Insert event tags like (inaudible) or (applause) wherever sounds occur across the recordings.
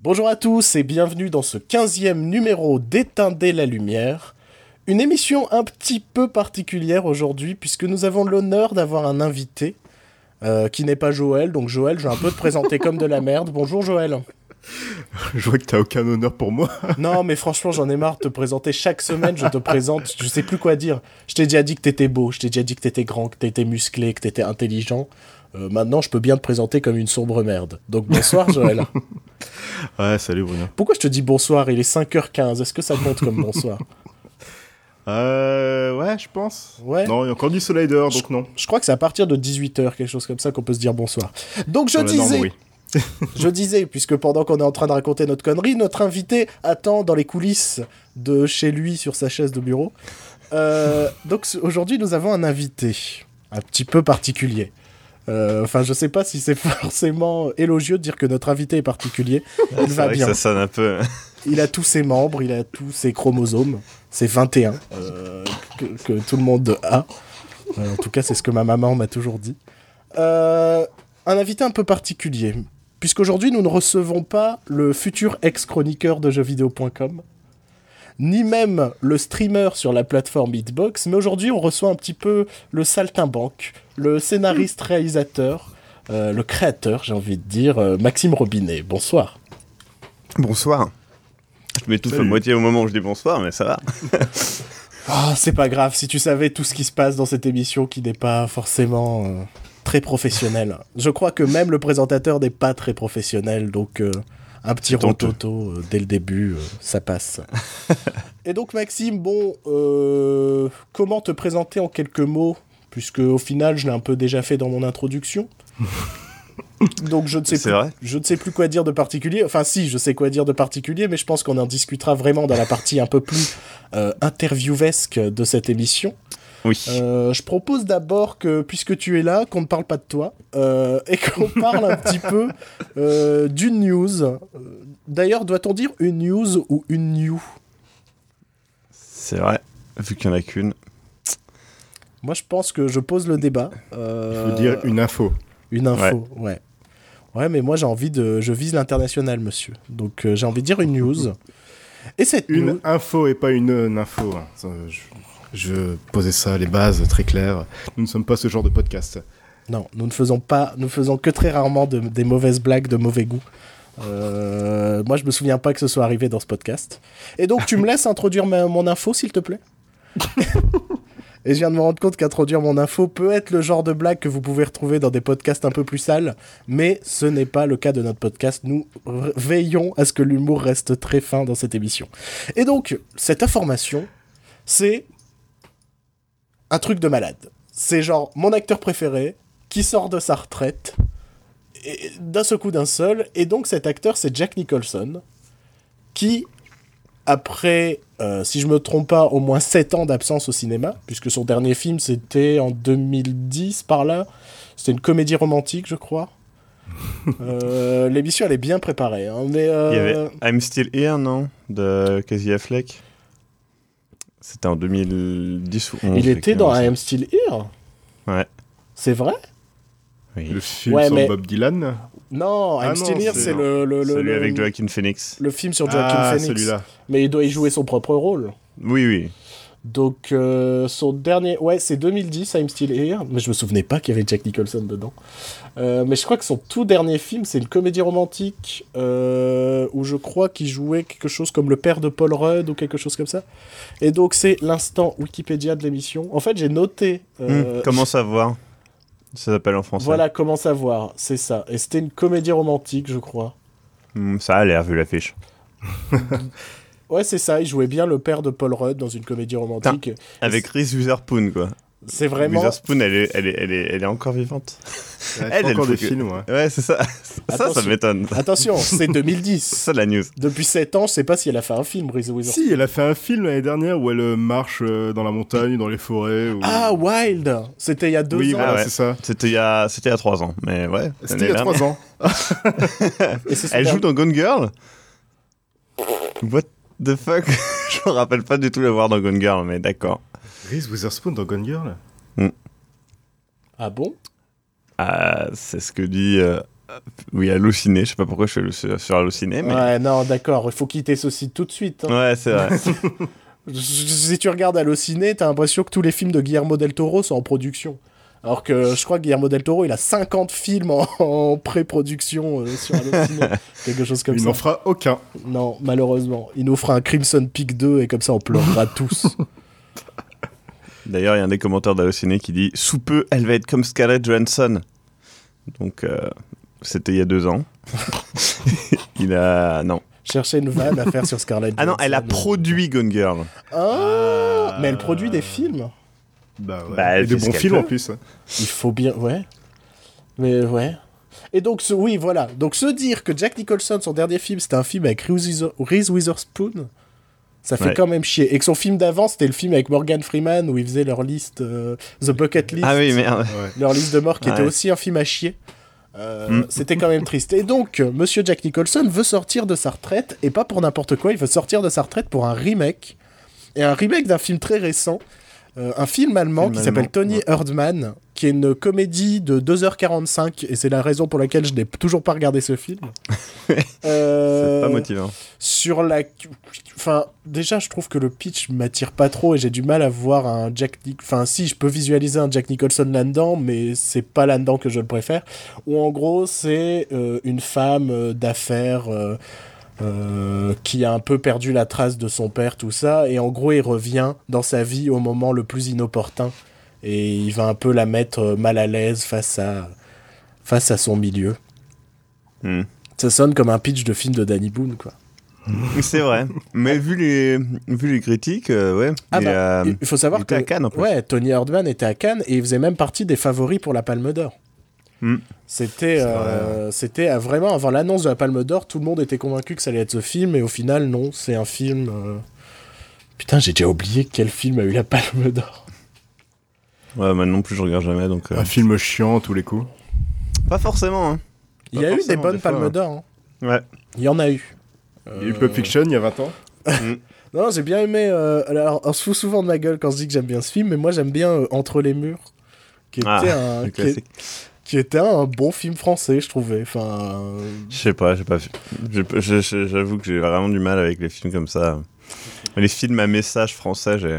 Bonjour à tous et bienvenue dans ce 15e numéro d'Éteindre la lumière. Une émission un petit peu particulière aujourd'hui puisque nous avons l'honneur d'avoir un invité euh, qui n'est pas Joël. Donc Joël, je vais un peu te présenter comme de la merde. Bonjour Joël. Je vois que t'as aucun honneur pour moi. non, mais franchement, j'en ai marre de te présenter chaque semaine. Je te présente, je sais plus quoi dire. Je t'ai déjà dit que t'étais beau, je t'ai déjà dit que t'étais grand, que t'étais musclé, que t'étais intelligent. Euh, maintenant, je peux bien te présenter comme une sombre merde. Donc bonsoir, (laughs) Joël. ouais, salut Bruno. Pourquoi je te dis bonsoir? Il est 5h15. Est-ce que ça compte comme bonsoir? (laughs) Euh, ouais, je pense. Ouais. Non, il y a encore du soleil dehors, donc non. Je crois que c'est à partir de 18h, quelque chose comme ça, qu'on peut se dire bonsoir. Donc je disais, (laughs) je disais, puisque pendant qu'on est en train de raconter notre connerie, notre invité attend dans les coulisses de chez lui sur sa chaise de bureau. Euh, donc aujourd'hui, nous avons un invité un petit peu particulier. Euh, enfin, je sais pas si c'est (laughs) forcément élogieux de dire que notre invité est particulier. (laughs) Il va bien. ça sonne un peu. (laughs) il a tous ses membres, il a tous ses chromosomes. C'est 21 euh, que, tout le monde a. Euh, en tout cas, c'est ce que ma maman m'a toujours dit. un invité un peu particulier. Puisqu'aujourd'hui, nous ne recevons pas le futur ex-chroniqueur de jeuxvideo.com, ni même le streamer sur la plateforme Hitbox, mais aujourd'hui on reçoit un petit peu le saltimbanque, le scénariste réalisateur, euh, le créateur, j'ai envie de dire, euh, Maxime Robinet. Bonsoir. Bonsoir. Je m'étouffe à moitié au moment où je dis bonsoir, mais ça va. (laughs) Ah, c'est pas grave, si tu savais tout ce qui se passe dans cette émission qui n'est pas forcément euh, très professionnel. Je crois que même le présentateur n'est pas très professionnel, donc un petit rototo euh, dès le début, euh, ça passe. (laughs) Et donc Maxime, bon, euh, comment te présenter en quelques mots? Puisque au final, je l'ai un peu déjà fait dans mon introduction. (laughs) Donc je ne sais plus, vrai je ne sais plus quoi dire de particulier. Enfin si, je sais quoi dire de particulier, mais je pense qu'on en discutera vraiment dans la partie un peu plus interviewesque de cette émission. Oui. Euh, je propose d'abord que, puisque tu es là, qu'on ne parle pas de toi euh, et qu'on (laughs) parle un petit peu euh, d'une news. D'ailleurs, doit-on dire une news ou une new? C'est vrai, vu qu'il n'y en a qu'une. Moi, je pense que je pose le débat. Il faut dire une info. Une info, ouais. ouais. mais moi, j'ai envie de. Je vise l'international, monsieur. Donc, j'ai envie de dire une news. Et cette une info et pas une, info. Hein. Je posais ça, les bases très claires. Nous ne sommes pas ce genre de podcast. Non, nous ne faisons pas, nous faisons que très rarement des mauvaises blagues de mauvais goût. Euh, moi, je me souviens pas que ce soit arrivé dans ce podcast. Et donc, tu me laisses (laughs) introduire mon info, s'il te plaît? Et je viens de me rendre compte qu'introduire mon info peut être le genre de blague que vous pouvez retrouver dans des podcasts un peu plus sales, mais ce n'est pas le cas de notre podcast. Nous veillons à ce que l'humour reste très fin dans cette émission. Et donc, cette information, c'est un truc de malade. C'est genre mon acteur préféré qui sort de sa retraite d'un seul coup d'un seul. Et donc cet acteur, c'est Jack Nicholson, qui, après, euh, si je me trompe pas, au moins 7 ans d'absence au cinéma, puisque son dernier film c'était en 2010 par là, c'était une comédie romantique, je crois. (laughs) euh, L'émission elle est bien préparée. Hein, mais, euh, Il y avait I'm Still Here, non? De Casey Affleck c'était en 2010 ou 11. Il était dans I Am Still Here Ouais. C'est vrai? Oui. Le film sur Bob Dylan? Non, I Am ah Still Here, c'est le, le, le, Celui avec Joaquin Phoenix. Le film sur Joaquin ah, Phoenix. celui-là. Mais il doit y jouer son propre rôle. Oui, oui. Donc, euh, son dernier. Ouais, c'est 2010, I'm Still Here. Mais je me souvenais pas qu'il y avait Jack Nicholson dedans. Euh, mais je crois que son tout dernier film, c'est une comédie romantique euh, où je crois qu'il jouait quelque chose comme le père de Paul Rudd ou quelque chose comme ça. Et donc, c'est l'instant Wikipédia de l'émission. En fait, j'ai noté. Hmm, comment savoir? Ça s'appelle en français. Voilà, comment savoir, c'est ça. Et c'était une comédie romantique, je crois. Hmm, ça a l'air, vu l'affiche. (laughs) Ouais, c'est ça. Il jouait bien le père de Paul Rudd dans une comédie romantique. avec Reese Witherspoon, quoi. C'est vraiment. Witherspoon, elle est, elle est, elle est, elle est encore vivante. Elle, elle, encore des films, ouais. Ouais, c'est ça. ça, ça m'étonne. Attention, c'est 2010. (laughs) c'est ça la news. Depuis 7 ans, je sais pas si elle a fait un film, Reese Witherspoon. Si, elle a fait un film l'année dernière où elle euh, marche euh, dans la montagne, dans les forêts. Ah, Wild C'était il y a 2 oui, ans. Voilà, c'est ça. C'était il y a, c'était il y a 3 ans, mais ouais. C'était il y a 3 ans. (laughs) elle joue dans Gone Girl? What the fuck? (laughs) Je me rappelle pas du tout la voir dans Gone Girl, mais d'accord. Reese Witherspoon dans Gone Girl mm. Ah bon? Ah, C'est ce que dit euh, Oui, Allociné. Je sais pas pourquoi je suis sur Allociné. Mais... Ouais, non, d'accord. Il faut quitter ce site tout de suite. Hein. Ouais, c'est vrai. (laughs) (laughs) si tu regardes Allociné, t'as l'impression que tous les films de Guillermo del Toro sont en production. Alors que je crois que Guillermo del Toro, il a 50 films (laughs) en, pré-production euh, sur Allociné. (laughs) quelque chose comme ça. Il n'en fera aucun. Non, malheureusement. Il nous fera un Crimson Peak 2 et comme ça on pleurera (laughs) tous. D'ailleurs, il y a un des commentaires d'Allociné qui dit Sous peu, elle va être comme Scarlett Johansson. Donc, euh, c'était il y a deux ans. il a. Non. Chercher une vanne à faire sur Scarlett Johansson. Ah non, elle a produit Gone Girl. Ah, Mais elle produit des films Bah ouais. Bah, et de bons films en plus. Il faut bien. Ouais. Mais ouais. Et donc, ce... oui, voilà. Donc, se dire que Jack Nicholson, son dernier film, c'était un film avec Reese Witherspoon, ça fait quand même chier. Et que son film d'avant, c'était le film avec Morgan Freeman où ils faisaient leur liste, euh, The Bucket List. Ah oui, merde. Leur liste de morts qui était aussi un film à chier. Euh, mm. C'était quand même triste. Et donc, Monsieur Jack Nicholson veut sortir de sa retraite, et pas pour n'importe quoi, il veut sortir de sa retraite pour un remake. Et un remake d'un film très récent, euh, un film allemand qui s'appelle Tony Erdmann, qui est une comédie de 2h45, et c'est la raison pour laquelle je n'ai toujours pas regardé ce film. euh, (laughs) c'est pas motivant. Sur la. Enfin, déjà, je trouve que le pitch m'attire pas trop, et j'ai du mal à voir un Jack. Enfin, si, je peux visualiser un Jack Nicholson là-dedans, mais c'est pas là-dedans que je le préfère. Ou en gros, c'est euh, une femme euh, d'affaires. Euh, qui a un peu perdu la trace de son père, tout ça, et en gros il revient dans sa vie au moment le plus inopportun, et il va un peu la mettre euh, mal à l'aise face à, face à son milieu. Hmm. Ça sonne comme un pitch de film de Danny Boone, quoi. C'est vrai, mais vu les, vu les critiques, euh, ouais. Ah bah, il faut savoir que ouais, Tony Hardman était à Cannes et il faisait même partie des favoris pour la Palme d'Or. Hmm. C'était euh, c'était vraiment avant l'annonce de la Palme d'Or, tout le monde était convaincu que ça allait être ce film, et au final, non, c'est un film. Euh, putain, j'ai déjà oublié quel film a eu la Palme d'Or. Ouais, maintenant non plus, je regarde jamais. donc... Euh. Un film chiant tous les coups Pas forcément. Hein. Il y a eu des bonnes Palmes d'Or. Hein. Ouais. Il y en a eu. Il y a eu Pulp Fiction il y a 20 ans. (laughs) Non, j'ai bien aimé. alors, on se fout souvent de ma gueule quand je dis que j'aime bien ce film, mais moi j'aime bien Entre les murs, qui était ah, un. Qui, qui était un bon film français, je trouvais. Enfin, je sais pas, j'ai pas. J'avoue que j'ai vraiment du mal avec les films comme ça. Les films à message français, j'ai.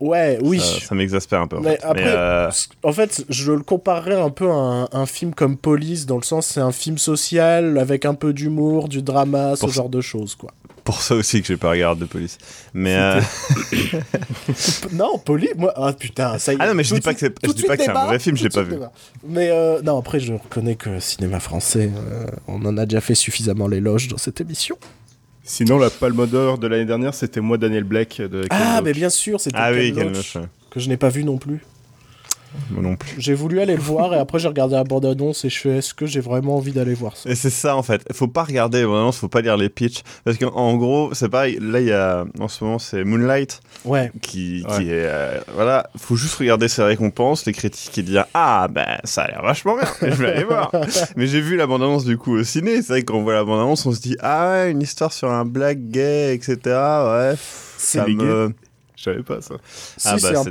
Ouais, oui. Ça, m'exaspère un peu. Mais après, euh, en fait, je le comparerais un peu à un, film comme Police, dans le sens c'est un film social avec un peu d'humour, du drama, ce genre de choses, quoi pour ça aussi que j'ai pas regardé de police. Mais euh, (laughs) non, police, moi, ah putain, ça y est. Ah non, mais je dis pas que c'est, je dis pas que c'est un mauvais film, je l'ai pas vu. Mais euh, non, après, je reconnais que cinéma français, euh, on en a déjà fait suffisamment l'éloge dans cette émission. Sinon, la Palme d'Or de l'année dernière, c'était moi, Daniel Blake de. Ah, mais bien sûr, c'était. Ah oui, que je n'ai pas vu non plus. Moi non plus. J'ai voulu aller le voir et après j'ai regardé la bande-annonce et je fais est-ce que j'ai vraiment envie d'aller voir ça? Et c'est ça en fait. Faut pas regarder vraiment, faut pas lire les pitchs parce qu'en gros, c'est pareil. Là, il y a en ce moment c'est Moonlight. Ouais. Qui, qui est euh, voilà, faut juste regarder ses récompenses, les critiques et dire ah ben ça a l'air vachement bien. (laughs) je vais aller voir. Mais j'ai vu la bande-annonce du coup au ciné. C'est vrai qu'on voit la bande-annonce, on se dit ah ouais une histoire sur un black gay etc. Ouais. Ça me je savais pas ça. ah bah c'est un,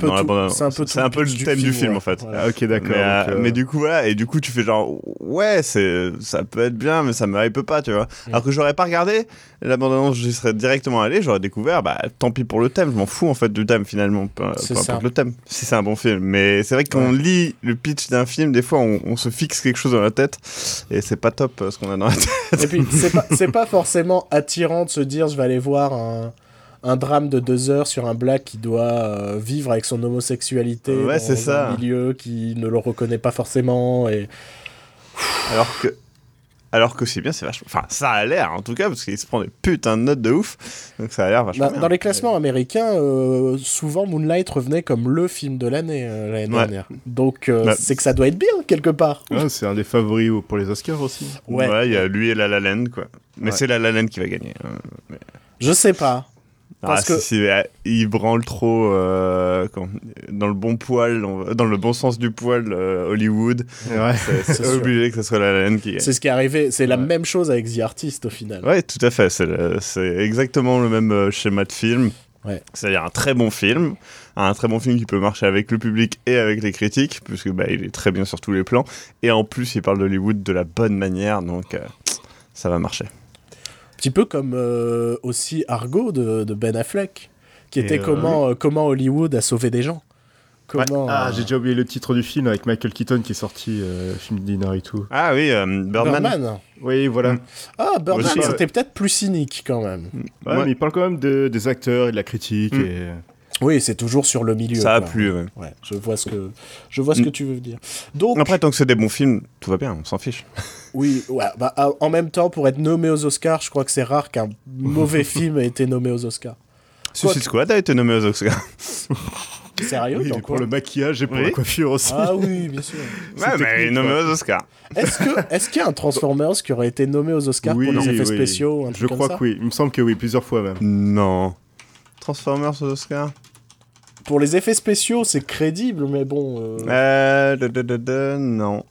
peu c'est un peu le thème du film, en fait. Ah, ok d'accord. Mais, euh, euh, mais, du coup voilà et du coup tu fais genre ouais c'est ça peut être bien mais ça me hype pas tu vois. Mm. Alors que j'aurais pas regardé la bande j'y serais directement allé j'aurais découvert bah tant pis pour le thème je m'en fous en fait du thème finalement peu, importe le thème si c'est un bon film. Mais c'est vrai qu'on lit le pitch d'un film des fois on, se fixe quelque chose dans la tête et c'est pas top euh, ce qu'on a dans la tête. Et puis c'est pas c'est pas (laughs) forcément attirant de se dire je vais aller voir un un drame de deux heures sur un black qui doit euh, vivre avec son homosexualité ouais, dans ça. un milieu qui ne le reconnaît pas forcément et alors que alors que c'est bien c'est vachement enfin ça a l'air en tout cas parce qu'il se prend des putains de notes de ouf. Donc ça a l'air vachement bah, bien. dans les classements américains euh, souvent Moonlight revenait comme le film de l'année euh, l'année dernière. Donc bah, c'est que ça doit être bien quelque part. C'est un des favoris pour les Oscars aussi. Ouais. Il y a lui et La La Land quoi. Mais c'est La La Land qui va gagner hein. je sais pas ah, que... si, il branle trop euh, dans le bon poil, dans le bon sens du poil, euh, Hollywood. Ouais. C'est (laughs) obligé que ce soit la laine qui. C'est ce qui est arrivé. C'est la même chose avec The Artist au final. Ouais, tout à fait. C'est exactement le même euh, schéma de film. Ouais. C'est-à-dire un très bon film, un très bon film qui peut marcher avec le public et avec les critiques, puisque bah, il est très bien sur tous les plans. Et en plus, il parle d'Hollywood de la bonne manière, donc euh, ça va marcher. Un petit peu comme euh, aussi Argo de, de Ben Affleck, qui Et, était euh, comment, euh, comment Hollywood a sauvé des gens. Comment, Ah, euh, j'ai déjà oublié le titre du film avec Michael Keaton qui est sorti, euh, film Dinner et tout. Ah oui, euh, Birdman. Birdman. Oui, voilà. Mm. Ah, Birdman, c'était peut-être plus cynique quand même. Ouais, Ouais. mais il parle quand même de- des acteurs et de la critique. Mm. Et... Oui, c'est toujours sur le milieu. Ça a quoi. plu, ouais. Ouais, je vois ce que, je vois ce que tu veux dire. Donc, Après, tant que c'est des bons films, tout va bien, on s'en fiche. oui, ouais, bah, ah, en même temps, pour être nommé aux Oscars, je crois que c'est rare qu'un mauvais (laughs) film ait été nommé aux Oscars. Suicide Squad a été nommé aux Oscars. (laughs) Sérieux Oui, dans mais quoi pour le maquillage et pour Oui. la coiffure aussi. Ah oui, bien sûr. Ouais, mais il est nommé aux Oscars. Est-ce que, est-ce qu'il y a un Transformers qui aurait été nommé aux Oscars oui, pour les effets oui. spéciaux, un Je comme crois ça que oui. Il me semble que oui, plusieurs fois même. Non. Transformers aux Oscars Pour les effets spéciaux, c'est crédible, mais bon. euh, da, da, da, non.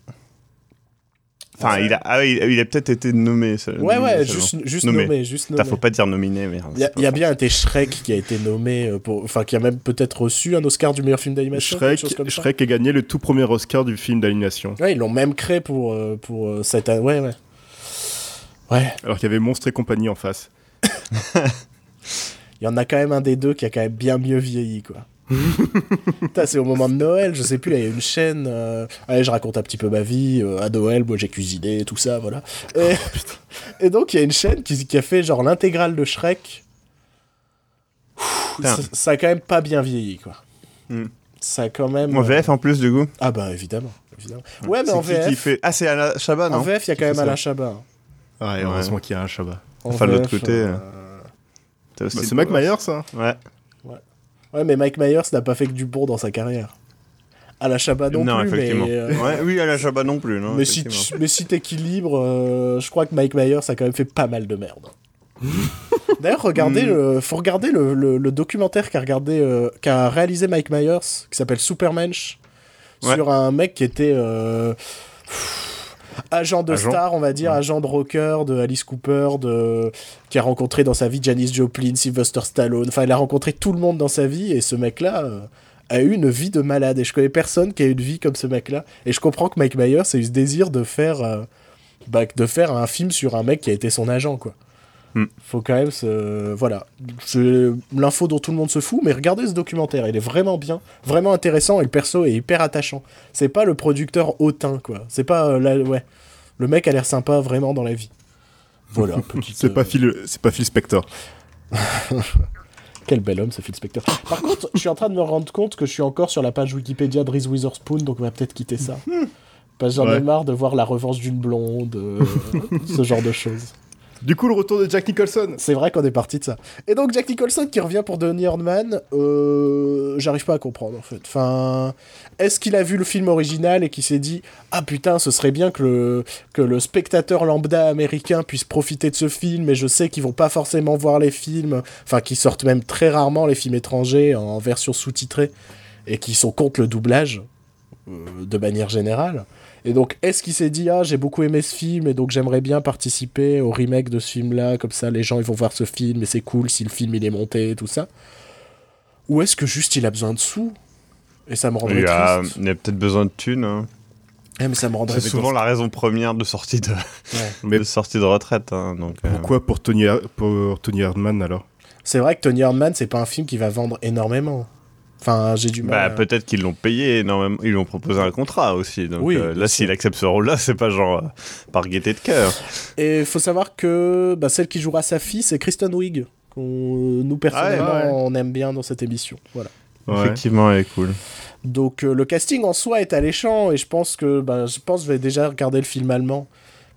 Enfin, il a, ah oui, il a peut-être été nommé. ça- Ouais, nominé ouais, juste, juste Nommé. nommé. juste nommé. faut pas dire nominé, mais. Il y a, il y a bien été Shrek qui a été nommé, euh, pour, enfin qui a même peut-être reçu un Oscar du meilleur film d'animation, Shrek, comme ça. Shrek a gagné le tout premier Oscar du film d'animation. Ouais, ils l'ont même créé pour, euh, pour euh, cette année. Ouais, ouais. Ouais, Alors qu'il y avait Monstre et compagnie en face. (laughs) il y en a quand même un des deux qui a quand même bien mieux vieilli, quoi. (laughs) C'est au moment de Noël, je sais plus, là, il y a une chaîne. euh, Allez, je raconte un petit peu ma vie. euh, à Noël, moi j'ai cuisiné, tout ça, voilà. Et, (laughs) et donc, il y a une chaîne qui, qui a fait genre l'intégrale de Shrek. Ça, ça a quand même pas bien vieilli, quoi. Hmm. Ça a quand même. En euh, VF en plus, du coup. Ah bah évidemment. évidemment. Ouais, mais C'est en qui VF, qui fait. Ah, c'est Alain Chabat, non en VF, il y a quand même Alain Chabat. Ouais, Ouais. heureusement qu'il y a un Chabat. En Enfin, de l'autre côté, euh, Bah, c'est Mike. Myers, ça Ouais. Ouais, mais Mike Myers n'a pas fait que du bon dans sa carrière. Alain Chabat non, plus, mais... effectivement. euh, Ouais, oui, Alain Chabat non plus. Non, mais si, mais si t'équilibres, euh, je crois que Mike Myers a quand même fait pas mal de merde. (laughs) D'ailleurs, regardez Hmm. le, faut regarder le, le- le documentaire qu'a regardé, euh, qu'a réalisé Mike Myers, qui s'appelle Supermensch, Ouais. sur un mec qui était euh, agent de Agent. star, on va dire, Ouais. agent de rocker, de Alice Cooper, de qui a rencontré dans sa vie Janis Joplin, Sylvester Stallone. Enfin, il a rencontré tout le monde dans sa vie, et ce mec-là. euh, a eu une vie de malade et je connais personne qui a eu une vie comme ce mec-là et je comprends que Mike Myers a eu ce désir de faire euh, bah, de faire un film sur un mec qui a été son agent quoi. Hmm. Faut quand même se voilà, c'est l'info dont tout le monde se fout mais regardez ce documentaire, il est vraiment bien, vraiment intéressant et le perso est hyper attachant. C'est pas le producteur hautain quoi. C'est pas euh, la- ouais. Le mec a l'air sympa vraiment dans la vie. Voilà, (laughs) C'est euh, pas Phil, c'est pas Phil Spector. Quel bel homme, ce Phil Spector. Par contre, je suis en train de me rendre compte que je suis encore sur la page Wikipédia de Reese Witherspoon, donc on va peut-être quitter ça. Parce que j'en ai Ouais. marre de voir la revanche d'une blonde, euh, (laughs) ce genre de choses. Du coup, le retour de Jack Nicholson. C'est vrai qu'on est parti de ça. Et donc Jack Nicholson qui revient pour Donnie Hardman, euh, j'arrive pas à comprendre en fait. Enfin, est-ce qu'il a vu le film original et qu'il s'est dit ah putain ce serait bien que le que le spectateur lambda américain puisse profiter de ce film et je sais qu'ils vont pas forcément voir les films, enfin qui sortent même très rarement les films étrangers en version sous-titrée et qui sont contre le doublage euh, de manière générale. Et donc, est-ce qu'il s'est dit, ah, j'ai beaucoup aimé ce film, et donc j'aimerais bien participer au remake de ce film-là, comme ça les gens ils vont voir ce film, et c'est cool si le film il est monté, et tout ça Ou est-ce que juste il a besoin de sous Et ça me rendrait Il a, triste. il a peut-être besoin de thunes. hein. Eh, mais ça me rendrait C'est souvent la raison première de sortie de, Ouais. (laughs) Mais de, sortie de retraite. hein, donc, euh, pourquoi pour Tony, pour Tony Hardman alors? C'est vrai que Tony Hardman, c'est pas un film qui va vendre énormément. Enfin, j'ai du mal. Bah, à- peut-être qu'ils l'ont payé énormément. Ils lui ont proposé un contrat aussi. Donc Oui, euh, là, s'il accepte ce rôle-là, c'est pas genre euh, par gaieté de cœur. Et il faut savoir que bah, celle qui jouera sa fille, c'est Kristen Wiig. qu'on- nous, personnellement, Ah ouais, ouais. on aime bien dans cette émission. Voilà. Ouais. Effectivement, elle est cool. Donc euh, le casting en soi est alléchant et je pense que bah, je pense que je vais déjà regarder le film allemand.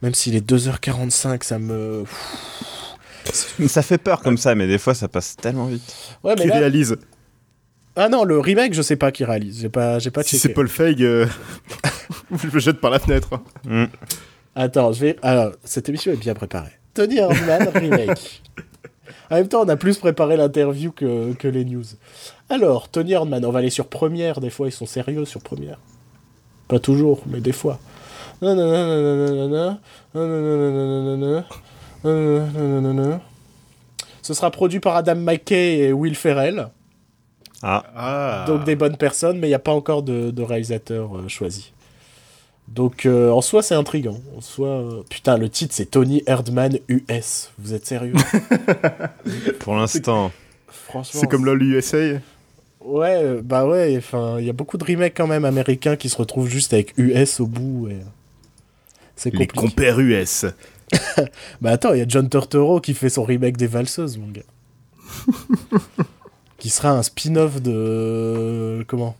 Même s'il est 2h45, ça me. Ça fait peur comme ça, mais des fois, ça passe tellement vite. Ouais, mais Qui là... réalise Ah non, le remake, je sais pas qui réalise. J'ai pas, j'ai pas Si checké. c'est Paul Feig, euh, je le jette par la fenêtre. Mm. Attends, je vais. Alors, cette émission est bien préparée. Tony Hardman remake. En même temps, on a plus préparé l'interview que, que les news. Alors, Tony Hardman, on va aller sur Première. Des fois, ils sont sérieux sur Première. Pas toujours, mais des fois. Ce sera produit par Adam McKay et Will Ferrell. Ah. Ah. Donc des bonnes personnes, mais il n'y a pas encore de, de réalisateur euh, choisi. Donc euh, en soi, c'est intriguant. En soi, euh, putain, le titre c'est Tony Erdman US. Vous êtes sérieux? (laughs) Pour l'instant. Franchement. C'est comme LOL USA. Ouais, bah ouais, enfin, il y a beaucoup de remakes quand même américains qui se retrouvent juste avec US au bout. Et... C'est Les compliqué. compères US. (laughs) Bah attends, il y a John Turturro qui fait son remake des Valseuses, mon gars. (laughs) qui sera un spin-off de. Comment?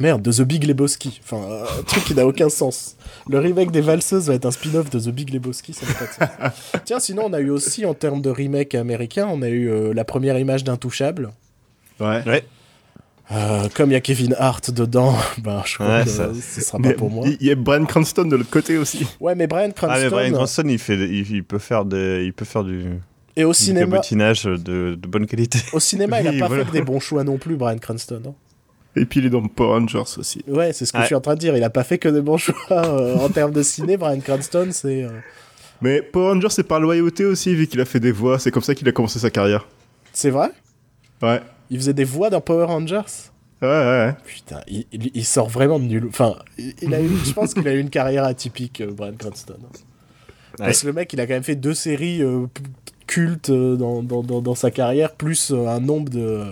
Merde, de The Big Lebowski. Enfin, un truc qui n'a aucun sens. Le remake des Valseuses va être un spin-off de The Big Lebowski, ça n'a pas de sens. (laughs) Tiens, sinon, on a eu aussi, en termes de remake américain, on a eu euh, la première image d'Intouchable. Ouais. Ouais. Euh, comme il y a Kevin Hart dedans, (laughs) ben, je crois Ouais, que ça- ce sera Mais pas pour moi. Il y a Brian Cranston de l'autre côté aussi. Ouais, mais Brian Cranston, Ah, mais Brian Cranston, il, fait, il, il peut faire des, il peut faire du, et au cinéma, cabotinage de, de bonne qualité. au cinéma, il a pas voilà. fait que des bons choix non plus, Brian Cranston. hein. Et puis il est dans Power Rangers aussi. Ouais, c'est ce que Ouais. je suis en train de dire. Il a pas fait que des bons choix euh, en termes de ciné. Brian Cranston, c'est. euh, Mais Power Rangers, c'est par loyauté aussi, vu qu'il a fait des voix. C'est comme ça qu'il a commencé sa carrière. C'est vrai? Ouais. Il faisait des voix dans Power Rangers? Ouais, ouais, ouais. Putain, il, il- il sort vraiment de nul. Enfin, il, il a eu, je pense qu'il a eu une carrière atypique, euh, Brian Cranston. Parce que le mec, il a quand même fait deux séries cultes euh, dans, dans, dans, dans sa carrière, plus euh, un nombre de.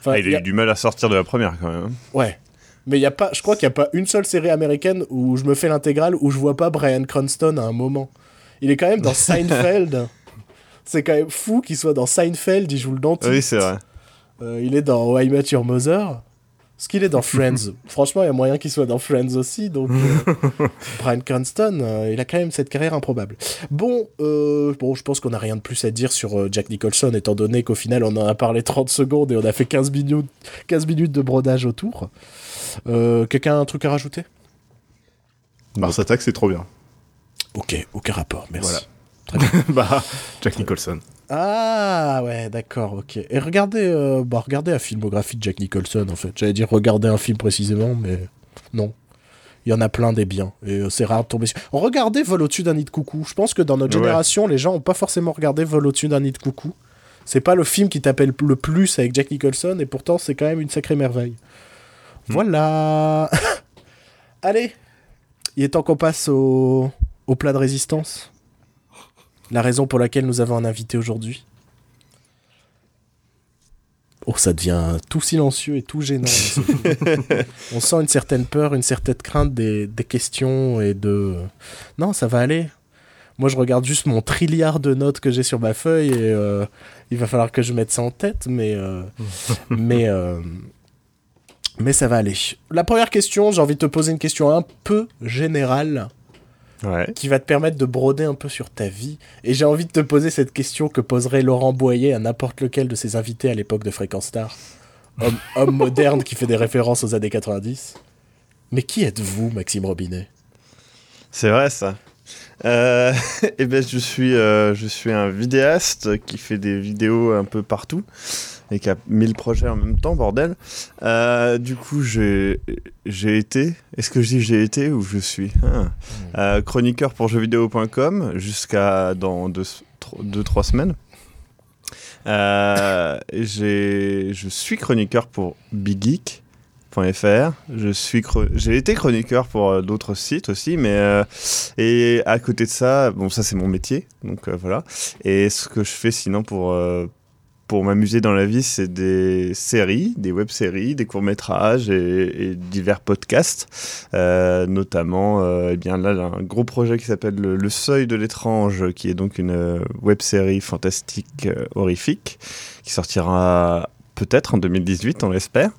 Enfin, Ah, il a eu du mal à sortir de la première quand même. hein. Ouais. Mais y a pas, je crois qu'il n'y a pas une seule série américaine où je me fais l'intégrale où je vois pas Brian Cranston à un moment. Il est quand même dans (laughs) Seinfeld. C'est quand même fou qu'il soit dans Seinfeld, il joue le dentiste. Oui, c'est vrai. Euh, il est dans Why Met Your Mother. Est-ce qu'il est dans Friends (laughs) Franchement, il y a moyen qu'il soit dans Friends aussi. Donc, euh, (laughs) Brian Cranston, euh, il a quand même cette carrière improbable. Bon, euh, bon je pense qu'on n'a rien de plus à dire sur Jack Nicholson, étant donné qu'au final, on en a parlé 30 secondes et on a fait 15 minutes, 15 minutes de brodage autour. Quelqu'un a un truc à rajouter? Mars Attack, c'est trop bien. Ok, aucun rapport, merci. Voilà. (laughs) bah, Jack Nicholson. Ah ouais, d'accord, ok. Et regardez, euh, bah, regardez la filmographie de Jack Nicholson en fait. J'allais dire regardez un film précisément, mais non. Il y en a plein des biens. Et euh, c'est rare de tomber sur. Regardez Vol au-dessus d'un nid de coucou. Je pense que dans notre Ouais. génération, les gens ont pas forcément regardé Vol au-dessus d'un nid de coucou. C'est pas le film qui t'appelle le plus avec Jack Nicholson, et pourtant c'est quand même une sacrée merveille. Voilà. (laughs) Allez, il est temps qu'on passe au, au plat de résistance. La raison pour laquelle nous avons un invité aujourd'hui. Oh, ça devient tout silencieux et tout gênant. (laughs) On sent une certaine peur, une certaine crainte des, des questions et de... Non, ça va aller. Moi, je regarde juste mon trilliard de notes que j'ai sur ma feuille et euh, il va falloir que je mette ça en tête, mais... euh, (laughs) mais... euh, mais ça va aller. La première question, j'ai envie de te poser une question un peu générale Ouais. qui va te permettre de broder un peu sur ta vie. Et j'ai envie de te poser cette question que poserait Laurent Boyer à n'importe lequel de ses invités à l'époque de Fréquence Star. Homme, (laughs) homme moderne qui fait des références aux années 90. Mais qui êtes-vous, Maxime Robinet? C'est vrai ça. Euh, (laughs) eh ben, je suis, euh, je suis un vidéaste qui fait des vidéos un peu partout et qui a mille projets en même temps, bordel. Euh, du coup, j'ai, été. Est-ce que je dis j'ai été ou je suis? Ah. Euh, Chroniqueur pour jeuxvideo.com jusqu'à dans 2-3 semaines. Euh, je suis chroniqueur pour Big Geek. .fr. Je suis chro- j'ai été chroniqueur pour euh, d'autres sites aussi, mais euh, et à côté de ça, bon ça c'est mon métier, donc euh, voilà. Et ce que je fais sinon pour pour m'amuser dans la vie, c'est des séries, des web-séries, des courts-métrages et, et divers podcasts, Euh, notamment euh, eh bien là un gros projet qui s'appelle le, Le Seuil de l'étrange, qui est donc une euh, web-série fantastique euh, horrifique qui sortira peut-être en 2018, on l'espère.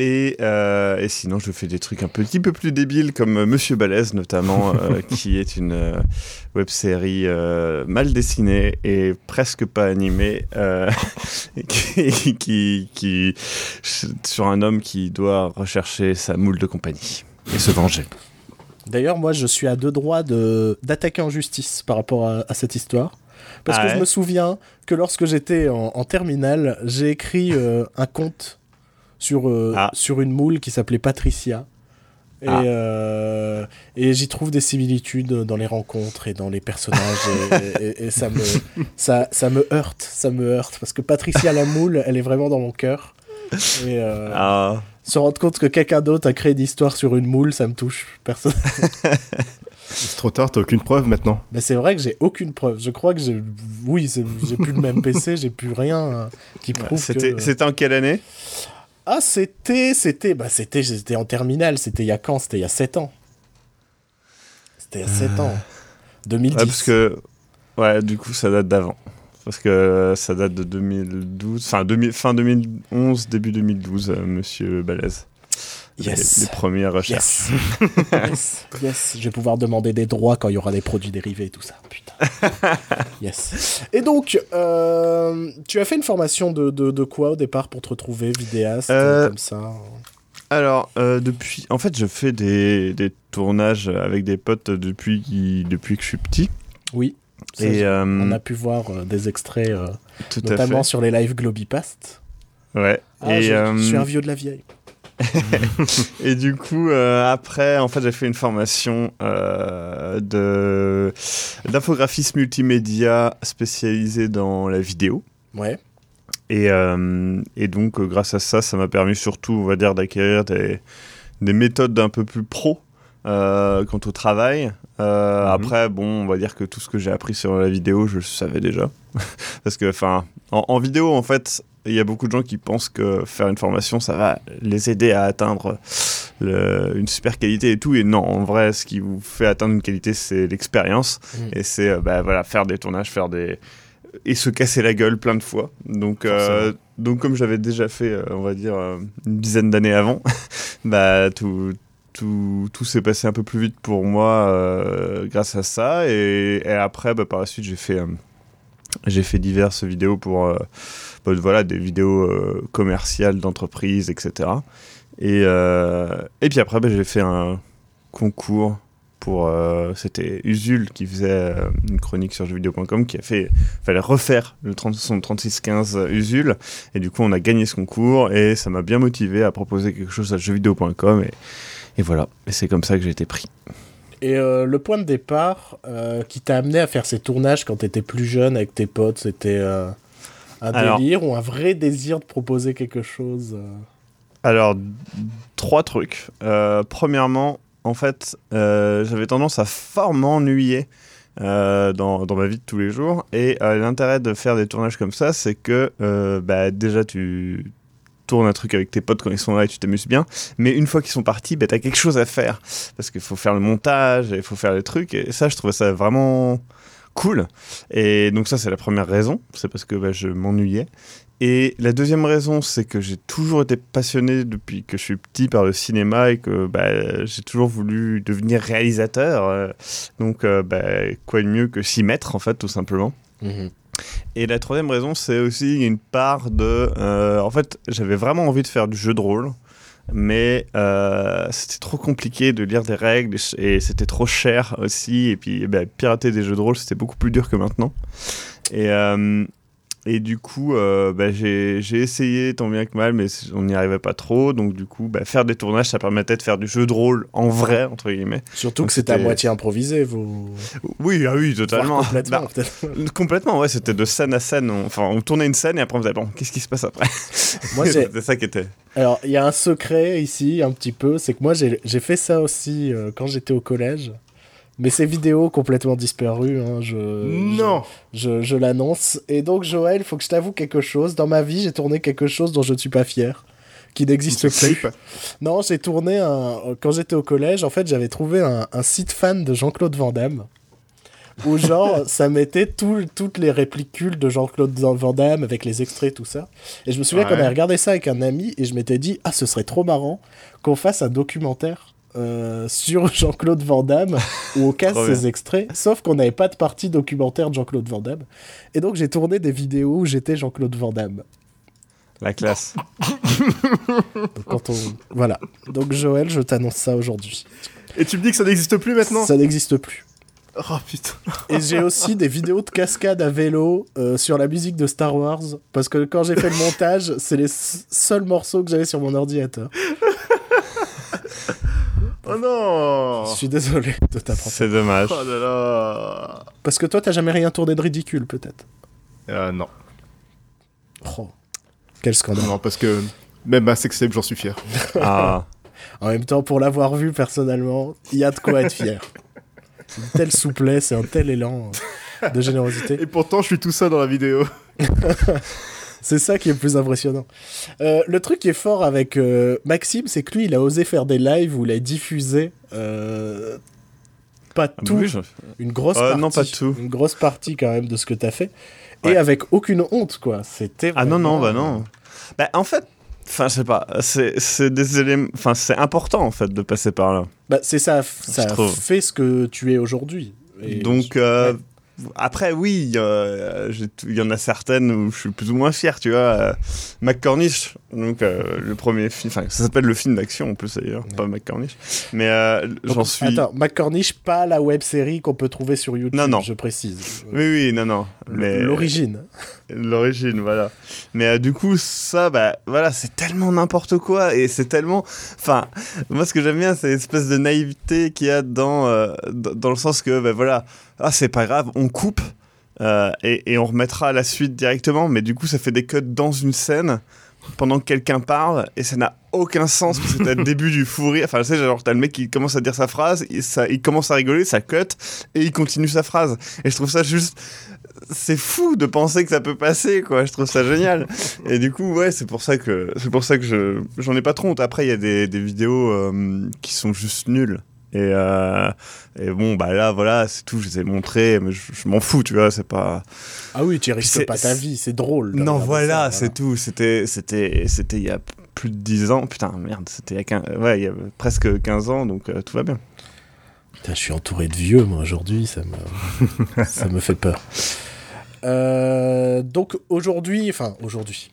Euh, et, euh, et sinon, je fais des trucs un petit peu plus débiles comme euh, Monsieur Balèze, notamment, euh, (laughs) qui est une euh, web série euh, mal dessinée et presque pas animée, euh, (laughs) qui, qui, qui- sur un homme qui doit rechercher sa moule de compagnie et se venger. D'ailleurs, moi, je suis à deux droits de d'attaquer en justice par rapport à, à cette histoire. Parce Ah que ouais je me souviens que lorsque j'étais en, en terminale, j'ai écrit euh, un conte sur, euh, Ah. sur une moule qui s'appelait Patricia. Et, euh, et j'y trouve des similitudes dans les rencontres et dans les personnages. et, et- et ça, me, (laughs) ça, ça me heurte. Ça me heurte. Parce que Patricia Lamoule, elle est vraiment dans mon cœur. Et euh, Ah, se rendre compte que quelqu'un d'autre a créé une histoire sur une moule, ça me touche. Personne. (laughs) C'est trop tard, t'as aucune preuve maintenant. Mais c'est vrai que j'ai aucune preuve. Je crois que j'ai. Oui, j'ai plus le même (laughs) PC, j'ai plus rien euh, qui prouve c'était que. c'était en quelle année? Ah, c'était. C'était. Bah, c'était. J'étais en terminale. C'était il y a quand? C'était il y a 7 ans. C'était il y a 7 ans. 2010. Ouais, parce que. Ouais, du coup, ça date d'avant. Parce que ça date de 2012, enfin 2000 fin 2011, début 2012, euh, monsieur Balèze. Les- Yes. Les, premières recherches. Yes. yes. Yes. Je vais pouvoir demander des droits quand il y aura des produits dérivés et tout ça. Putain. (laughs) yes. Et donc, euh, tu as fait une formation de, de, de quoi au départ pour te retrouver vidéaste Euh, comme ça Alors, euh, depuis. En fait, je fais des, des tournages avec des potes depuis, depuis que je suis petit. Oui. Ça, Et. euh, On a pu voir euh, des extraits, euh, notamment sur les lives Globipast. Ouais. Ah, et, je, euh, je suis un vieux de la vieille. (laughs) Et du coup, euh, après, en fait, j'ai fait une formation euh, de d'infographiste multimédia spécialisée dans la vidéo. Ouais. Et, euh, et donc, euh, grâce à ça, ça m'a permis surtout, on va dire, d'acquérir des, des méthodes un peu plus pro euh, quant au travail. Euh, Mhm. Après, bon, on va dire que tout ce que j'ai appris sur la vidéo, je le savais déjà. (laughs) Parce que, enfin, en, en vidéo, en fait, il y a beaucoup de gens qui pensent que faire une formation, ça va les aider à atteindre le- une super qualité et tout. Et non, en vrai, ce qui vous fait atteindre une qualité, c'est l'expérience. Mm. Et c'est, euh, bah, voilà, faire des tournages, faire des. et se casser la gueule plein de fois. Donc, donc comme j'avais déjà fait, on va dire, une dizaine d'années avant, (laughs) bah, tout, tout, tout s'est passé un peu plus vite pour moi euh, grâce à ça. Et, après, bah, par la suite, j'ai fait, euh, fait diverses vidéos pour euh, bah, voilà, des vidéos commerciales d'entreprise, etc. Et, et puis après, bah, j'ai fait un concours pour. C'était Usul qui faisait une chronique sur jeuxvideo.com qui a fait. fallait refaire le 30, son 3615 Usul. Et du coup, on a gagné ce concours et ça m'a bien motivé à proposer quelque chose à jeuxvideo.com. Et, et voilà. Et c'est comme ça que j'ai été pris. Et euh, le point de départ euh, qui t'a amené à faire ces tournages quand t'étais plus jeune avec tes potes, c'était euh, un Alors- délire ou un vrai désir de proposer quelque chose euh? Alors, trois trucs. Euh, premièrement, en fait, euh, j'avais tendance à fort m'ennuyer euh, dans, dans ma vie de tous les jours. Et euh, l'intérêt de faire des tournages comme ça, c'est que euh, bah, déjà, tu tournes un truc avec tes potes quand ils sont là et tu t'amuses bien. Mais une fois qu'ils sont partis, bah, tu as quelque chose à faire. Parce qu'il faut faire le montage, il faut faire les trucs. Et ça, je trouvais ça vraiment cool. Et donc ça, c'est la première raison. C'est parce que bah, je m'ennuyais. Et la deuxième raison, c'est que j'ai toujours été passionné depuis que je suis petit par le cinéma et que bah, j'ai toujours voulu devenir réalisateur. euh, donc, euh, bah, quoi de mieux que s'y mettre, en fait, tout simplement. Et la troisième raison, c'est aussi une part de... euh, en fait, j'avais vraiment envie de faire du jeu de rôle, mais euh, c'était trop compliqué de lire des règles et c'était trop cher aussi. Et puis, bah, pirater des jeux de rôle, c'était beaucoup plus dur que maintenant. Et, euh, et du coup, euh, bah, j'ai essayé tant bien que mal, mais on n'y arrivait pas trop. Donc, du coup, bah, faire des tournages, ça permettait de faire du jeu de rôle en vrai, entre guillemets. Surtout Donc que c'était à moitié improvisé, vous. Oui, ah oui, totalement. Complètement, Bah. (laughs) Complètement, ouais, c'était de scène à scène. On- Enfin, on tournait une scène et après on faisait bon, qu'est-ce qui se passe après? (laughs) Moi, (laughs) C'était ça qui était. Alors, il y a un secret ici, un petit peu, c'est que moi, j'ai j'ai fait ça aussi euh, quand j'étais au collège. Mais ces vidéos complètement disparues, hein, je, Non je, je l'annonce. Et donc, Joël, il faut que je t'avoue quelque chose. Dans ma vie, j'ai tourné quelque chose dont je ne suis pas fier, qui n'existe plus. Non, j'ai tourné un... Quand j'étais au collège, en fait, j'avais trouvé un, un site fan de Jean-Claude Van Damme. Où, genre, (laughs) ça mettait tout- toutes les répliques cultes de Jean-Claude Van Damme avec les extraits, tout ça. Et je me souviens Ouais. qu'on avait regardé ça avec un ami et je m'étais dit, ah, ce serait trop marrant qu'on fasse un documentaire euh, sur (laughs) Jean-Claude Van Damme où on casse ses extraits. Sauf qu'on n'avait pas de partie documentaire de Jean-Claude Van Damme. Et donc, j'ai tourné des vidéos où j'étais Jean-Claude Van Damme. La classe. (laughs) Donc, quand on... Voilà. Donc, Joël, je t'annonce ça aujourd'hui. Et tu me dis que ça n'existe plus maintenant? Ça n'existe plus. Oh putain. Et j'ai aussi des vidéos de cascade à vélo euh, sur la musique de Star Wars. Parce que quand j'ai fait le montage, c'est les seuls morceaux que j'avais sur mon ordinateur. (laughs) Oh non Je suis désolé de t'apprendre. C'est dommage. Oh là là Parce que toi, t'as jamais rien tourné de ridicule, peut-être euh, Non. Oh, quel scandale. Non, parce que même à Sextape, j'en suis fier. (laughs) Ah. En même temps, pour l'avoir vu personnellement, il y a de quoi être fier. Une telle souplesse et un tel élan de générosité. Et pourtant, je suis tout seul dans la vidéo. (laughs) C'est ça qui est le plus impressionnant. Euh, le truc qui est fort avec euh, Maxime, c'est que lui, il a osé faire des lives où il a diffusé euh, pas Ah bah tout, oui, je- une grosse partie, non, pas tout. une grosse partie quand même de ce que t'as fait, Ouais. et avec aucune honte, quoi. C'était Ah non, non, bah non. Bah, en fait, enfin, je sais pas, c'est c'est des éléments. Enfin, c'est important, en fait, de passer par là. Bah, c'est ça, ça fait ce que tu es aujourd'hui. Donc, euh, ouais. Après, oui, euh, il y en a certaines où je suis plus ou moins fier, tu vois. Euh, McCornish, donc euh, le premier film, enfin, ça s'appelle le film d'action en plus d'ailleurs, pas McCornish. Mais euh, j'en suis. Attends, McCornish, pas la web série qu'on peut trouver sur YouTube, Non, non. je précise. Oui, oui, non, non. Mais L'origine. L'origine, voilà. Mais euh, du coup, ça, bah, voilà, c'est tellement n'importe quoi et c'est tellement. Enfin, moi, ce que j'aime bien, c'est l'espèce de naïveté qu'il y a dans, dans, le sens que, bah, voilà, ah, c'est pas grave, on coupe et, et on remettra la suite directement, mais du coup, ça fait des cuts dans une scène pendant que quelqu'un parle et ça n'a aucun sens parce que t'as le (laughs) début du fou rire. Enfin, tu sais, genre, t'as le mec qui commence à dire sa phrase, il, ça, il commence à rigoler, ça cut et il continue sa phrase. Et je trouve ça juste c'est fou de penser que ça peut passer quoi je trouve ça génial et du coup ouais c'est pour ça que c'est pour ça que je j'en ai pas trop honte après il y a des, des vidéos euh, qui sont juste nulles et, euh, et bon bah là voilà c'est tout je les ai montrées mais je, je m'en fous tu vois c'est pas Ah oui, tu risques pas ta vie, c'est drôle. non voilà c'est tout c'était c'était c'était il y a plus de 10 ans putain merde c'était il y a 15, ouais il y a presque 15 ans donc euh, tout va bien Putain, je suis entouré de vieux, moi, aujourd'hui, ça me, (laughs) ça me fait peur. Euh, donc, aujourd'hui, enfin, aujourd'hui,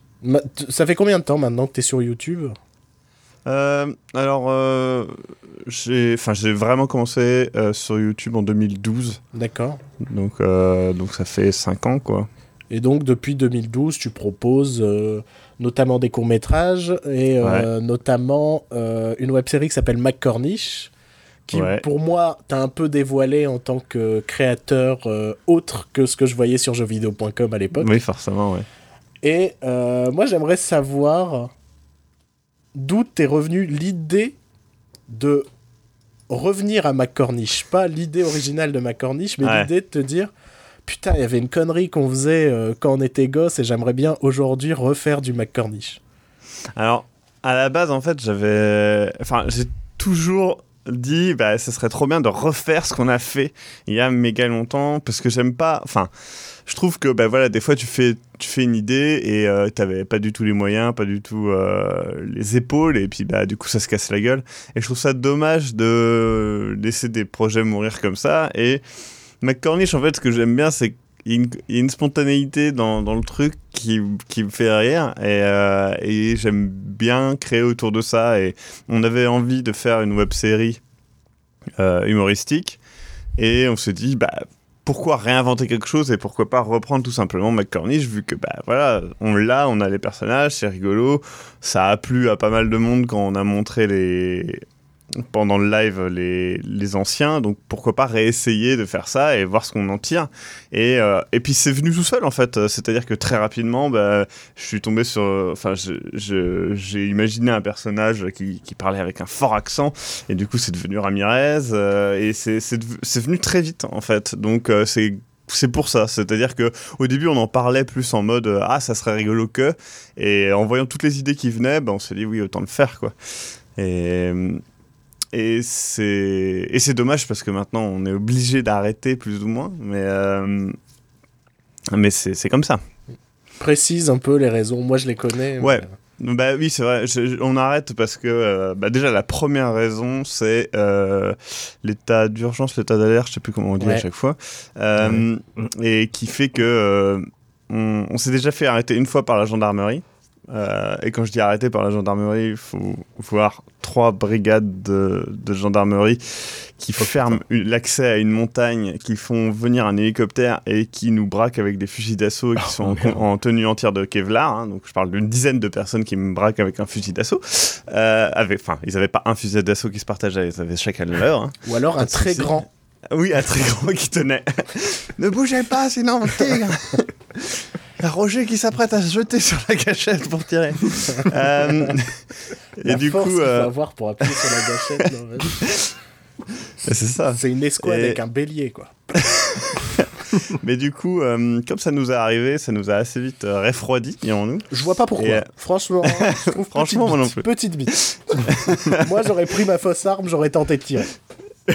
ça fait combien de temps maintenant que t'es sur YouTube? Euh, alors, euh, j'ai, enfin, j'ai vraiment commencé euh, sur YouTube en 2012, D'accord. donc, donc ça fait 5 ans, quoi. Et donc, depuis 2012, tu proposes notamment des courts-métrages et notamment une web-série qui s'appelle McCornish, qui, Ouais. pour moi, t'a un peu dévoilé en tant que créateur autre que ce que je voyais sur jeuxvideo.com à l'époque. Oui, forcément, ouais. Et moi, j'aimerais savoir d'où t'es revenu l'idée de revenir à McCornish. Pas l'idée originale de McCornish, mais Ouais. l'idée de te dire Putain, il y avait une connerie qu'on faisait euh, quand on était gosse et j'aimerais bien aujourd'hui refaire du McCornish. Alors, à la base, en fait, j'avais, enfin, j'ai toujours dit, bah, ce serait trop bien de refaire ce qu'on a fait il y a méga longtemps, parce que j'aime pas, enfin, je trouve que, bah, voilà, des fois, tu fais, tu fais une idée et euh, t'avais pas du tout les moyens, pas du tout euh, les épaules, et puis, bah, du coup, ça se casse la gueule. Et je trouve ça dommage de laisser des projets mourir comme ça. Et McCornish, en fait, ce que j'aime bien, c'est il y a une spontanéité dans, dans le truc qui, qui me fait rire. Et, euh, et j'aime bien créer autour de ça. Et on avait envie de faire une web série euh, humoristique. Et on s'est dit, bah, pourquoi réinventer quelque chose et pourquoi pas reprendre tout simplement McCornish vu que bah voilà on l'a on a les personnages c'est rigolo. Ça a plu à pas mal de monde quand on a montré les pendant le live les, anciens. Donc pourquoi pas réessayer de faire ça et voir ce qu'on en tire. Et, euh, et puis c'est venu tout seul en fait. C'est à dire que très rapidement bah, je suis tombé sur enfin j'ai imaginé un personnage qui, parlait avec un fort accent. Et du coup c'est devenu Ramirez euh, et c'est venu très vite en fait. Donc euh, c'est c'est pour ça, c'est-à-dire que au début on en parlait plus en mode ah ça serait rigolo que et en voyant toutes les idées qui venaient, ben, on s'est dit oui autant le faire quoi. Et c'est et c'est dommage parce que maintenant on est obligé d'arrêter plus ou moins, mais euh, mais c'est c'est comme ça. Précise un peu les raisons. Moi, je les connais. Ouais. mais- Bah oui, c'est vrai. Je- je- on arrête parce que euh, bah déjà la première raison c'est euh, l'état d'urgence, l'état d'alerte, je sais plus comment on dit à chaque fois, euh, et qui fait que euh, on, on s'est déjà fait arrêter une fois par la gendarmerie Euh, et quand je dis arrêté par la gendarmerie, il faut voir trois brigades de, de gendarmerie qui ferment l'accès à une montagne, qui font venir un hélicoptère et qui nous braquent avec des fusils d'assaut qui sont en, tenue entière de Kevlar. hein. donc je parle d'une dizaine de personnes qui me braquent avec un fusil d'assaut. Euh, avec- Enfin, ils n'avaient pas un fusil d'assaut qui se partageait, ils avaient chacun le leur. hein. Ou alors un très grand. Oui, un très grand qui tenait. (laughs) ne bougez pas, sinon on tigre. (laughs) Roger qui s'apprête à se jeter sur la gâchette pour tirer. (laughs) Euh, et du force coup, faut euh, avoir pour appuyer sur la gâchette. (laughs) c'est ça. C'est une escouade Et- avec un bélier, quoi. (laughs) Mais du coup, euh, comme ça nous est arrivé, ça nous a assez vite euh, refroidi, dirons-nous. Je vois pas pourquoi. Euh, Franchement, je trouve Franchement, petite moi non bite, plus. Petite bite. moi, j'aurais pris ma fausse arme, j'aurais tenté de tirer.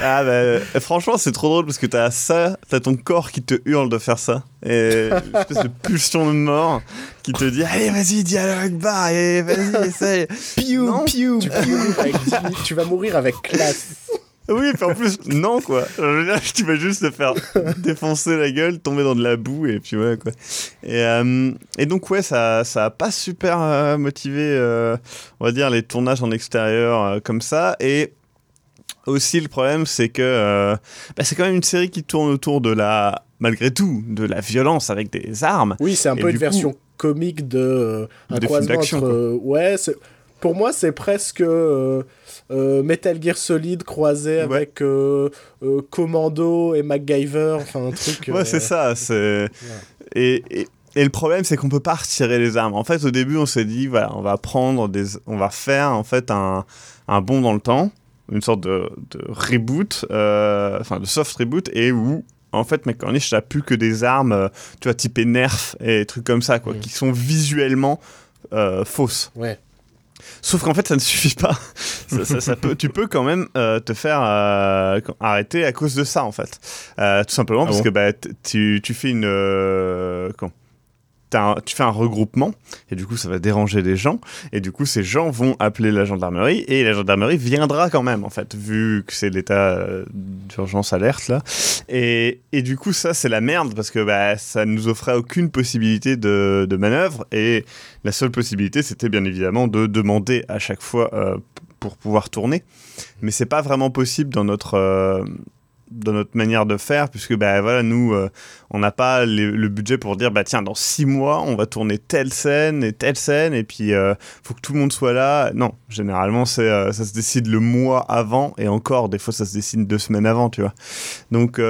Ah bah, franchement, c'est trop drôle parce que t'as ça, t'as ton corps qui te hurle de faire ça. Et une espèce de pulsion de mort qui te dit Allez, vas-y, dialogue, bah, et vas-y, essaye. Piou, Non. piou, tu, vas mourir avec dix- tu vas mourir avec classe. Oui, puis en plus, non, quoi. Je veux dire, tu vas juste te faire défoncer la gueule, tomber dans de la boue, et puis voilà, quoi. Et, euh, et donc, ouais, ça, ça a pas super euh, motivé, euh, on va dire, les tournages en extérieur euh, comme ça. Et aussi, le problème, c'est que euh, bah, c'est quand même une série qui tourne autour de la, malgré tout, de la violence avec des armes. Oui, c'est un Et peu une coup- version comique de euh, un De croisement entre. euh, ouais, pour moi, c'est presque Metal Gear Solid croisé Ouais. avec Commando et MacGyver, enfin un truc. (laughs) Ouais, c'est ça. C'est et, et, et le problème, c'est qu'on peut pas retirer les armes. En fait, au début, on s'est dit, voilà, on va prendre des, on va faire en fait un, un bond dans le temps, une sorte de, de reboot, euh, enfin de soft reboot, et où en fait, McCormick n'a plus que des armes, euh, tu vois, typées Nerf et trucs comme ça, quoi, qui sont visuellement euh, fausses. Ouais. Sauf qu'en fait, ça ne suffit pas. (laughs) ça, ça- ça peut, tu peux quand même euh, te faire euh, arrêter à cause de ça, en fait. Euh, tout simplement Ah parce bon que bah, tu, tu fais une. comment? Tu fais un regroupement et du coup ça va déranger des gens et du coup ces gens vont appeler la gendarmerie et la gendarmerie viendra quand même en fait vu que c'est l'état euh, d'urgence alerte là. Et, et du coup ça c'est la merde parce que bah, ça nous offrait aucune possibilité de, manœuvre et la seule possibilité c'était bien évidemment de demander à chaque fois euh, pour pouvoir tourner. Mais c'est pas vraiment possible dans notre euh, dans notre manière de faire puisque bah voilà nous euh, on n'a pas le budget pour dire bah tiens dans six mois on va tourner telle scène et telle scène et puis euh, faut que tout le monde soit là. Non généralement euh, ça se décide le mois avant et encore des fois ça se décide deux semaines avant tu vois. Donc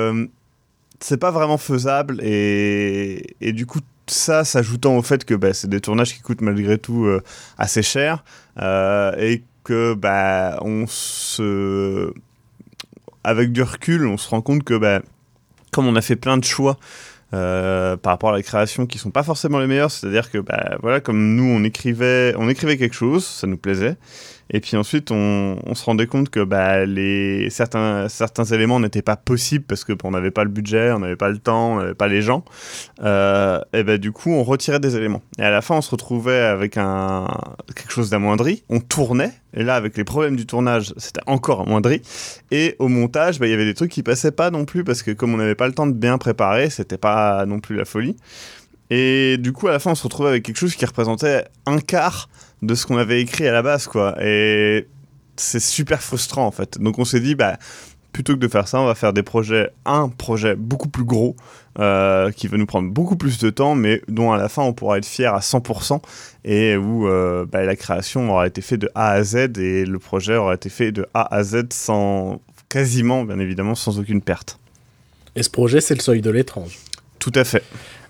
c'est pas vraiment faisable et, et du coup ça s'ajoutant au fait que bah, c'est des tournages qui coûtent malgré tout assez cher et que bah on se avec du recul on se rend compte que bah, comme on a fait plein de choix euh, par rapport à la création qui sont pas forcément les meilleurs c'est-à-dire que bah, voilà comme nous on écrivait on écrivait quelque chose ça nous plaisait et puis ensuite, on, se rendait compte que bah, les, certains, certains éléments n'étaient pas possibles parce que bah, n'avait pas le budget, on n'avait pas le temps, on n'avait pas les gens. Euh, et bah, du coup, on retirait des éléments. Et à la fin, on se retrouvait avec un, quelque chose d'amoindri. On tournait. Et là, avec les problèmes du tournage, c'était encore amoindri. Et au montage, bah, il y avait des trucs qui passaient pas non plus parce que comme on n'avait pas le temps de bien préparer, c'était pas non plus la folie. Et du coup, à la fin, on se retrouvait avec quelque chose qui représentait un quart de ce qu'on avait écrit à la base, quoi. Et c'est super frustrant, en fait. Donc, on s'est dit, bah, plutôt que de faire ça, on va faire des projets, un projet beaucoup plus gros, euh, qui va nous prendre beaucoup plus de temps, mais dont à la fin, on pourra être fier à 100%, et où euh, bah, la création aura été faite de A à Z, et le projet aura été fait de A à Z sans, quasiment, bien évidemment, sans aucune perte. Et ce projet, c'est le seuil de l'étrange. Tout à fait.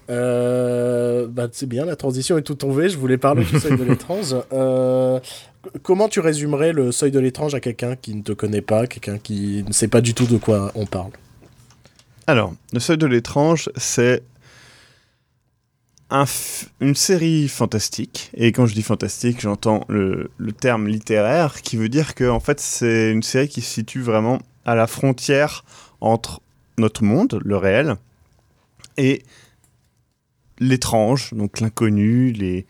Euh, bah, c'est bien, la transition est tout tombée. Je voulais parler du seuil de l'étrange. (laughs) Euh, comment tu résumerais le seuil de l'étrange à quelqu'un qui ne te connaît pas, quelqu'un qui ne sait pas du tout de quoi on parle? Alors, Le Seuil de l'étrange, c'est un une série fantastique. Et quand je dis fantastique, j'entends le, le terme littéraire qui veut dire que en fait, c'est une série qui se situe vraiment à la frontière entre notre monde, le réel, et l'étrange, donc l'inconnu, les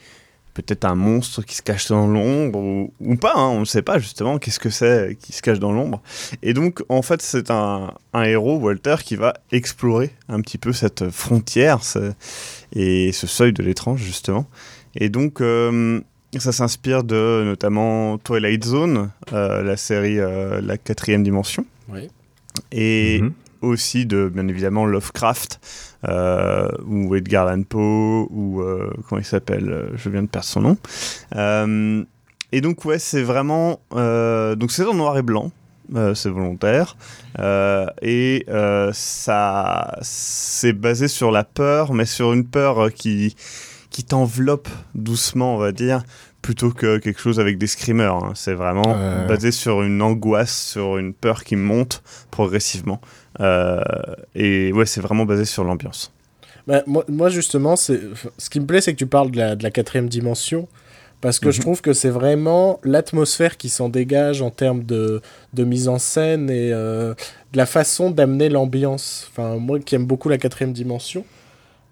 peut-être un monstre qui se cache dans l'ombre ou, ou pas, hein, on ne sait pas justement qu'est-ce que c'est qui se cache dans l'ombre. Et donc, en fait, c'est un, un héros, Walter, qui va explorer un petit peu cette frontière ce- et ce seuil de l'étrange, justement. Et donc, euh, ça s'inspire de notamment Twilight Zone, la série La quatrième dimension. Oui. Et mhm. aussi de, bien évidemment, Lovecraft, ou Edgar Allan Poe, ou comment il s'appelle Je viens de perdre son nom. et donc, ouais, c'est vraiment. donc, c'est en noir et blanc. Euh, c'est volontaire. Euh, et euh, ça, c'est basé sur la peur, mais sur une peur qui, qui t'enveloppe doucement, on va dire, plutôt que quelque chose avec des screamers. Hein. C'est vraiment basé sur une angoisse, sur une peur qui monte progressivement. Et ouais, c'est vraiment basé sur l'ambiance. Bah, moi, moi, justement, ce qui me plaît, c'est que tu parles de la, de la quatrième dimension parce que je mhm. trouve que c'est vraiment l'atmosphère qui s'en dégage en termes de, de, mise en scène et euh, de la façon d'amener l'ambiance. Enfin, moi qui aime beaucoup la quatrième dimension,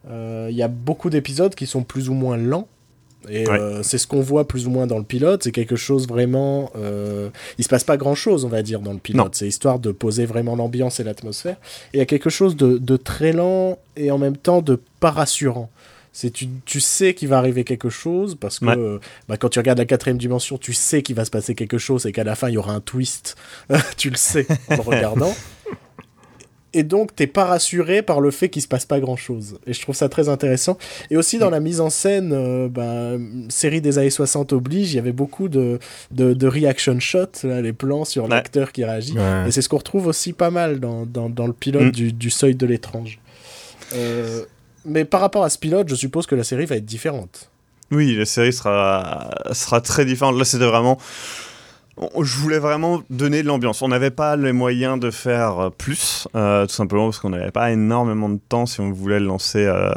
euh, il y a beaucoup d'épisodes qui sont plus ou moins lents. Et euh, c'est ce qu'on voit plus ou moins dans le pilote. C'est quelque chose vraiment. il se passe pas grand chose, on va dire, dans le pilote. C'est histoire de poser vraiment l'ambiance et l'atmosphère. Et il y a quelque chose de, de, très lent et en même temps de pas rassurant c'est tu, tu sais qu'il va arriver quelque chose parce que bah, quand tu regardes la quatrième dimension, tu sais qu'il va se passer quelque chose et qu'à la fin il y aura un twist. (laughs) tu le sais en le regardant. (laughs) Et donc, t'es pas rassuré par le fait qu'il se passe pas grand chose. Et je trouve ça très intéressant. Et aussi, dans la mise en scène, euh, bah, série des années 60 oblige, il y avait beaucoup de, de, reaction shots, les plans sur l'acteur qui réagit. Et c'est ce qu'on retrouve aussi pas mal dans, dans, dans le pilote mm. du, du, Seuil de l'étrange. Euh, mais par rapport à ce pilote, je suppose que la série va être différente. Oui, la série sera, sera très différente. Là, c'était vraiment. Je voulais vraiment donner de l'ambiance. On n'avait pas les moyens de faire plus, euh, tout simplement parce qu'on n'avait pas énormément de temps si on voulait lancer. Euh,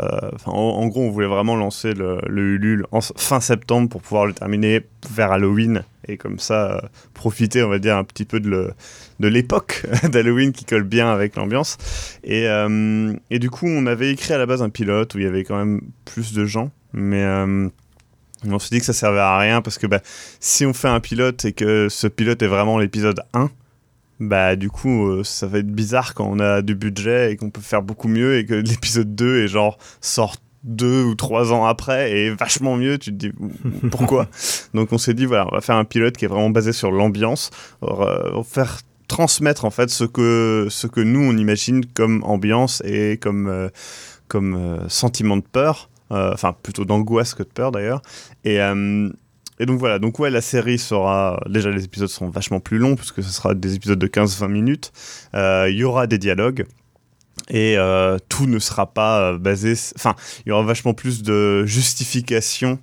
en, gros, on voulait vraiment lancer le, le Ulule fin septembre pour pouvoir le terminer vers Halloween et comme ça euh, profiter, on va dire, un petit peu de l'époque (laughs) d'Halloween qui colle bien avec l'ambiance. Et, euh, et, du coup, on avait écrit à la base un pilote où il y avait quand même plus de gens, mais euh, on s'est dit que ça servait à rien parce que bah, si on fait un pilote et que ce pilote est vraiment l'épisode 1, bah du coup ça va être bizarre quand on a du budget et qu'on peut faire beaucoup mieux et que (laughs) l'épisode 2 est genre sort deux ou trois ans après et vachement mieux. Tu te dis pourquoi (laughs) Donc on s'est dit voilà, on va faire un pilote qui est vraiment basé sur l'ambiance, euh, faire transmettre en fait ce que ce que nous on imagine comme ambiance et comme euh, comme euh, sentiment de peur, enfin plutôt d'angoisse que de peur d'ailleurs. Et et donc voilà, donc ouais, la série sera. Déjà, les épisodes seront vachement plus longs, puisque ce sera des épisodes de 15-20 minutes. Il y aura des dialogues et euh, tout ne sera pas euh, basé. Enfin, il y aura vachement plus de justification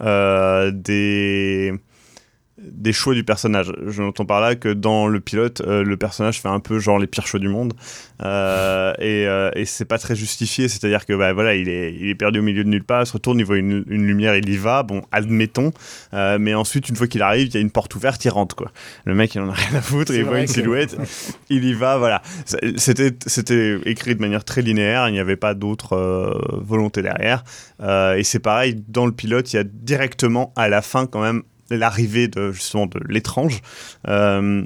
euh, des des choix du personnage. Je n'entends par là que dans le pilote, euh, le personnage fait un peu genre les pires choix du monde euh, et, euh, et c'est pas très justifié. C'est-à-dire que bah, voilà, il est, il est perdu au milieu de nulle part, il se retourne, il voit une, une lumière, il y va. Bon, admettons. mais ensuite, une fois qu'il arrive, il y a une porte ouverte, il rentre quoi. Le mec, il en a rien à foutre, il voit une silhouette, il y va. Voilà. C'était c'était écrit de manière très linéaire. Il n'y avait pas d'autre volonté derrière. et c'est pareil dans le pilote, il y a directement à la fin quand même l'arrivée de justement de l'étrange. Euh,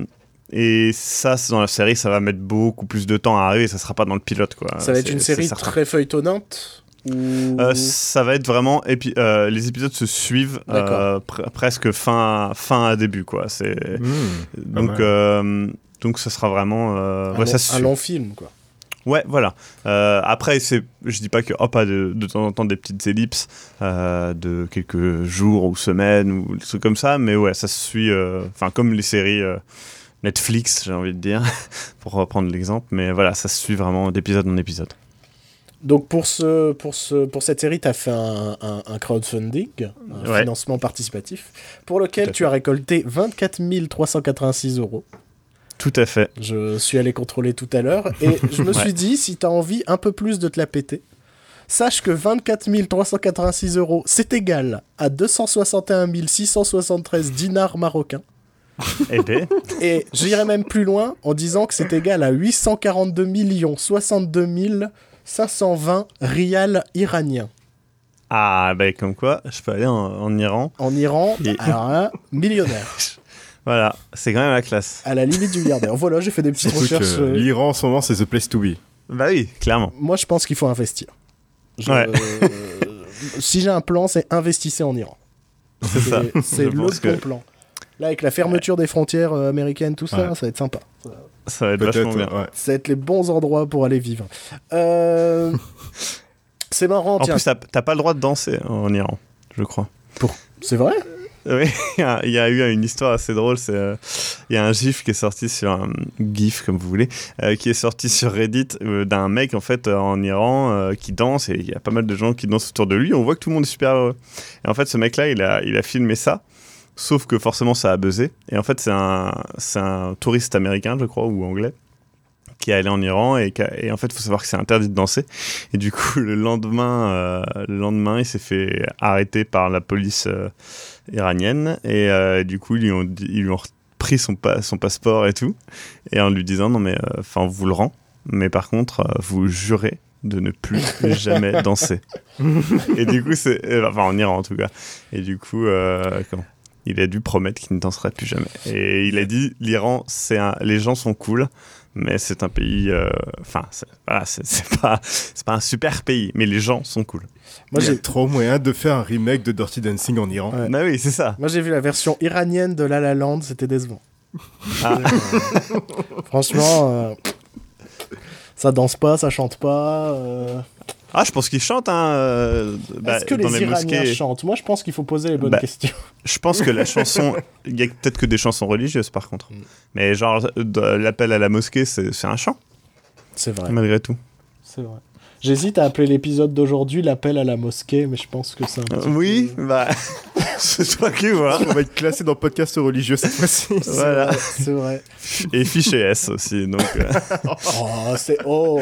et ça, dans la série, ça va mettre beaucoup plus de temps à arriver. Ça sera pas dans le pilote, quoi. Ça va être une série très feuilletonnante. Euh, ça va être vraiment euh, les épisodes se suivent presque fin fin à début quoi c'est mmh, donc donc ça sera vraiment un, long, un long film quoi Ouais, voilà. Euh, après, c'est, je dis pas que, hop, pas de, de temps en temps des petites ellipses euh, de quelques jours ou semaines ou des trucs comme ça, mais ouais, ça se suit, euh, enfin, comme les séries Netflix, j'ai envie de dire, (laughs) pour reprendre l'exemple, mais voilà, ça se suit vraiment d'épisode en épisode. Donc pour, ce, pour, ce, pour cette série, tu as fait un, un, crowdfunding, un financement participatif, pour lequel tu as récolté 24 386 euros. Tout à fait. Je suis allé contrôler tout à l'heure et (laughs) je me suis dit, si tu as envie un peu plus de te la péter, sache que 24 386 euros, c'est égal à 261 673 dinars marocains. Eh ben. (laughs) Et j'irai même plus loin en disant que c'est égal à 842 62 520 rials iraniens. Ah, ben comme quoi, je peux aller en, Iran. En Iran, alors millionnaire. (laughs) Voilà, c'est quand même la classe. À la limite du milliardaire. voilà, j'ai fait des petites recherches. Euh, L'Iran en ce moment, c'est the place to be. Bah oui, clairement. Moi, je pense qu'il faut investir. Ouais. si j'ai un plan, c'est investissez en Iran. C'est ça. C'est le pense que bon plan. Là, avec la fermeture des frontières euh, américaines, tout ça, Ouais. ça va être sympa. Ça va être vachement bien. ouais. Ça va être les bons endroits pour aller vivre. Euh, (laughs) C'est marrant, En tiens. plus, t'as t'as pas le droit de danser en Iran, je crois. C'est vrai? (laughs) Il y a- eu une histoire assez drôle. C'est euh, il y a un gif qui est sorti sur un gif comme vous voulez, euh, qui est sorti sur Reddit euh, d'un mec en fait en Iran qui danse et il y a pas mal de gens qui dansent autour de lui. On voit que tout le monde est super heureux. Et en fait, ce mec-là, il a il a filmé ça. Sauf que forcément ça a buzzé. Et en fait, c'est un, un touriste américain, je crois, ou anglais, qui est allé en Iran. Et, en fait, il faut savoir que c'est interdit de danser. Et du coup, le lendemain, le lendemain il s'est fait arrêter par la police iranienne. Et euh, du coup, ils lui ont, dit- ils lui ont pris son, pa- son passeport et tout. Et en lui disant, non mais, euh, enfin, on vous le rend. Mais par contre, euh, vous jurez de ne plus (laughs) jamais danser. et du coup, c'est... Enfin, en Iran, en tout cas. Et du coup, comment? Il a dû promettre qu'il ne danserait plus jamais. Et il a dit l'Iran, c'est un... les gens sont cool, mais c'est un pays. euh, Enfin, c'est voilà, (laughs) pas, c'est pas un super pays, mais les gens sont cool. Moi, Il y a j'ai trop moyen de faire un remake de Dirty Dancing en Iran. Ouais. Bah oui, c'est ça. moi, j'ai vu la version iranienne de La La Land, c'était décevant. Ah. Euh, (laughs) Franchement, euh, ça danse pas, ça chante pas. euh. Ah, je pense qu'il chante hein, euh, bah, Est-ce que dans les, les Iraniens mosquées. chantent Moi, je pense qu'il faut poser les bonnes Bah, questions. Je pense que la (laughs) chanson, il y a peut-être que des chansons religieuses par contre. Mm. Mais genre l'appel à la mosquée, c'est un chant C'est vrai. malgré tout. C'est vrai. J'hésite à appeler l'épisode d'aujourd'hui l'appel à la mosquée, mais je pense que c'est un petit oui, peu- bah (laughs) c'est toi qui vois. On va être classé dans podcast religieux cette fois-ci. (laughs) C'est Voilà. vrai, C'est vrai. Et fiché S aussi, donc. euh, (laughs) Oh, c'est. Oh,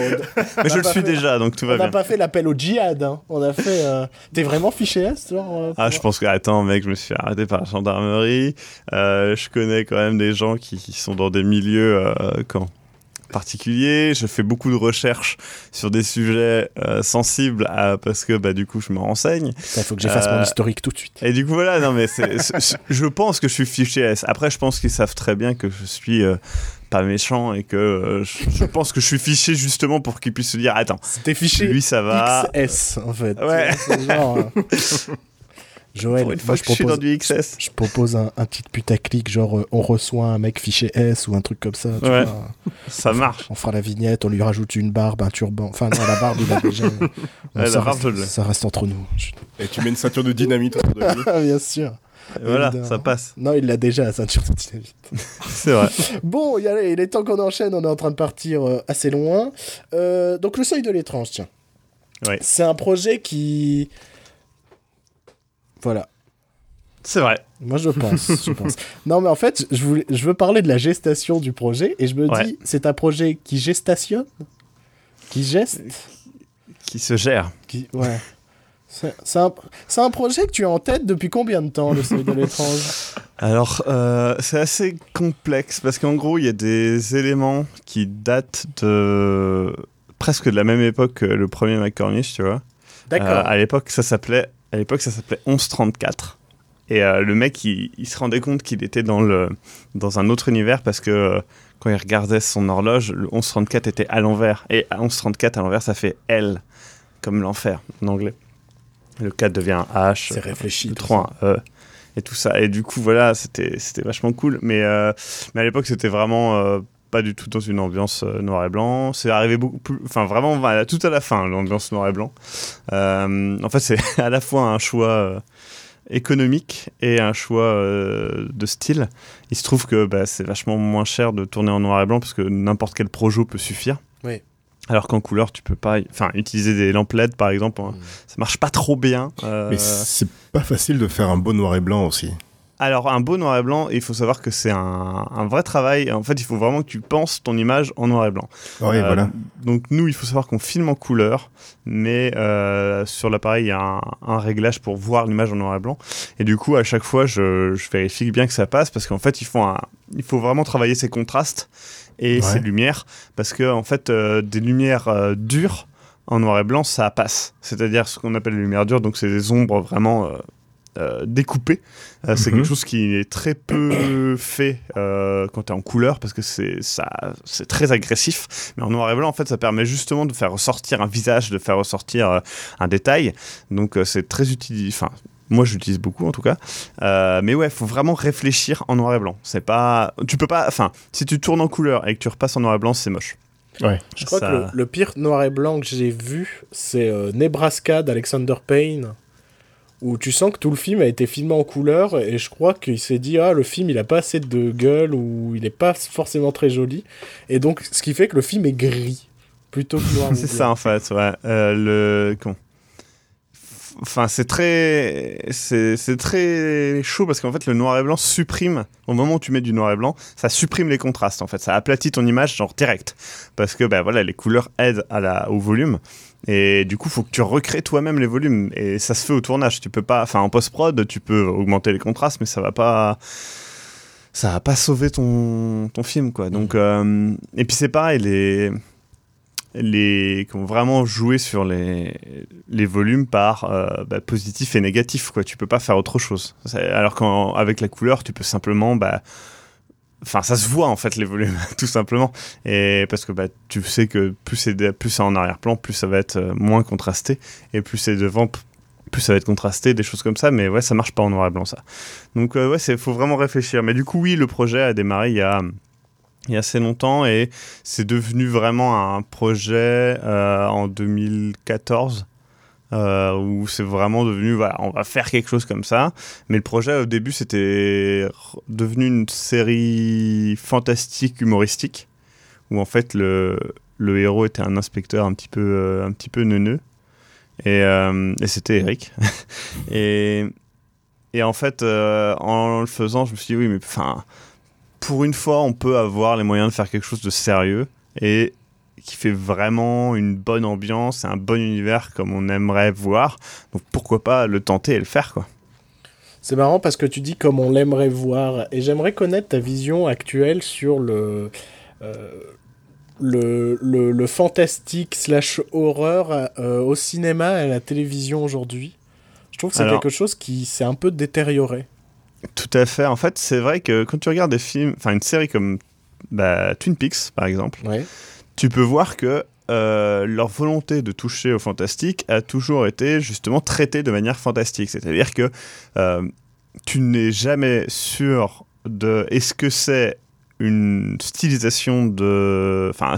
Mais je le suis fait- déjà, donc tout on va n'a bien. pas fait l'appel au djihad. hein. On a fait. euh, T'es vraiment fiché S, genre euh, Ah, je pense que, attends, mec, je me suis fait arrêter par la gendarmerie. Euh, je connais quand même des gens qui, qui sont dans des milieux euh, quand particuliers. Je fais beaucoup de recherches sur des sujets euh, sensibles à- parce que bah, du coup, je me renseigne. Il faut que j'efface mon Euh, historique tout de suite. Et du coup, voilà, non, mais je pense que je suis fiché S. Après, je pense qu'ils savent très bien que je suis euh, pas méchant et que je, je pense que je suis fiché justement pour qu'ils puissent se dire Attends, C'était fiché lui ça va. XS, en fait. Ouais. Genre, (laughs) Joël, Pour une moi, fois je je suis propose, dans du XS. je propose un, un petit putaclic, genre euh, on reçoit un mec fiché S ou un truc comme ça. tu Ouais. vois. (laughs) Ça marche. On fera la vignette, on lui rajoute une barbe, un turban. Enfin, non, la barbe, il a déjà. (laughs) Ouais, ça, reste, ça entre nous. Je- Et tu mets une ceinture de dynamite autour de lui. Ah, (laughs) Bien sûr. Et voilà, Évidemment. ça passe. Non, il l'a déjà, la ceinture de dynamite. C'est vrai. Bon, il y a- il est temps qu'on enchaîne, on est en train de partir euh, assez loin. Euh, donc, le seuil de l'étrange, tiens. Ouais. C'est un projet qui. Voilà. C'est vrai. Moi, je pense, (laughs) je pense. Non, mais en fait, je, voulais, je veux parler de la gestation du projet et je me Ouais. dis, c'est un projet qui gestationne Qui geste Qui se gère. qui... Ouais. C'est un, projet que tu as en tête depuis combien de temps, le seuil de l'étrange? Alors, euh, c'est assez complexe parce qu'en gros, il y a des éléments qui datent de presque de la même époque que le premier McCormick, tu vois. D'accord. Euh, à l'époque, ça s'appelait à l'époque ça s'appelait 1134. Et euh, le mec, il, il se rendait compte qu'il était dans le dans un autre univers parce que euh, quand il regardait son horloge, le 1134 était à l'envers. Et à 1134 à l'envers, ça fait L comme l'enfer en anglais. Le 4 devient un H. c'est réfléchi. le tout 3 un E et tout ça et du coup voilà c'était c'était vachement cool mais euh, mais à l'époque c'était vraiment pas du tout dans une ambiance euh, noir et blanc c'est arrivé beaucoup plus enfin vraiment tout à la fin l'ambiance noir et blanc Euh, en fait c'est (laughs) à la fois un choix euh, économique et un choix euh, de style il se trouve que bah, c'est vachement moins cher de tourner en noir et blanc parce que n'importe quel projo peut suffire Oui. alors qu'en couleur tu peux pas enfin utiliser des lampes LED par exemple hein, Mm. ça marche pas trop bien euh, Mais c'est pas facile de faire un beau noir et blanc aussi. Alors, un beau noir et blanc, il faut savoir que c'est un, un vrai travail. En fait, il faut vraiment que tu penses ton image en noir et blanc. Oui, Euh, voilà. Donc, nous, il faut savoir qu'on filme en couleur, mais euh, sur l'appareil, il y a un, un réglage pour voir l'image en noir et blanc. Et du coup, à chaque fois, je, je vérifie bien que ça passe, parce qu'en fait, il faut, un- il faut vraiment travailler ces contrastes et Ouais. ces lumières, parce que en fait, euh, des lumières euh, dures en noir et blanc, ça passe. C'est-à-dire ce qu'on appelle les lumières dures, donc c'est des ombres vraiment euh, découpées. Euh, c'est Mhm. quelque chose qui est très peu (coughs) fait euh, quand tu es en couleur, parce que c'est ça, c'est très agressif. Mais en noir et blanc, en fait, ça permet justement de faire ressortir un visage, de faire ressortir euh, un détail. Donc euh, c'est très utilisé. Enfin, Moi, j'utilise beaucoup en tout cas. Euh, mais ouais, faut vraiment réfléchir en noir et blanc. C'est pas, tu peux pas. Enfin, si tu tournes en couleur et que tu repasses en noir et blanc, c'est moche. Ouais. Je crois Ça- que le, le pire noir et blanc que j'ai vu, c'est euh, Nebraska d'Alexander Payne, où tu sens que tout le film a été filmé en couleur, et je crois qu'il s'est dit, ah, le film, il a pas assez de gueule, ou il est pas forcément très joli, et donc, ce qui fait que le film est gris, plutôt que noir. (laughs) C'est ça en fait, ouais. Euh, le comment Enfin, c'est très, c'est c'est très chaud parce qu'en fait, le noir et blanc supprime. Au moment où tu mets du noir et blanc, ça supprime les contrastes. En fait, ça aplatit ton image genre direct parce que ben voilà, les couleurs aident à la au volume. Et du coup, faut que tu recrées toi-même les volumes. Et ça se fait au tournage. Tu peux pas, enfin, en post-prod, tu peux augmenter les contrastes, mais ça va pas, ça va pas sauver ton, ton film, quoi. Donc, euh, et puis c'est pareil, les, les, qui ont vraiment joué sur les, les volumes par euh, bah, positif et négatif, quoi. Tu peux pas faire autre chose. Alors qu'avec la couleur, tu peux simplement, bah, Enfin, ça se voit en fait les volumes, (laughs) tout simplement. Et parce que bah, tu sais que plus c'est plus en arrière-plan, plus ça va être euh, moins contrasté, et plus c'est devant, plus ça va être contrasté, des choses comme ça. Mais ouais, ça marche pas en noir et blanc ça. Donc euh, ouais, c'est faut vraiment réfléchir. Mais du coup, oui, le projet a démarré il y a il y a assez longtemps et c'est devenu vraiment un projet euh, en 2014 euh, où c'est vraiment devenu voilà on va faire quelque chose comme ça. Mais le projet au début c'était devenu une série fantastique humoristique où en fait le, le héros était un inspecteur un petit peu euh, un petit peu neuneux et, euh, et c'était Eric. (laughs) Et et en fait en le faisant je me suis dit oui mais enfin pour une fois on peut avoir les moyens de faire quelque chose de sérieux. Et qui fait vraiment une bonne ambiance un bon univers comme on aimerait voir. Donc pourquoi pas le tenter et le faire quoi. C'est marrant parce que tu dis comme on l'aimerait voir, et j'aimerais connaître ta vision actuelle sur le, euh, le, le, le fantastique slash horreur euh, au cinéma et à la télévision aujourd'hui. Je trouve que c'est Alors- quelque chose qui s'est un peu détérioré. Tout à fait. En fait, c'est vrai que quand tu regardes des films, enfin une série comme bah, Twin Peaks par exemple, Ouais. Tu peux voir que euh, leur volonté de toucher au fantastique a toujours été justement traitée de manière fantastique. C'est-à-dire que euh, tu n'es jamais sûr de est-ce que c'est une stylisation de, enfin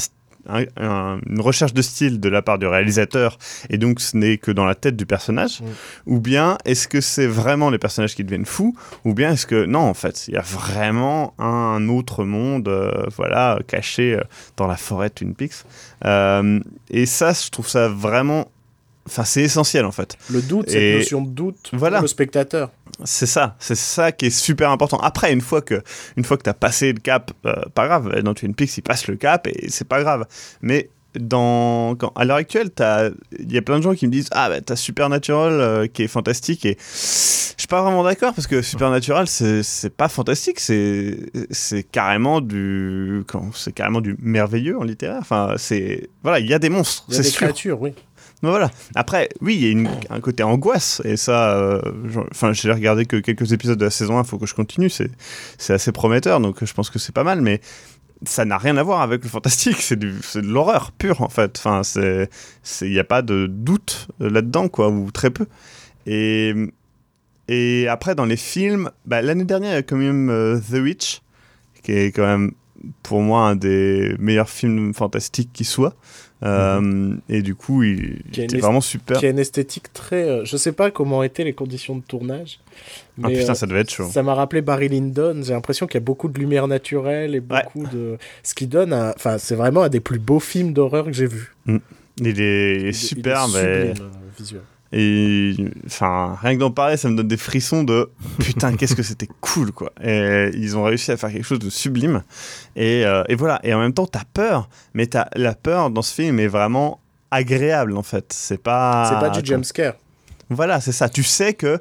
un- un- une recherche de style de la part du réalisateur et donc ce n'est que dans la tête du personnage. Mm. ou bien est-ce que c'est vraiment les personnages qui deviennent fous? Ou bien est-ce que non en fait il y a vraiment un autre monde euh, voilà caché euh, dans la forêt Twin Peaks. Euh, et ça je trouve ça vraiment enfin c'est essentiel en fait Le doute, cette Et notion de doute voilà. pour le spectateur. c'est ça, c'est ça qui est super important. Après, une fois que, une fois que t'as passé le cap, euh, pas grave. Dans Twin Peaks, il passe le cap et c'est pas grave. Mais dans, quand, à l'heure actuelle, t'as- il y a plein de gens qui me disent ah bah t'as Supernatural euh, qui est fantastique et je suis pas vraiment d'accord parce que Supernatural c'est pas fantastique, c'est c'est carrément du, c'est carrément du merveilleux en littéraire. Enfin c'est voilà, il y a des monstres, c'est des sûr. créatures, oui. Mais voilà. Après, oui, il y a un côté angoisse, et ça, euh, enfin, j'ai regardé que quelques épisodes de la saison 1, il faut que je continue, c'est, assez prometteur, donc je pense que c'est pas mal, mais ça n'a rien à voir avec le fantastique, c'est, de l'horreur pure, en fait. Il n'y a pas de doute là-dedans, quoi, ou très peu. Et, et après, dans les films, bah, l'année dernière, il y a quand même euh, The Witch, qui est quand même, pour moi, un des meilleurs films fantastiques qui soit. Euh, Et du coup, il était vraiment super. Qui a une esthétique très. euh, je sais pas comment étaient les conditions de tournage. Ah putain, euh, ça devait être chaud. Ça m'a rappelé Barry Lyndon. J'ai l'impression qu'il y a beaucoup de lumière naturelle et Ouais. beaucoup de. Ce qui donne. Enfin, c'est vraiment un des plus beaux films d'horreur que j'ai vu. Il est Il est- super, il est mais. sublime, euh, visuel. Et enfin, rien que d'en parler, ça me donne des frissons de putain, qu'est-ce que c'était cool, quoi. Et ils ont réussi à faire quelque chose de sublime. Et, euh, et voilà. Et en même temps, t'as peur, mais t'as la peur dans ce film est vraiment agréable, en fait. C'est pas. c'est pas du jumpscare. Voilà, c'est ça. Tu sais que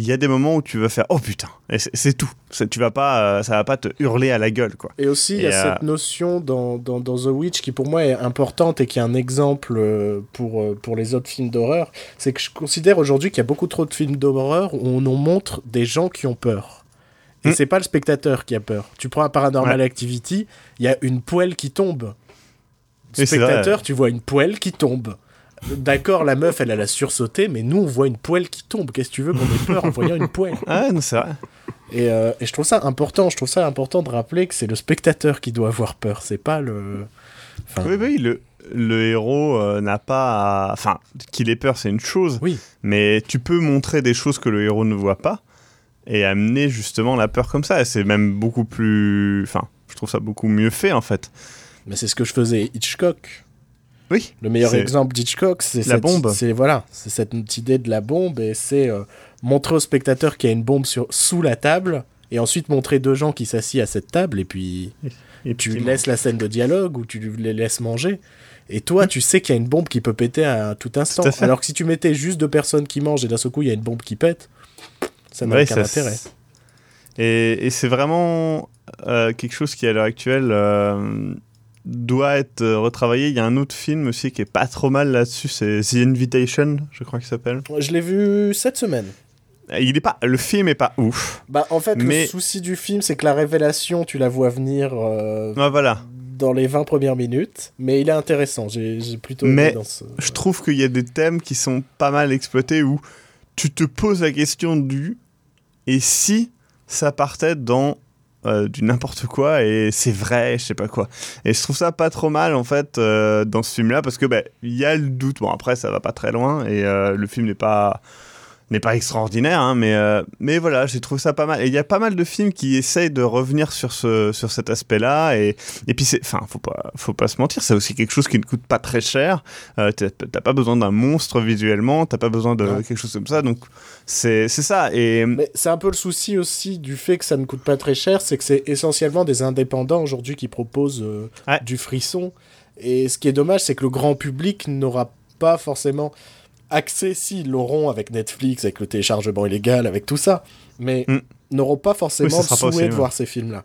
il y a des moments où tu vas faire oh putain, et c'est tout. C'est- Tu vas pas, euh, ça va pas te hurler à la gueule, quoi. Et aussi, il y a euh, cette notion dans, dans, dans The Witch qui, pour moi, est importante et qui est un exemple euh, pour, pour les autres films d'horreur. C'est que je considère aujourd'hui qu'il y a beaucoup trop de films d'horreur où on nous montre des gens qui ont peur. Et Mm. c'est pas le spectateur qui a peur. Tu prends un Paranormal Activity, il y a une poêle qui tombe. Vrai. Spectateur, tu vois une poêle qui tombe. D'accord, la meuf, elle, a la sursauté, mais nous, on voit une poêle qui tombe. Qu'est-ce que tu veux qu'on ait peur en voyant une poêle (laughs) Ah, non, c'est vrai. Et, euh, et, je trouve ça important. Je trouve ça important de rappeler que c'est le spectateur qui doit avoir peur. C'est pas le. Enfin... Oui, oui, le, le héros euh, n'a pas. À... Enfin, qu'il ait peur, c'est une chose. Oui. Mais tu peux montrer des choses que le héros ne voit pas et amener justement la peur comme ça. Et c'est même beaucoup plus. Enfin, je trouve ça beaucoup mieux fait en fait. Mais c'est ce que je faisais Hitchcock. Oui. Le meilleur exemple d'Hitchcock, c'est la bombe. C'est voilà, c'est cette idée de la bombe et c'est euh, montrer au spectateur qu'il y a une bombe sur, sous la table et ensuite montrer deux gens qui s'assient à cette table et puis et, tu laisses la scène de dialogue ou tu les laisses manger. Et toi, tu sais qu'il y a une bombe qui peut péter à tout instant. Alors que si tu mettais juste deux personnes qui mangent et d'un seul coup il y a une bombe qui pète, ça n'a aucun intérêt. Et, et c'est vraiment euh, quelque chose qui à l'heure actuelle euh, doit être euh, retravaillé. Il y a un autre film aussi qui est pas trop mal là-dessus, c'est The Invitation, je crois qu'il s'appelle. Je l'ai vu cette semaine. Il est pas, le film est pas ouf. Bah en fait, le souci du film, c'est que la révélation, tu la vois venir. Euh, ah, voilà. Dans les 20 premières minutes, mais il est intéressant. J'ai plutôt. Mais je trouve qu'il y a des thèmes qui sont pas mal exploités où tu te poses la question du et si ça partait dans euh, du n'importe quoi et c'est vrai, je sais pas quoi. Et je trouve ça pas trop mal en fait euh, dans ce film-là parce que ben il y a le doute. Bon après ça va pas très loin et euh, le film n'est pas n'est pas extraordinaire, hein, mais, euh, mais voilà, j'ai trouvé ça pas mal. Et il y a pas mal de films qui essayent de revenir sur, ce, sur cet aspect-là. Et, et puis, enfin, faut pas, faut pas se mentir, c'est aussi quelque chose qui ne coûte pas très cher. Euh, t'as pas besoin d'un monstre visuellement, t'as pas besoin de quelque chose comme ça. Donc, c'est ça. Et... Mais c'est un peu le souci aussi du fait que ça ne coûte pas très cher, c'est que c'est essentiellement des indépendants aujourd'hui qui proposent euh, du frisson. Et ce qui est dommage, c'est que le grand public n'aura pas forcément accès, s'ils l'auront avec Netflix, avec le téléchargement illégal, avec tout ça, mais mm. n'auront pas forcément le souhait de voir ces films-là.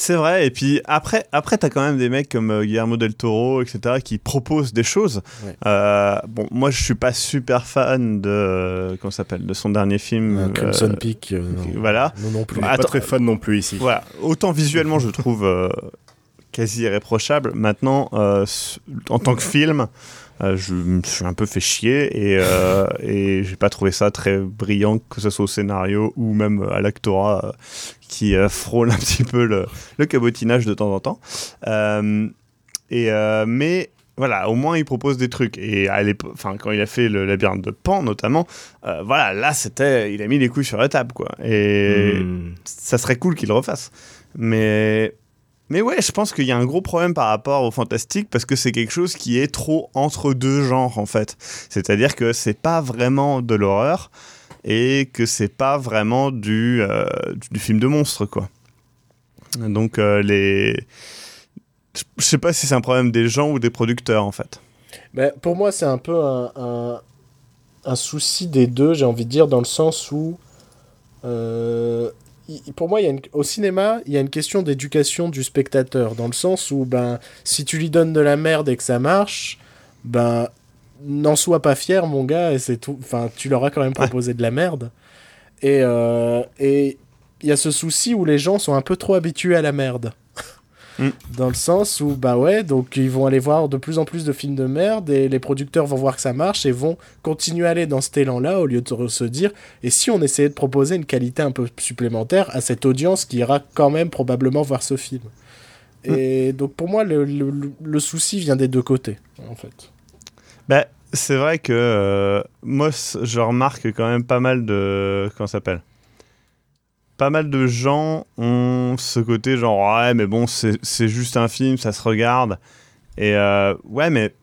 C'est vrai, et puis après, après tu as quand même des mecs comme euh, Guillermo del Toro, etc., qui proposent des choses. Euh, bon, moi, je suis pas super fan de. Euh, comment s'appelle De son dernier film. Crimson Peak. voilà. Non, non plus. pas très fan non plus ici. Voilà. Autant visuellement, je trouve quasi irréprochable. Maintenant, en tant que film. Euh, je me suis un peu fait chier et, euh, et j'ai pas trouvé ça très brillant, que ce soit au scénario ou même à l'actorat euh, qui frôle un petit peu le, le, cabotinage de temps en temps. et, mais voilà, au moins il propose des trucs. Et à enfin, quand il a fait le labyrinthe de Pan, notamment, voilà, là c'était, il a mis les couilles sur la table, quoi. Et hmm. ça serait cool qu'il le refasse. Mais mais ouais, je pense qu'il y a un gros problème par rapport au fantastique parce que c'est quelque chose qui est trop entre deux genres en fait. C'est-à-dire que c'est pas vraiment de l'horreur et que c'est pas vraiment du, euh, film de monstre quoi. Donc euh, les je sais pas si c'est un problème des gens ou des producteurs en fait. Mais pour moi, c'est un peu un, un, souci des deux, j'ai envie de dire, dans le sens où euh, pour moi, il y a au cinéma, il y a une question d'éducation du spectateur, dans le sens où, ben, si tu lui donnes de la merde et que ça marche, ben, n'en sois pas fier, mon gars, et c'est tout. Enfin, tu leur as quand même proposé de la merde. Et euh, et il y a ce souci où les gens sont un peu trop habitués à la merde. Mm. Dans le sens où, bah ouais, donc ils vont aller voir de plus en plus de films de merde et les producteurs vont voir que ça marche et vont continuer à aller dans cet élan-là au lieu de se dire et si on essayait de proposer une qualité un peu supplémentaire à cette audience qui ira quand même probablement voir ce film. Mm. Et donc pour moi, le, le, souci vient des deux côtés, en fait. Bah, c'est vrai que euh, moi, je remarque quand même pas mal de. Comment ça s'appelle? Pas mal de gens ont ce côté genre ouais mais bon c'est juste un film ça se regarde. Et euh, ouais mais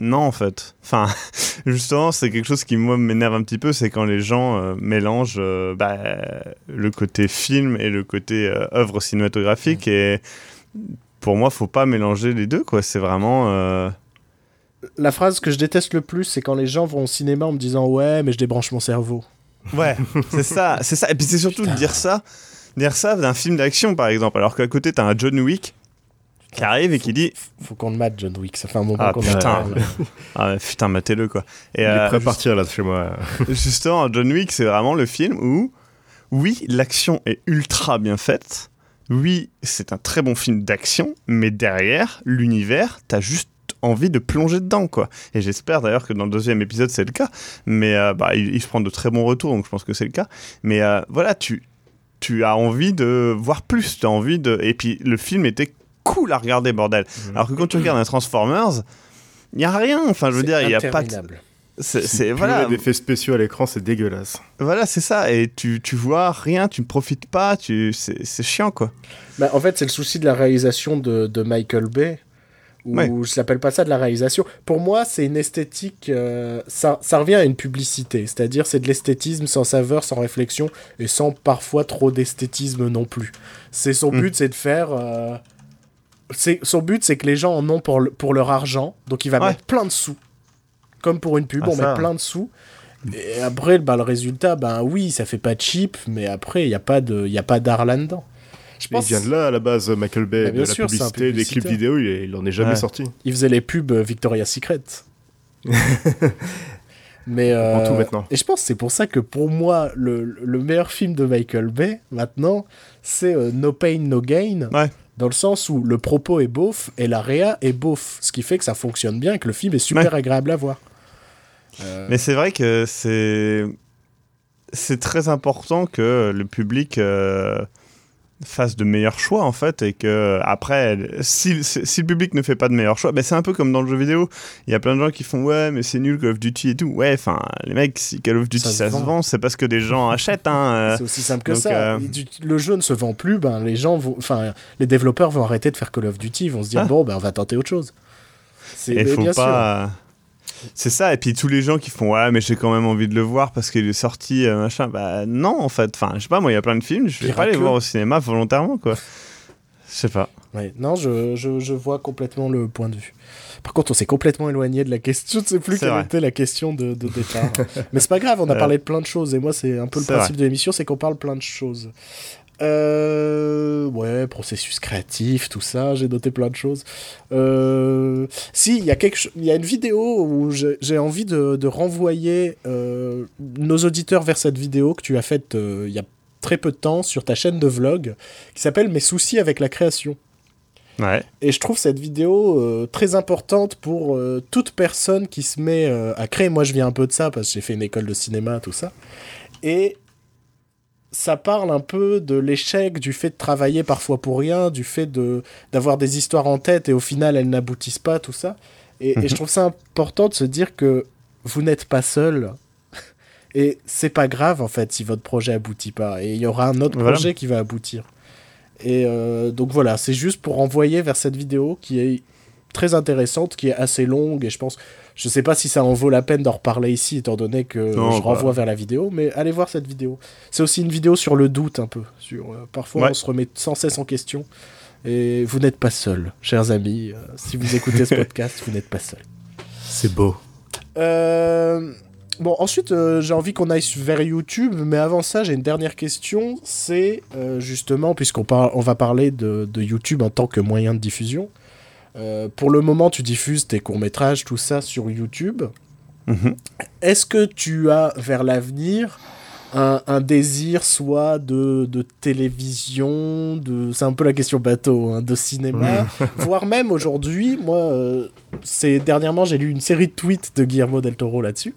non en fait. Enfin (laughs) justement c'est quelque chose qui moi m'énerve un petit peu c'est quand les gens euh, mélangent euh, bah, le côté film et le côté œuvre cinématographique et pour moi faut pas mélanger les deux quoi. C'est vraiment la phrase que je déteste le plus c'est quand les gens vont au cinéma en me disant ouais mais je débranche mon cerveau Ouais, c'est ça, c'est ça. Et puis c'est surtout de dire ça, dire ça d'un film d'action par exemple, alors qu'à côté t'as un John Wick qui arrive et qui dit faut qu'on le mate John Wick. Ça fait un moment ah, qu'on putain. Ah putain matez-le quoi. Et il est euh, prêt à partir là chez moi. (laughs) justement John Wick c'est vraiment le film où oui l'action est ultra bien faite. Oui c'est un très bon film d'action mais derrière l'univers t'as juste envie de plonger dedans, quoi. Et j'espère d'ailleurs que dans le deuxième épisode, c'est le cas. Mais euh, bah, il, se prend de très bons retours, donc je pense que c'est le cas. Mais euh, voilà, tu, tu as envie de voir plus, tu as envie de... Et puis le film était cool à regarder, bordel. Mhm. Alors que quand tu regardes un Transformers, il n'y a rien. Enfin, je veux dire, il n'y a pas... C'est voilà. D'effets spéciaux à l'écran, c'est dégueulasse. Voilà, c'est ça. Et tu, tu vois rien, tu ne profites pas, tu... c'est chiant quoi. Bah, en fait, c'est le souci de la réalisation de, de Michael Bay. Ou je s'appelle pas ça de la réalisation. Pour moi, c'est une esthétique. Euh, ça, ça revient à une publicité. C'est-à-dire, c'est de l'esthétisme sans saveur, sans réflexion et sans parfois trop d'esthétisme non plus. C'est son hmm. but, c'est de faire. Euh, son but, c'est que les gens en ont pour, pour leur argent. Donc, il va mettre plein de sous comme pour une pub, ah, on met plein de sous. Et après, bah, le résultat, ben oui, ça fait pas cheap, mais après, il n'y a pas d'art là-dedans. Je pense... Il vient de là à la base, Michael Bay, bah, de la publicité, des clips vidéo, il, n'en en est jamais sorti. Il faisait les pubs euh, Victoria's Secret. (laughs) mais tout maintenant. Et je pense que c'est pour ça que pour moi, le, le, meilleur film de Michael Bay, maintenant, c'est euh, No Pain, No Gain. Ouais dans le sens où le propos est beauf et la réa est beauf, ce qui fait que ça fonctionne bien et que le film est super agréable à voir. Euh, Mais c'est vrai que c'est c'est très important que le public euh, fasse de meilleurs choix en fait et que après si, si, le public ne fait pas de meilleurs choix ben c'est un peu comme dans le jeu vidéo il y a plein de gens qui font ouais mais c'est nul Call of Duty et tout ouais enfin les mecs si Call of Duty ça, se, vend, c'est parce que des gens (laughs) achètent hein, euh. c'est aussi simple que ça euh, le jeu ne se vend plus ben les gens vont enfin les développeurs vont arrêter de faire Call of Duty ils vont se dire ah. bon ben on va tenter autre chose c'est bien pas sûr. C'est ça, et puis tous les gens qui font ouais, mais j'ai quand même envie de le voir parce qu'il est sorti, euh, machin. Bah non, en fait. Enfin, je sais pas, moi, il y a plein de films, je vais pas les voir au cinéma volontairement, quoi. Je sais pas. Ouais, non, je, je, je, vois complètement le point de vue. Par contre, on s'est complètement éloigné de la question. Je ne sais plus quelle était la question de, de départ. (laughs) mais c'est pas grave, on a parlé de plein de choses. Et moi, c'est un peu le principe de l'émission, c'est qu'on parle plein de choses. Euh, ouais, processus créatif, tout ça, j'ai noté plein de choses. Euh, si, il y, a quelque y a une vidéo où j'ai envie de, de renvoyer euh, nos auditeurs vers cette vidéo que tu as faite il y a très peu de temps sur ta chaîne de vlog, qui s'appelle Mes soucis avec la création. Ouais. Et je trouve cette vidéo euh, très importante pour toute personne qui se met à créer. Moi, je viens un peu de ça parce que j'ai fait une école de cinéma, tout ça. Et ça parle un peu de l'échec, du fait de travailler parfois pour rien, du fait de d'avoir des histoires en tête et au final elles n'aboutissent pas, tout ça. Et, je mhm. trouve ça important de se dire que vous n'êtes pas seul. (laughs) Et c'est pas grave en fait si votre projet aboutit pas. Et il y aura un autre projet qui va aboutir. Et euh, donc voilà, c'est juste pour renvoyer vers cette vidéo qui est très intéressante, qui est assez longue et je pense je sais pas si ça en vaut la peine d'en reparler ici, étant donné que je bah. renvoie vers la vidéo, mais allez voir cette vidéo. C'est aussi une vidéo sur le doute, un peu. Sur, euh, parfois, on se remet sans cesse en question. Et vous n'êtes pas seul, chers amis. Euh, si vous écoutez ce (laughs) podcast, vous n'êtes pas seul. C'est beau. Euh, bon, ensuite, j'ai envie qu'on aille vers YouTube, mais avant ça, j'ai une dernière question. C'est justement, puisqu'on on va parler de, de, YouTube en tant que moyen de diffusion, euh, pour le moment, tu diffuses tes courts-métrages, tout ça sur YouTube. Mhm. Est-ce que tu as, vers l'avenir, un, désir soit de, télévision, de c'est un peu la question bateau, hein, de cinéma, (laughs) voire même aujourd'hui, moi, euh, c'est dernièrement j'ai lu une série de tweets de Guillermo del Toro là-dessus,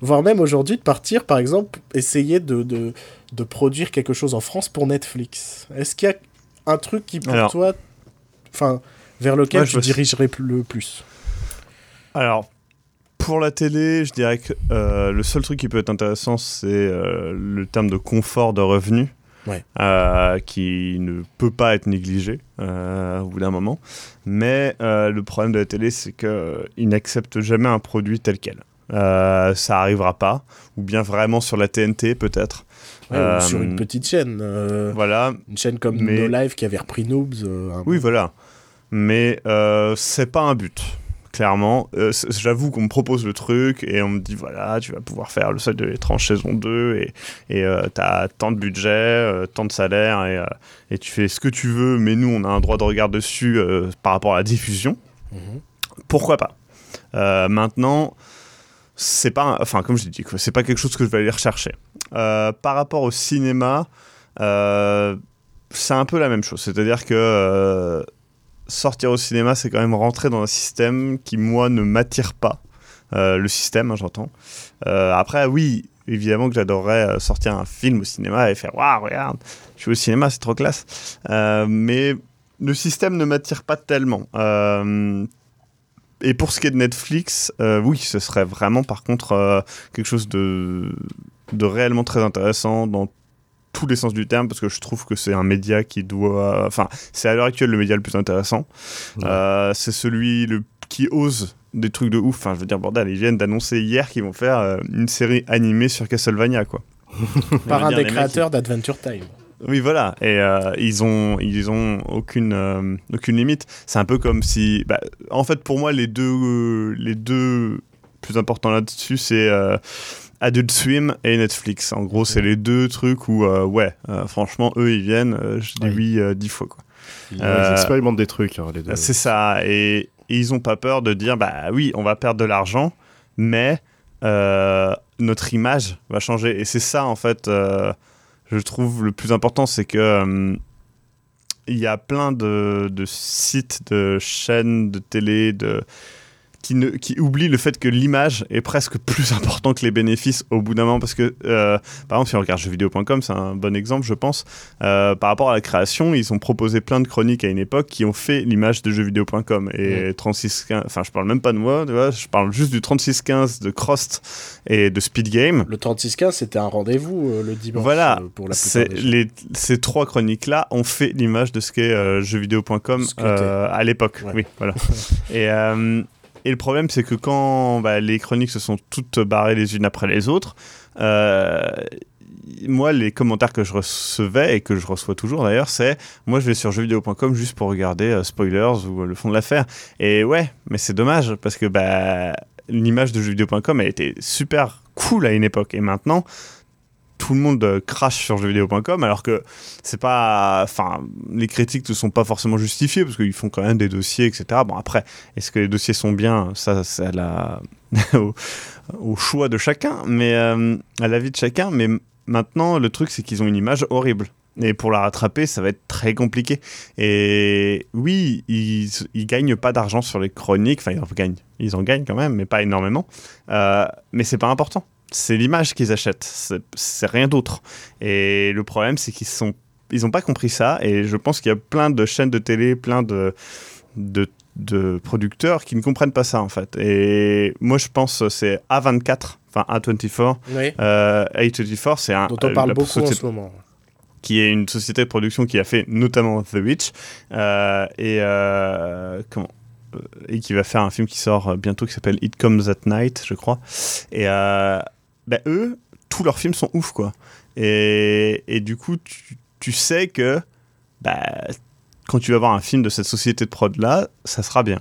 voire même aujourd'hui de partir, par exemple, essayer de, de, produire quelque chose en France pour Netflix. Est-ce qu'il y a un truc qui pour toi, enfin, vers lequel je dirigerais le plus Alors, pour la télé, je dirais que euh, le seul truc qui peut être intéressant, c'est euh, le terme de confort de revenu. Euh, qui ne peut pas être négligé au bout d'un moment. Mais le problème de la télé, c'est qu'il n'accepte jamais un produit tel quel. ça arrivera pas, ou bien vraiment sur la TNT peut-être. ou sur une petite chaîne. voilà. Une chaîne comme No Live qui avait repris Noobs. oui, voilà mais euh, c'est pas un but. Clairement, euh, j'avoue qu'on me propose le truc et on me dit voilà, tu vas pouvoir faire le seuil de l'étrange saison 2 et et euh, t'as tant de budget, euh, tant de salaire et, et tu fais ce que tu veux, mais nous on a un droit de regard dessus par rapport à la diffusion. Mhm. Pourquoi pas? Maintenant, c'est pas, enfin comme je l'ai dit, c'est pas quelque chose que je vais aller rechercher. par rapport au cinéma, c'est un peu la même chose, c'est-à-dire que sortir au cinéma, c'est quand même rentrer dans un système qui, moi, ne m'attire pas. Euh, le système, hein, j'entends. Euh, après, oui, évidemment que j'adorerais euh, sortir un film au cinéma et faire Waouh, regarde, je suis au cinéma, c'est trop classe. mais le système ne m'attire pas tellement. et pour ce qui est de Netflix, oui, ce serait vraiment par contre quelque chose de, de réellement très intéressant dans tous les sens du terme parce que je trouve que c'est un média qui doit enfin c'est à l'heure actuelle le média le plus intéressant. Euh, c'est celui le qui ose des trucs de ouf. Enfin je veux dire bordel ils viennent d'annoncer hier qu'ils vont faire euh, une série animée sur Castlevania quoi. (laughs) Par un des créateurs d'Adventure Time. Oui, voilà. Et euh, ils ont, ils ont aucune, aucune limite. C'est un peu comme si, bah, en fait, pour moi, les deux, les deux plus importants là-dessus, c'est Adult Swim et Netflix. En gros, c'est les deux trucs où, euh, ouais, euh, franchement, eux, ils viennent, euh, je dis oui dix fois. Quoi. Ils, expérimentent des trucs, hein, les deux. C'est ça. Et, ils ont pas peur de dire, bah oui, on va perdre de l'argent, mais notre image va changer. Et c'est ça, en fait, je trouve le plus important, c'est que il y a plein de, de, sites, de chaînes de télé, de qui, ne, qui oublie le fait que l'image est presque (laughs) plus important que les bénéfices au bout d'un moment parce que euh, par exemple si on regarde jeuxvideo.com c'est un bon exemple je pense euh, par rapport à la création ils ont proposé plein de chroniques à une époque qui ont fait l'image de jeuxvideo.com et 3615 enfin je parle même pas de moi tu vois, je parle juste du 3615 de Crost et de Speed Game. Le 3615 c'était un rendez-vous euh, le dimanche voilà. pour la les, ces trois chroniques là ont fait l'image de ce qu'est jeuxvideo.com à l'époque. Oui voilà. (laughs) Et et le problème, c'est que quand bah, les chroniques se sont toutes barrées les unes après les autres, euh, moi, les commentaires que je recevais et que je reçois toujours d'ailleurs, c'est moi je vais sur jeuxvideo.com juste pour regarder euh, spoilers ou le fond de l'affaire. Et ouais, mais c'est dommage parce que bah, l'image de jeuxvideo.com a été super cool à une époque et maintenant tout le monde euh, crache sur jeuxvideo.com alors que c'est pas enfin les critiques ne sont pas forcément justifiées parce qu'ils font quand même des dossiers etc bon après est-ce que les dossiers sont bien? Ça c'est (laughs) au, choix de chacun mais euh, à l'avis de chacun mais maintenant le truc c'est qu'ils ont une image horrible et pour la rattraper, ça va être très compliqué. Et oui, ils, ils gagnent pas d'argent sur les chroniques. Enfin, ils en gagnent. Ils en gagnent quand même, mais pas énormément. Euh, mais c'est pas important c'est l'image qu'ils achètent, c'est rien d'autre. Et le problème, c'est qu'ils sont, ils n'ont pas compris ça. Et je pense qu'il y a plein de chaînes de télé, plein de, de, producteurs qui ne comprennent pas ça en fait. Et moi, je pense c'est A24, enfin A24. Oui. Euh, A24, c'est un. Dont on parle beaucoup en ce moment qui est une société de production qui a fait notamment The Witch euh, et euh, comment et qui va faire un film qui sort bientôt qui s'appelle It Comes at Night, je crois. Et bah, eux, tous leurs films sont ouf, quoi. Et, et du coup, tu, tu, sais que bah, quand tu vas voir un film de cette société de prod-là, ça sera bien.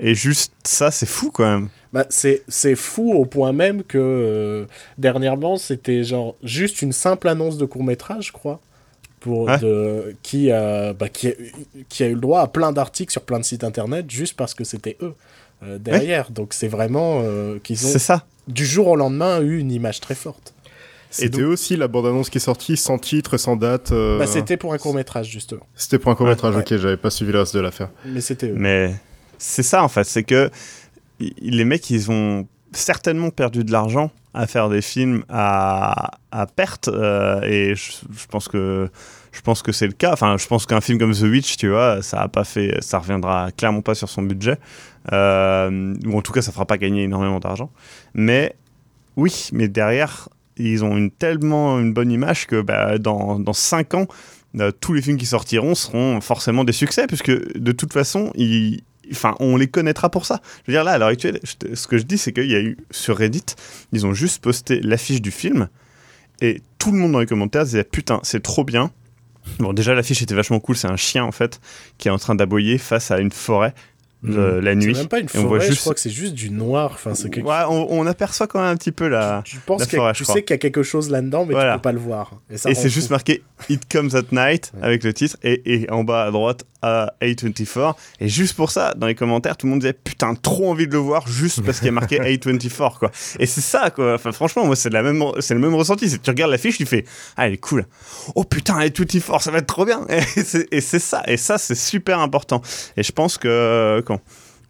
Et juste ça, c'est fou quand même. Bah, c'est, fou au point même que euh, dernièrement, c'était genre juste une simple annonce de court-métrage, je crois. Pour de, qui, a, bah, qui, a, qui a eu le droit à plein d'articles sur plein de sites internet juste parce que c'était eux euh, derrière. Donc c'est vraiment euh, qu'ils ont. C'est ça du jour au lendemain eu une image très forte. C'était aussi la bande-annonce qui est sortie sans titre, sans date. Euh, bah, c'était pour un court-métrage, justement. C'était pour un court-métrage, ok, j'avais pas suivi le reste de l'affaire. Mais c'était Mais c'est ça, en fait, c'est que les mecs, ils ont certainement perdu de l'argent à faire des films à, à perte, euh, et je, pense que je pense que c'est le cas. Enfin, je pense qu'un film comme The Witch, tu vois, ça a pas fait, ça reviendra clairement pas sur son budget. Euh, ou en tout cas ça fera pas gagner énormément d'argent. Mais oui, mais derrière, ils ont une, tellement une bonne image que bah, dans, dans 5 ans, euh, tous les films qui sortiront seront forcément des succès, puisque de toute façon, enfin, on les connaîtra pour ça. Je veux dire, là, à l'heure actuelle, ce que je dis, c'est qu'il y a eu sur Reddit, ils ont juste posté l'affiche du film, et tout le monde dans les commentaires disait Putain, c'est trop bien. Bon, déjà, l'affiche était vachement cool, c'est un chien en fait, qui est en train d'aboyer face à une forêt. Euh, la nuit. C'est même pas une forêt, on voit juste... je crois que c'est juste du noir. Enfin, c'est quelque... ouais, on, aperçoit quand même un petit peu la, tu, penses forêt, Tu sais qu'il y a quelque chose là-dedans, mais tu tu peux pas le voir. Et, c'est juste marqué It Comes at Night avec le titre et, et, en bas à droite à A24. Et juste pour ça, dans les commentaires, tout le monde disait putain, trop envie de le voir juste parce qu'il y a marqué (laughs) A24, quoi. Et c'est ça, quoi. Enfin, franchement, moi, c'est la même, c'est le même ressenti. C'est que tu regardes l'affiche, tu fais, ah, elle est cool. Oh putain, A24, ça va être trop bien. (laughs) Et c'est ça. Et ça, c'est super important. Et je pense que, quand,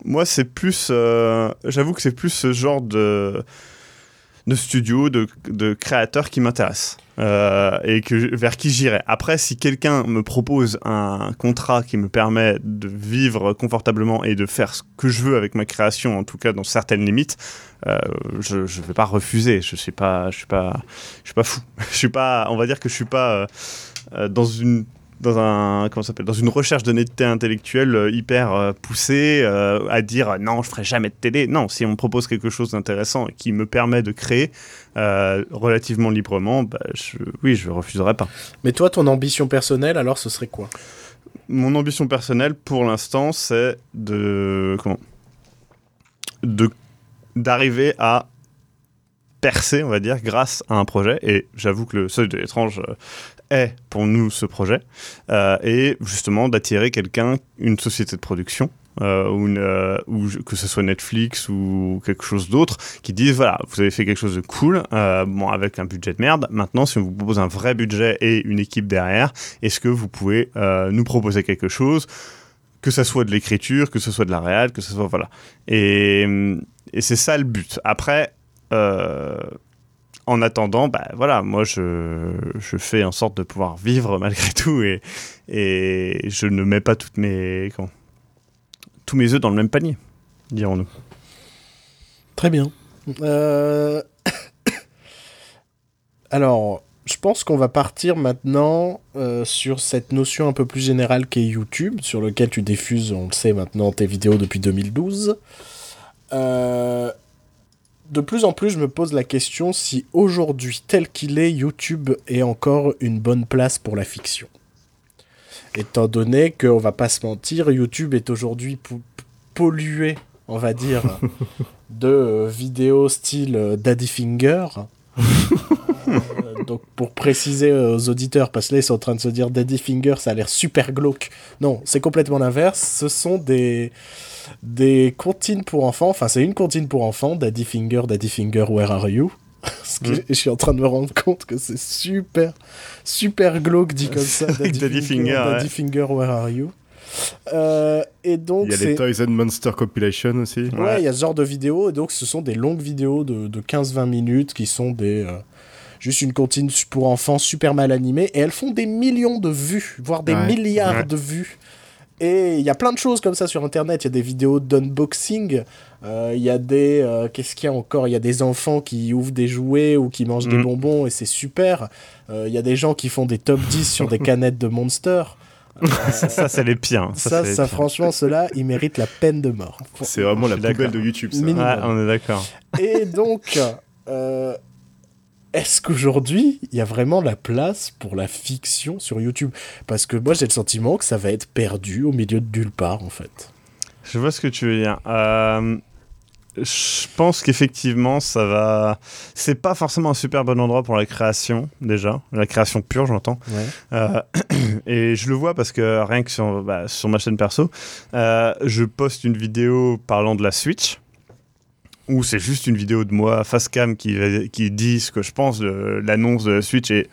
moi, c'est plus, euh, j'avoue que c'est plus ce genre de, de studio, de, de créateurs qui m'intéresse. Euh, et vers qui j'irai. Après, si quelqu'un me propose un contrat qui me permet de vivre confortablement et de faire ce que je veux avec ma création, en tout cas dans certaines limites, euh, je ne vais pas refuser. Je suis suis pas, suis pas fou. (laughs) je suis pas, on va dire que je suis pas euh, dans une dans un comment s'appelle dans une recherche d'honnêteté intellectuelle euh, hyper euh, poussée euh, à dire non je ferai jamais de télé. Non si on me propose quelque chose d'intéressant qui me permet de créer relativement librement bah, je, oui je refuserai pas. Mais toi ton ambition personnelle alors ce serait quoi? Mon ambition personnelle pour l'instant c'est de comment? De d'arriver à percer, on va dire, grâce à un projet. Et j'avoue que le seuil de l'étrange pour nous ce projet, euh, et justement d'attirer quelqu'un, une société de production, euh, ou, une, euh, ou, que ce soit Netflix ou quelque chose d'autre, qui disent voilà, vous avez fait quelque chose de cool, bon, avec un budget de merde. Maintenant, si on vous propose un vrai budget et une équipe derrière, est-ce que vous pouvez nous proposer quelque chose que ce soit de l'écriture, que ce soit de la réal, que ce soit voilà. Et, et c'est ça le but. Après, en attendant, bah voilà, moi je, je, fais en sorte de pouvoir vivre malgré (laughs) tout et, et je ne mets pas toutes mes, tous mes œufs dans le même panier, dirons-nous. Très bien. Euh, (coughs) alors, je pense qu'on va partir maintenant euh, sur cette notion un peu plus générale qu'est YouTube, sur lequel tu diffuses, on le sait maintenant, tes vidéos depuis 2012. Euh, de plus en plus, je me pose la question si aujourd'hui, tel qu'il est, YouTube est encore une bonne place pour la fiction. Étant donné qu'on va pas se mentir, YouTube est aujourd'hui pollué, on va dire, (laughs) de euh, vidéos style euh, Daddy Finger. (laughs) Euh, donc pour préciser aux auditeurs, parce que là ils sont en train de se dire Daddy Finger, ça a l'air super glauque. Non, c'est complètement l'inverse. Ce sont des des comptines pour enfants. Enfin, c'est une comptine pour enfants, Daddy Finger, Daddy Finger, Where Are You? (laughs) Mm. je suis en train de me rendre compte que c'est super, super glauque dit comme ça. (laughs) Daddy, Finger, Daddy Finger, Where Are You? Euh, et donc il y a les Toys and Monster Compilation aussi. Ouais, il y a ce genre de vidéos. Et donc, ce sont des longues vidéos de, de 15-20 minutes qui sont des. Euh, juste une comptine pour enfants super mal animées. Et elles font des millions de vues, voire des milliards de vues. Et il y a plein de choses comme ça sur Internet. Il y a des vidéos d'unboxing. Euh, il y a des... Euh, qu'est-ce qu'il y a encore? Il y a des enfants qui ouvrent des jouets ou qui mangent des mm. bonbons et c'est super. Euh, il y a des gens qui font des top 10 sur des (laughs) canettes de Monster. ça, c'est les pires. Ça, ça, franchement, ceux-là, ils méritent la peine de mort. C'est vraiment la poubelle de YouTube, ça. on est d'accord. Et donc, est-ce qu'aujourd'hui, il y a vraiment la place pour la fiction sur YouTube? Parce que moi, j'ai le sentiment que ça va être perdu au milieu de nulle part, en fait. Je vois ce que tu veux dire. Euh, je pense qu'effectivement, ça va. C'est pas forcément un super bon endroit pour la création, déjà. La création pure, j'entends. Euh, (clears throat) et je le vois parce que rien que sur, bah, sur ma chaîne perso, euh, je poste une vidéo parlant de la Switch ou c'est juste une vidéo de moi face cam qui, dit ce que je pense de l'annonce de la Switch et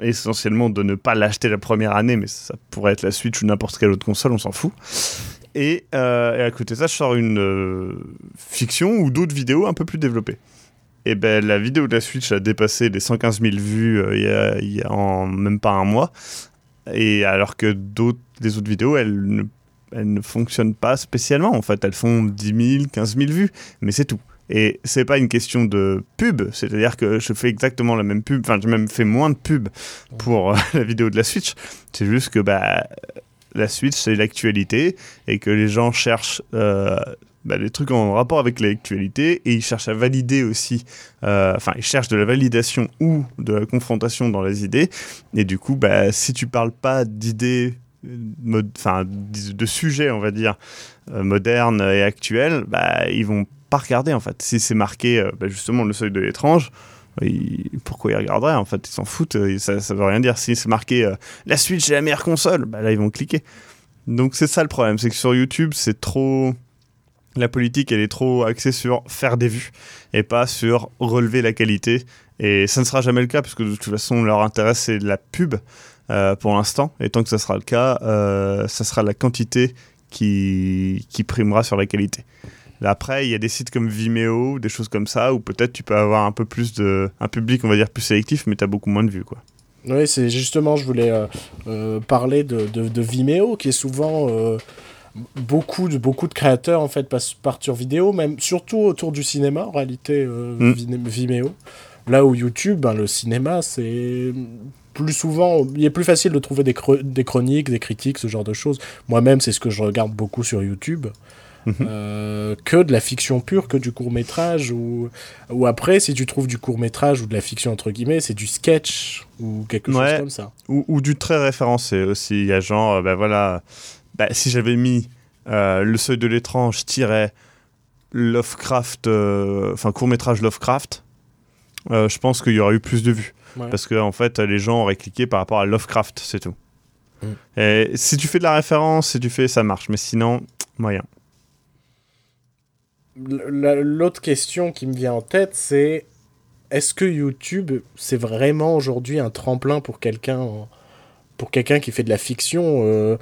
essentiellement de ne pas l'acheter la première année, mais ça pourrait être la Switch ou n'importe quelle autre console, on s'en fout. Et, euh, à côté de ça, je sors une euh, fiction ou d'autres vidéos un peu plus développées. Et ben la vidéo de la Switch a dépassé les 115 000 vues euh, il, y a, en même pas un mois. Et alors que d'autres, les autres vidéos, elles ne fonctionnent pas spécialement. En fait, elles font 10 000, 15 000 vues, mais c'est tout. Et c'est pas une question de pub, c'est-à-dire que je fais exactement la même pub, enfin, j'ai même fait moins de pub pour euh, (laughs) la vidéo de la Switch. C'est juste que bah, la Switch, c'est l'actualité et que les gens cherchent. Euh, bah, des trucs en rapport avec l'actualité et ils cherchent à valider aussi, euh, enfin ils cherchent de la validation ou de la confrontation dans les idées et du coup bah, si tu parles pas d'idées enfin de sujets on va dire modernes et actuels bah, ils vont pas regarder en fait. Si c'est marqué euh, bah, justement le seuil de l'étrange, pourquoi ils regarderaient en fait? Ils s'en foutent, euh, ça, ça veut rien dire. Si c'est marqué euh, la Switch est la meilleure console, bah, là ils vont cliquer. Donc c'est ça le problème, c'est que sur YouTube, c'est trop la politique, elle est trop axée sur faire des vues et pas sur relever la qualité. Et ça ne sera jamais le cas, parce que de toute façon, leur intérêt, c'est la pub euh, pour l'instant. Et tant que ça sera le cas, euh, ça sera la quantité qui, qui primera sur la qualité. Après, il y a des sites comme Vimeo, des choses comme ça, où peut-être tu peux avoir un peu plus de. un public, on va dire, plus sélectif, mais tu as beaucoup moins de vues, quoi. Oui, c'est justement, je voulais euh, parler de, de, Vimeo, qui est souvent beaucoup de beaucoup de créateurs en fait passent partent sur vidéo même surtout autour du cinéma en réalité mm. Vimeo là où YouTube ben, le cinéma c'est plus souvent, il est plus facile de trouver des, des chroniques, des critiques, ce genre de choses. Moi-même, c'est ce que je regarde beaucoup sur YouTube. Euh, que de la fiction pure, que du court métrage, ou, ou après, si tu trouves du court métrage ou de la fiction entre guillemets, c'est du sketch ou quelque chose comme ça. Ou, ou, du très référencé aussi. Il y a genre, ben voilà, bah, si j'avais mis euh, Le Seuil de l'étrange, tiret Lovecraft, enfin court métrage Lovecraft, je pense qu'il y aurait eu plus de vues. Parce que en fait, les gens auraient cliqué par rapport à Lovecraft, c'est tout. Mm. Et si tu fais de la référence, si tu fais, ça marche. Mais sinon, moyen. L'autre question qui me vient en tête, c'est est-ce que YouTube, c'est vraiment aujourd'hui un tremplin pour quelqu'un pour quelqu'un qui fait de la fiction, euh,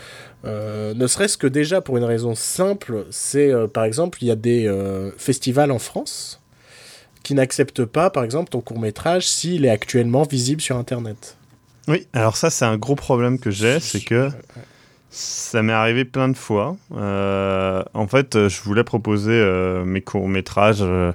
euh, ne serait-ce que déjà pour une raison simple, c'est euh, par exemple, il y a des festivals en France qui n'accepte pas, par exemple, ton court métrage s'il est actuellement visible sur Internet? Oui, alors ça c'est un gros problème que j'ai, c'est que ça m'est arrivé plein de fois. Euh, en fait, je voulais proposer euh, mes courts métrages euh,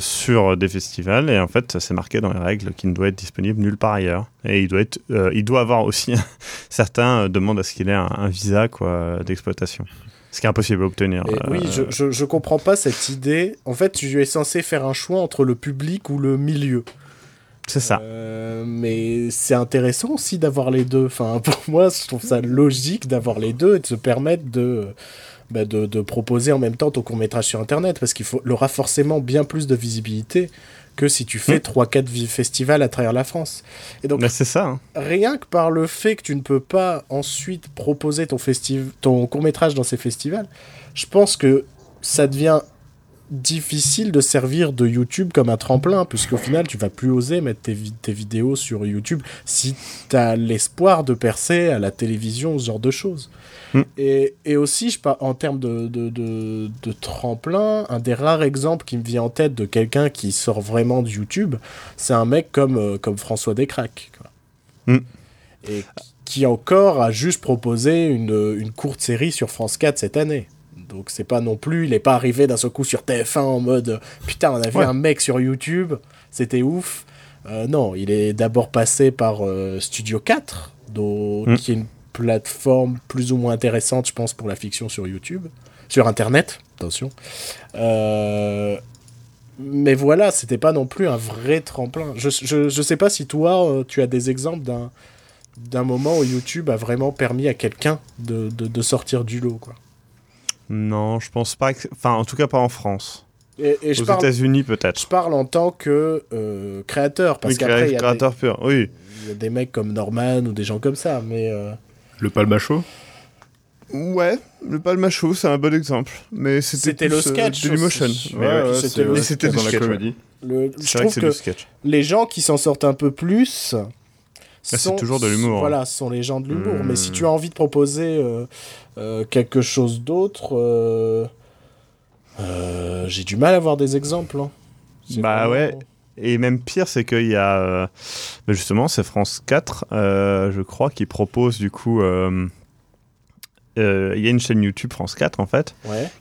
sur des festivals et en fait, c'est marqué dans les règles qu'il ne doit être disponible nulle part ailleurs. Et il doit être, il doit avoir aussi (laughs) certains demandent à ce qu'il ait un, un visa quoi d'exploitation. Ce qui est impossible à obtenir. oui, euh, je, je, comprends pas cette idée. En fait, tu es censé faire un choix entre le public ou le milieu. C'est ça. Euh, mais c'est intéressant aussi d'avoir les deux. Enfin, (laughs) pour moi, je trouve ça logique d'avoir les deux et de se permettre de, bah, de, de, proposer en même temps ton court métrage sur Internet parce qu'il aura forcément bien plus de visibilité que si tu fais 3-4 hmm. festivals à travers la France. Et donc, c'est ça. Hein. Rien que par le fait que tu ne peux pas ensuite proposer ton, ton court-métrage dans ces festivals, je pense que ça devient difficile de servir de YouTube comme un tremplin, puisqu'au final, tu vas plus oser mettre tes, tes vidéos sur YouTube si tu as l'espoir de percer à la télévision, ce genre de choses. Hmm. Et, et, aussi, je en termes de, de, de, de, tremplin, un des rares exemples qui me vient en tête de quelqu'un qui sort vraiment de YouTube, c'est un mec comme, euh, comme François Descraques. Hmm. Et qui encore a juste proposé une, une courte série sur France 4 cette année. Donc c'est pas non plus, il est pas arrivé d'un seul coup sur TF1 en mode putain on a vu un mec sur YouTube, c'était ouf. Euh, non, il est d'abord passé par euh, Studio 4, dont, hmm. qui est une plateforme plus ou moins intéressante, je pense, pour la fiction sur YouTube, sur Internet, attention. Euh, mais voilà, c'était pas non plus un vrai tremplin. Je, je, je sais pas si toi, tu as des exemples d'un d'un moment où YouTube a vraiment permis à quelqu'un de, de, de, sortir du lot, quoi. Non, je pense pas. Enfin, en tout cas, pas en France. Et, et Aux États-Unis, peut-être. Je parle en tant que euh, créateur. Parce oui, créateur pur, oui. Il y a des mecs comme Norman ou des gens comme ça, mais. Le Palmacho? Ouais, le Palmacho, c'est un bon exemple. Mais c'était le sketch. Euh, Dailymotion. Ouais, c'était dans la comédie. Le, je trouve que, sketch. les gens qui s'en sortent un peu plus. C'est toujours de l'humour. Hein. Voilà, ce sont les gens de l'humour. Mais si hmm. tu as envie de proposer euh, euh, quelque chose d'autre, euh, j'ai du mal à avoir des exemples. Hein. Bah ouais. Et même pire, c'est qu'il y a bah, justement, c'est France 4, euh, je crois, qui propose du coup. Euh, il y a une chaîne YouTube France 4 en fait,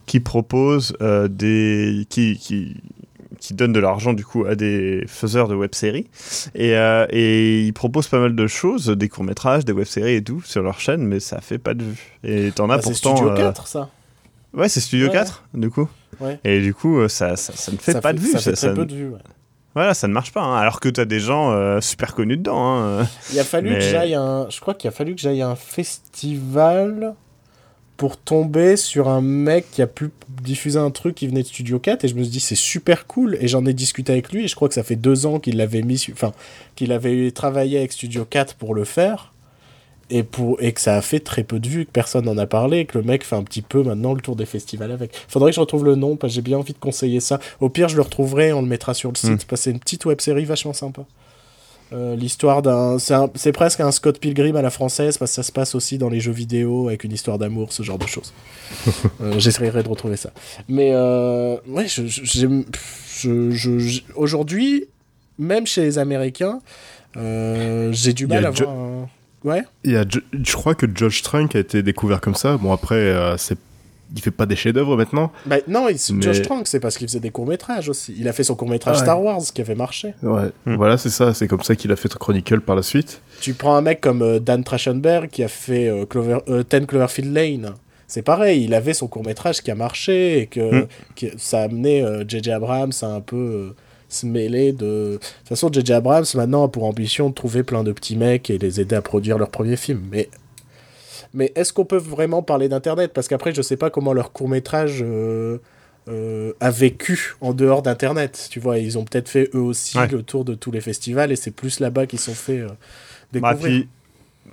qui propose des. Qui, qui, qui donne de l'argent du coup à des faiseurs de web-séries et, et ils proposent pas mal de choses, des courts-métrages, des web-séries et tout sur leur chaîne, mais ça fait pas de vue. Et t'en as bah, pourtant. C'est Studio 4 ça? Ouais, c'est Studio 4 du coup. Et du coup, ça, ça, ça ne fait pas de vue. Ça fait très peu de vue, voilà, ça ne marche pas. Hein. alors que tu as des gens euh, super connus dedans. Hein. Il a fallu que j'aille un. Je crois qu'il a fallu que j'aille un festival pour tomber sur un mec qui a pu diffuser un truc qui venait de Studio 4 et je me suis dit c'est super cool et j'en ai discuté avec lui et je crois que ça fait deux ans qu'il l'avait mis enfin qu'il avait travaillé avec Studio 4 pour le faire et, pour, et que ça a fait très peu de vues, que personne n'en a parlé, que le mec fait un petit peu maintenant le tour des festivals avec. Faudrait que je retrouve le nom, parce que j'ai bien envie de conseiller ça. Au pire, je le retrouverai, on le mettra sur le site, mm. parce que c'est une petite web série vachement sympa. Euh, l'histoire d'un. C'est presque un Scott Pilgrim à la française, parce que ça se passe aussi dans les jeux vidéo, avec une histoire d'amour, ce genre de choses. (laughs) euh, J'essaierai de retrouver ça. Mais, euh, ouais, je, je, aujourd'hui, même chez les Américains, euh, j'ai du mal à voir. Ouais? Il y a, je crois que George Trunk a été découvert comme ça. Bon, après, c'est il fait pas des chefs-d'œuvre maintenant. Bah, non, il, Josh Trank, c'est parce qu'il faisait des courts-métrages aussi. Il a fait son court-métrage Star Wars qui avait marché. Ouais, hmm. voilà, c'est ça. C'est comme ça qu'il a fait Chronicle par la suite. Tu prends un mec comme euh, Dan Trachtenberg qui a fait euh, Clover, euh, Ten Cloverfield Lane. C'est pareil, il avait son court-métrage qui a marché et que, hmm. ça a amené J.J. Abrams à un peu se mêler de. De toute façon, J.J. Abrams maintenant a pour ambition de trouver plein de petits mecs et les aider à produire leur premier film. Mais mais est-ce qu'on peut vraiment parler d'Internet? Parce qu'après, je sais pas comment leur court-métrage euh, euh, a vécu en dehors d'Internet. Tu vois, ils ont peut-être fait eux aussi le tour de tous les festivals et c'est plus là-bas qu'ils sont fait euh, bah, découvrir.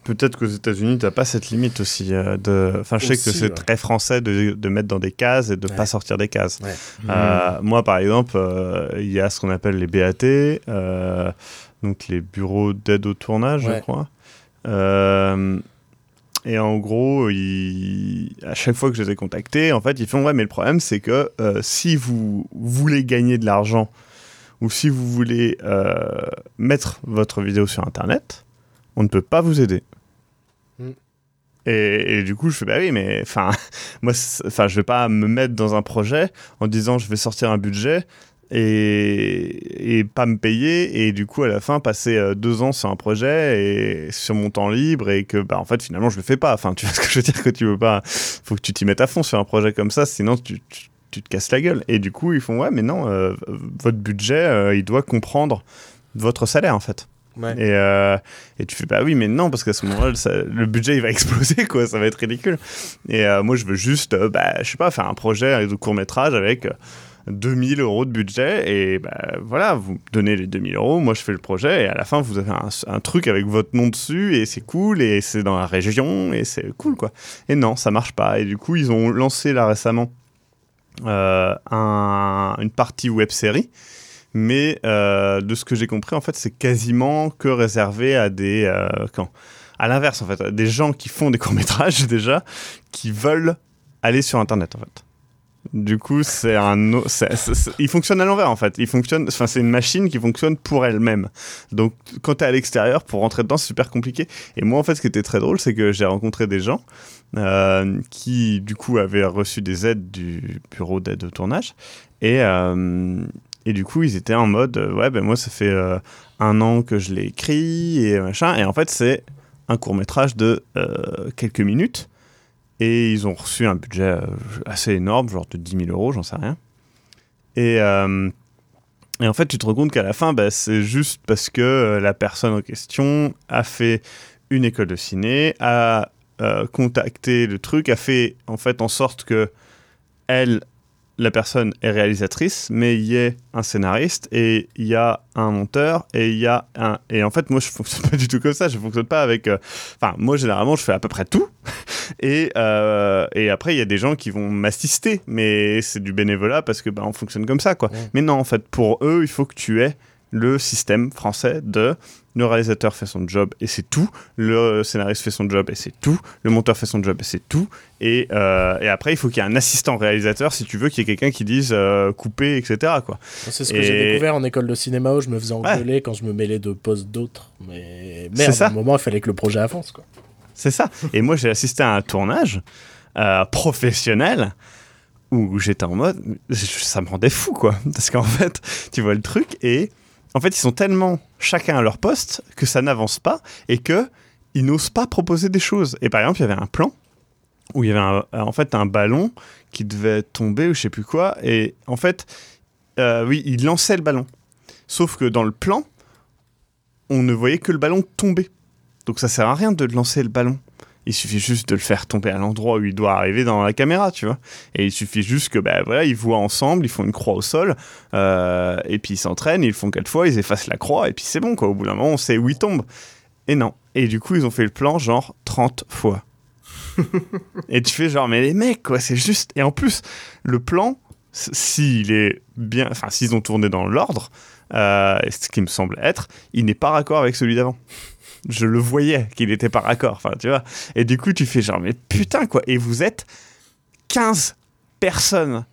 Peut-être qu'aux États-Unis, tu n'as pas cette limite aussi. de... Enfin, je sais que c'est très français de, de, mettre dans des cases et de ne pas sortir des cases. Moi, par exemple, il y a ce qu'on appelle les BAT, donc les bureaux d'aide au tournage, je crois. Et en gros, à chaque fois que je les ai contactés, en fait, ils font ouais, mais le problème, c'est que euh, si vous voulez gagner de l'argent ou si vous voulez euh, mettre votre vidéo sur Internet, on ne peut pas vous aider. Mm. Et, du coup, je fais bah oui, mais enfin, (laughs) moi, enfin, je vais pas me mettre dans un projet en disant je vais sortir un budget et, et, pas me payer. Et du coup à la fin passer euh, deux ans sur un projet et sur mon temps libre et que bah en fait finalement je le fais pas. Enfin tu vois ce que je veux dire que tu veux pas faut que tu t'y mettes à fond sur un projet comme ça sinon tu, tu, te casses la gueule. Et du coup ils font ouais mais non euh, votre budget euh, il doit comprendre votre salaire en fait. Et, et, tu fais bah oui mais non parce qu'à ce moment-là le, budget il va (laughs) exploser quoi. Ça va être ridicule. Et moi je veux juste bah je sais pas faire un projet de court métrage avec 2000 euros de budget et bah, voilà, vous donnez les 2000 euros, moi je fais le projet et à la fin vous avez un, truc avec votre nom dessus et c'est cool et c'est dans la région et c'est cool quoi. Et non, ça marche pas. Et du coup, ils ont lancé là récemment euh, une partie web série. Mais euh, de ce que j'ai compris, en fait, c'est quasiment que réservé à des. Euh, quand? À l'inverse, en fait, des gens qui font des courts-métrages (laughs) déjà, qui veulent aller sur Internet, en fait. Du coup, c'est un, il fonctionne à l'envers en fait. Il fonctionne, enfin, c'est une machine qui fonctionne pour elle-même. Donc, quand tu es à l'extérieur, pour rentrer dedans, c'est super compliqué. Et moi, en fait, ce qui était très drôle, c'est que j'ai rencontré des gens euh, qui, du coup, avaient reçu des aides du bureau d'aide au tournage. Et, euh, et du coup, ils étaient en mode, euh, ouais, ben moi, ça fait un an que je l'ai écrit et machin. Et en fait, c'est un court métrage de quelques minutes et ils ont reçu un budget euh, assez énorme, genre de 10 000 euros, j'en sais rien. Et, euh, et, en fait, tu te rends compte qu'à la fin, bah, c'est juste parce que euh, la personne en question a fait une école de ciné, a contacté le truc, a fait en fait en sorte que elle la personne est réalisatrice, mais il y a un scénariste et il y a un monteur et il y a un et en fait moi je fonctionne pas du tout comme ça, je fonctionne pas avec euh, enfin moi généralement je fais à peu près tout. (laughs) Et euh, et après il y a des gens qui vont m'assister mais c'est du bénévolat parce que bah on fonctionne comme ça quoi. Mais non en fait pour eux il faut que tu aies le système français de le réalisateur fait son job et c'est tout, le scénariste fait son job et c'est tout, le monteur fait son job et c'est tout, et, euh, et, après il faut qu'il y ait un assistant réalisateur si tu veux qu'il y ait quelqu'un qui dise euh, couper, etc. C'est ce que j'ai découvert en école de cinéma où je me faisais engueuler quand je me mêlais de postes d'autres, mais merde, à un moment il fallait que le projet avance. quoi. C'est ça, et moi j'ai assisté à un tournage euh, professionnel où j'étais en mode, ça me rendait fou quoi, parce qu'en fait tu vois le truc et en fait, ils sont tellement chacun à leur poste que ça n'avance pas et que ils n'osent pas proposer des choses. Et par exemple, il y avait un plan où il y avait un, en fait un ballon qui devait tomber ou je sais plus quoi. Et en fait, euh, oui, il lançait le ballon. Sauf que dans le plan, on ne voyait que le ballon tomber. Donc ça sert à rien de lancer le ballon. Il suffit juste de le faire tomber à l'endroit où il doit arriver dans la caméra, tu vois. Et il suffit juste que, ben voilà, ils voient ensemble, ils font une croix au sol, euh, et puis ils s'entraînent, ils font quatre fois, ils effacent la croix, et puis c'est bon, quoi. Au bout d'un moment, on sait où il tombe. Et non. Et du coup, ils ont fait le plan genre 30 fois. (laughs) et tu fais genre, mais les mecs, quoi, c'est juste. Et en plus, le plan, s'il est bien. Enfin, s'ils ont tourné dans l'ordre, euh, ce qui me semble être, il n'est pas raccord avec celui d'avant. Je le voyais qu'il n'était pas raccord, enfin, tu vois. Et du coup, tu fais genre, mais putain, quoi. Et vous êtes 15 personnes.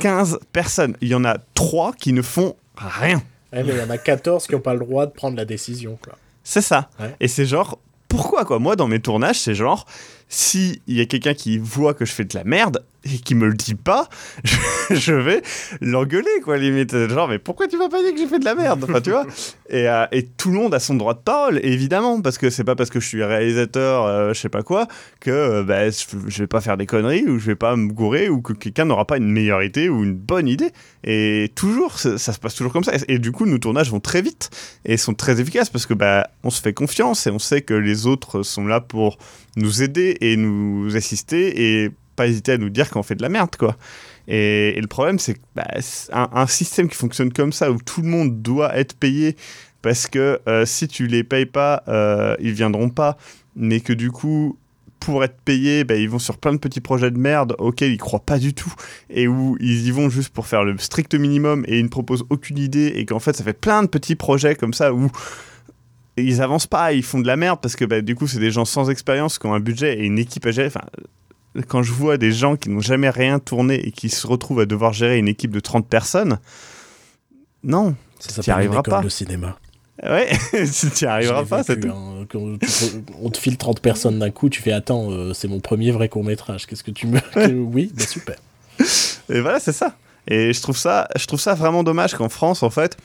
15 personnes. Il y en a 3 qui ne font rien. mais il y en a 14 qui n'ont pas le droit de prendre la décision, quoi. C'est ça. Et c'est genre, pourquoi quoi? Moi, dans mes tournages, c'est genre, s'il y a quelqu'un qui voit que je fais de la merde et qui me le dit pas, (laughs) je, vais l'engueuler, quoi, limite. Genre, mais pourquoi tu m'as pas dit que j'ai fait de la merde? Enfin, tu vois? (laughs) Et, euh, et, tout le monde a son droit de parole, évidemment, parce que c'est pas parce que je suis réalisateur, euh, je sais pas quoi, que euh, bah, je vais pas faire des conneries ou je vais pas me gourer ou que quelqu'un n'aura pas une meilleure idée ou une bonne idée. Et toujours, ça, se passe toujours comme ça. Et, du coup, nos tournages vont très vite et sont très efficaces parce que bah, on se fait confiance et on sait que les autres sont là pour nous aider et nous assister et pas hésiter à nous dire qu'on fait de la merde, quoi. Et, le problème, c'est que bah, un, système qui fonctionne comme ça, où tout le monde doit être payé, parce que euh, si tu les payes pas, euh, ils viendront pas, mais que du coup, pour être payés, bah, ils vont sur plein de petits projets de merde auxquels ils croient pas du tout, et où ils y vont juste pour faire le strict minimum, et ils ne proposent aucune idée, et qu'en fait, ça fait plein de petits projets comme ça, où ils avancent pas, ils font de la merde parce que bah, du coup c'est des gens sans expérience qui ont un budget et une équipe à gérer. Quand je vois des gens qui n'ont jamais rien tourné et qui se retrouvent à devoir gérer une équipe de 30 personnes, non, ça n'y arriveras pas. Le cinéma. Ouais, (laughs) tu n'y arriveras pas, c'est tout. Hein, on te file 30 personnes d'un coup, tu fais attends, euh, c'est mon premier vrai court métrage. Qu'est-ce que tu me (laughs) Oui, mais super. Et voilà, c'est ça. Et je trouve ça, je trouve ça vraiment dommage qu'en France, en fait,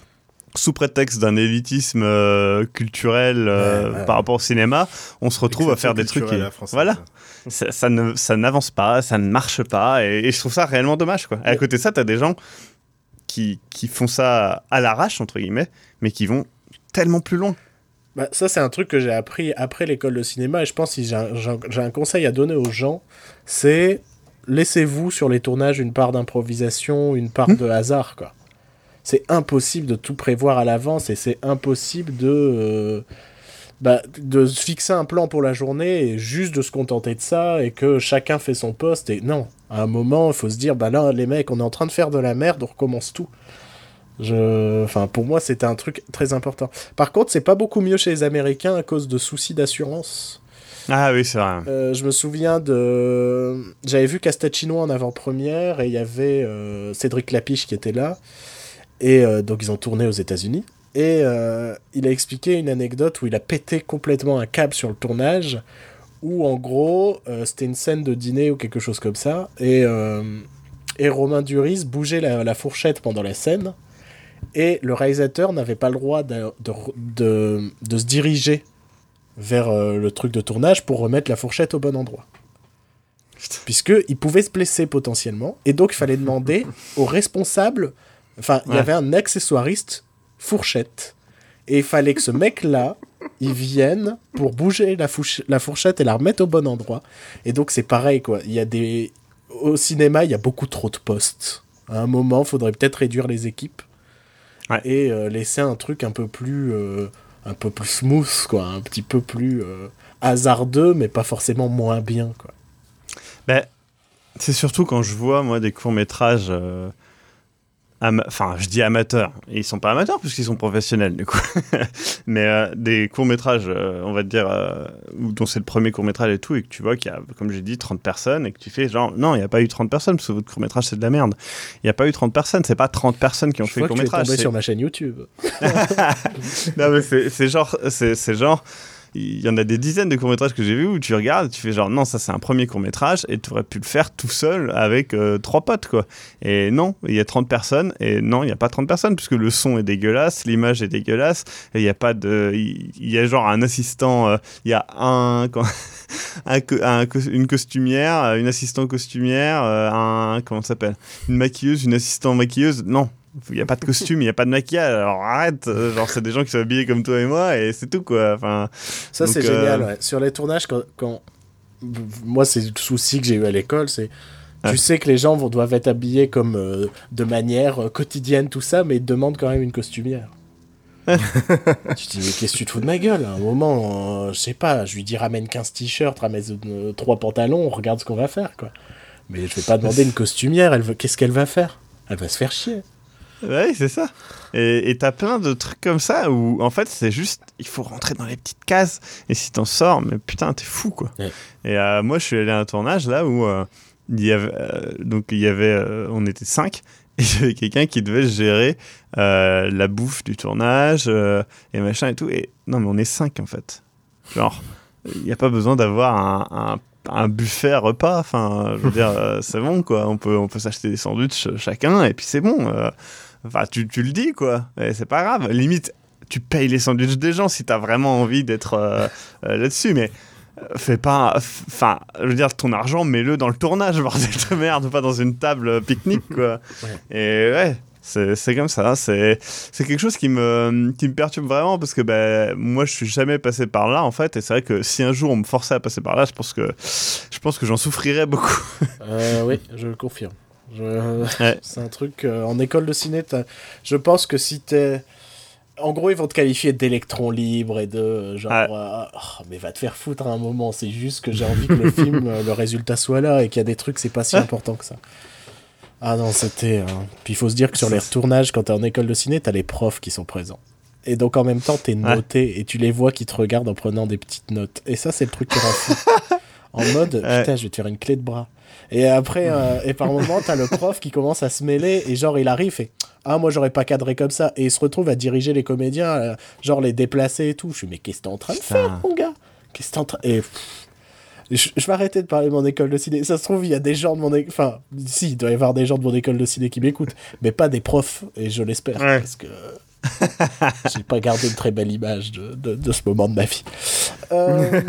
sous prétexte d'un élitisme euh, culturel euh, par rapport au cinéma, on se retrouve à faire des trucs. Voilà, ça, ça, ne, ça n'avance pas, ça ne marche pas, et, je trouve ça réellement dommage. Quoi. à côté de ça, tu as des gens qui, qui font ça à l'arrache, entre guillemets, mais qui vont tellement plus loin. Bah, ça, c'est un truc que j'ai appris après l'école de cinéma, et je pense que si j'ai un conseil à donner aux gens, c'est laissez-vous sur les tournages une part d'improvisation, une part hmm. de hasard, quoi c'est impossible de tout prévoir à l'avance et c'est impossible de, euh, bah, de se fixer un plan pour la journée et juste de se contenter de ça et que chacun fait son poste. Et non, à un moment, il faut se dire, bah là, les mecs, on est en train de faire de la merde, on recommence tout. Je... Enfin, pour moi, c'était un truc très important. Par contre, c'est pas beaucoup mieux chez les Américains à cause de soucis d'assurance. Ah oui, c'est vrai. Euh, je me souviens de. J'avais vu Castachino en avant-première et il y avait euh, Cédric Lapiche qui était là. Et euh, donc ils ont tourné aux États-Unis. Et euh, il a expliqué une anecdote où il a pété complètement un câble sur le tournage, où en gros euh, c'était une scène de dîner ou quelque chose comme ça, et, et Romain Duris bougeait la, fourchette pendant la scène, et le réalisateur n'avait pas le droit de, de, de, se diriger vers le truc de tournage pour remettre la fourchette au bon endroit. Puisqu'il pouvait se blesser potentiellement, et donc il fallait demander (laughs) au responsable Enfin, il y avait un accessoiriste fourchette. Et il fallait que ce mec-là, il vienne pour bouger la, la, fourchette et la remettre au bon endroit. Et donc, c'est pareil, quoi. Il y a des... Au cinéma, il y a beaucoup trop de postes. À un moment, il faudrait peut-être réduire les équipes. Et euh, laisser un truc un peu plus... Euh, un peu plus smooth, quoi. Un petit peu plus euh, hasardeux, mais pas forcément moins bien, quoi. Ben, c'est surtout quand je vois, moi, des courts-métrages enfin je dis amateurs, ils sont pas amateurs puisqu'ils sont professionnels du coup, (laughs) mais euh, des courts métrages, euh, on va te dire, euh, dont c'est le premier court métrage et tout, et que tu vois qu'il y a, comme j'ai dit, 30 personnes, et que tu fais genre, non, il n'y a pas eu 30 personnes, parce que votre court métrage c'est de la merde. Il n'y a pas eu 30 personnes, c'est pas 30 personnes qui ont fait le court métrage. Je tombé sur ma chaîne YouTube. (laughs) non mais c'est genre, c'est genre il y en a des dizaines de courts-métrages que j'ai vus où tu regardes, tu fais genre non, ça c'est un premier court-métrage et tu aurais pu le faire tout seul avec euh, trois potes quoi. Et non, il y a 30 personnes et non, il n'y a pas 30 personnes puisque le son est dégueulasse, l'image est dégueulasse, il n'y a pas de il y, a genre un assistant, euh, il y a un, (laughs) un, une costumière, une assistante costumière, euh, un comment s'appelle? Une maquilleuse, une assistante maquilleuse? Non, il n'y a pas de costume, il n'y a pas de maquillage. Alors arrête, euh, genre c'est des gens qui sont habillés comme toi et moi et c'est tout quoi. Enfin, ça c'est génial. Euh, ouais. Sur les tournages, quand, moi c'est le souci que j'ai eu à l'école, c'est tu sais que les gens vont, doivent être habillés comme euh, de manière quotidienne tout ça, mais ils demandent quand même une costumière. (laughs) tu te dis, mais qu'est-ce que tu te fous de ma gueule? À un moment, euh, je sais pas, je lui dis ramène 15 t-shirts, ramène 3 pantalons, on regarde ce qu'on va faire, quoi. Mais je vais pas demander une costumière, elle veut... qu'est-ce qu'elle va faire? Elle va se faire chier. Ouais, c'est ça. Et t'as plein de trucs comme ça où, en fait, c'est juste, il faut rentrer dans les petites cases. Et si t'en sors, mais putain, t'es fou, quoi. Et euh, moi, je suis allé à un tournage là où euh, il y avait, donc il y avait, on était cinq. Et (laughs) j'avais quelqu'un qui devait gérer euh, la bouffe du tournage euh, et machin et tout. Et non, mais on est cinq en fait. Genre, il n'y a pas besoin d'avoir un, un, buffet repas. Enfin, je veux dire, euh, c'est bon quoi. On peut, on peut s'acheter des sandwichs chacun et puis c'est bon. Enfin, tu, tu, le dis quoi. C'est pas grave. Limite, tu payes les sandwichs des gens si t'as vraiment envie d'être là-dessus. Mais fais pas. Enfin, je veux dire, ton argent, mets-le dans le tournage, (laughs) bordel de merde, pas dans une table pique-nique, (laughs) quoi. Et ouais. C'est comme ça, c'est quelque chose qui me, qui me perturbe vraiment parce que ben, moi je suis jamais passé par là en fait et c'est vrai que si un jour on me forçait à passer par là, je pense que, je pense que j'en souffrirais beaucoup. Euh, oui, (laughs) je le confirme. (laughs) C'est un truc, euh, en école de ciné, je pense que si t'es en gros, ils vont te qualifier d'électron libre et de genre. Euh, oh, mais va te faire foutre à un moment. C'est juste que j'ai envie que le (laughs) film, euh, le résultat soit là et qu'il y a des trucs, c'est pas si important que ça. Ah non, c'était. Puis il faut se dire que sur les retournages, quand t'es en école de ciné, t'as les profs qui sont présents. Et donc en même temps, t'es noté et tu les vois qui te regardent en prenant des petites notes. Et ça, c'est le truc qui rend fou. (laughs) en mode, putain, je vais te faire une clé de bras. Et après, euh, et par moment, t'as le prof qui commence à se mêler et genre, il arrive et ah, moi, j'aurais pas cadré comme ça. Et il se retrouve à diriger les comédiens, euh, genre les déplacer et tout. Je suis, mais qu'est-ce que t'es en train de faire, mon gars? Qu'est-ce que t'es en train. Et. je, vais arrêter de parler de mon école de ciné. Ça se trouve, il y a des gens de mon école. Enfin, si, il doit y avoir des gens de mon école de ciné qui m'écoutent, mais pas des profs, et je l'espère, parce que j'ai pas gardé une très belle image de, de, ce moment de ma vie. Euh...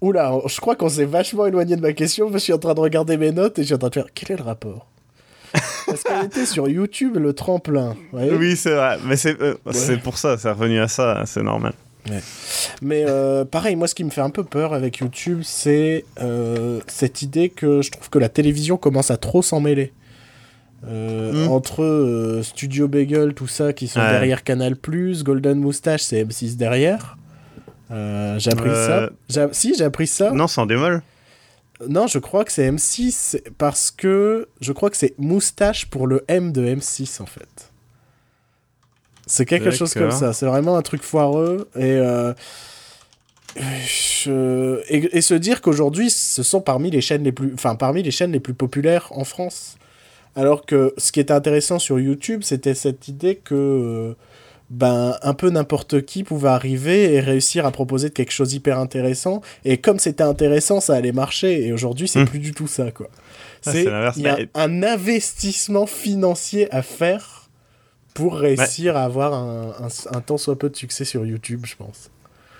Oula, je crois qu'on s'est vachement éloigné de ma question, je suis en train de regarder mes notes et je suis en train de faire quel est le rapport? Parce qu'on était sur YouTube, le tremplin. Oui, c'est vrai. Mais euh, c'est pour ça, c'est revenu à ça, c'est normal. Mais euh, pareil, moi, ce qui me fait un peu peur avec YouTube, c'est euh, cette idée que je trouve que la télévision commence à trop s'en mêler. Hmm. Entre Studio Bagel, tout ça, qui sont derrière Canal+, Golden Moustache, c'est M6 derrière. J'ai appris ça. Si, j'ai appris ça. Non, c'est en démol. Non, je crois que c'est M6 parce que je crois que c'est moustache pour le M de M6 en fait. C'est quelque chose comme ça. C'est vraiment un truc foireux et, euh, et, se dire qu'aujourd'hui ce sont parmi les chaînes les plus, enfin parmi les chaînes les plus populaires en France. Alors que ce qui était intéressant sur YouTube, c'était cette idée que ben, un peu n'importe qui pouvait arriver et réussir à proposer quelque chose hyper intéressant. Et comme c'était intéressant, ça allait marcher. Et aujourd'hui, c'est hmm. plus du tout ça, quoi. Ah, c'est il y a un investissement financier à faire pour réussir à avoir un, un, tant soit peu de succès sur YouTube, je pense.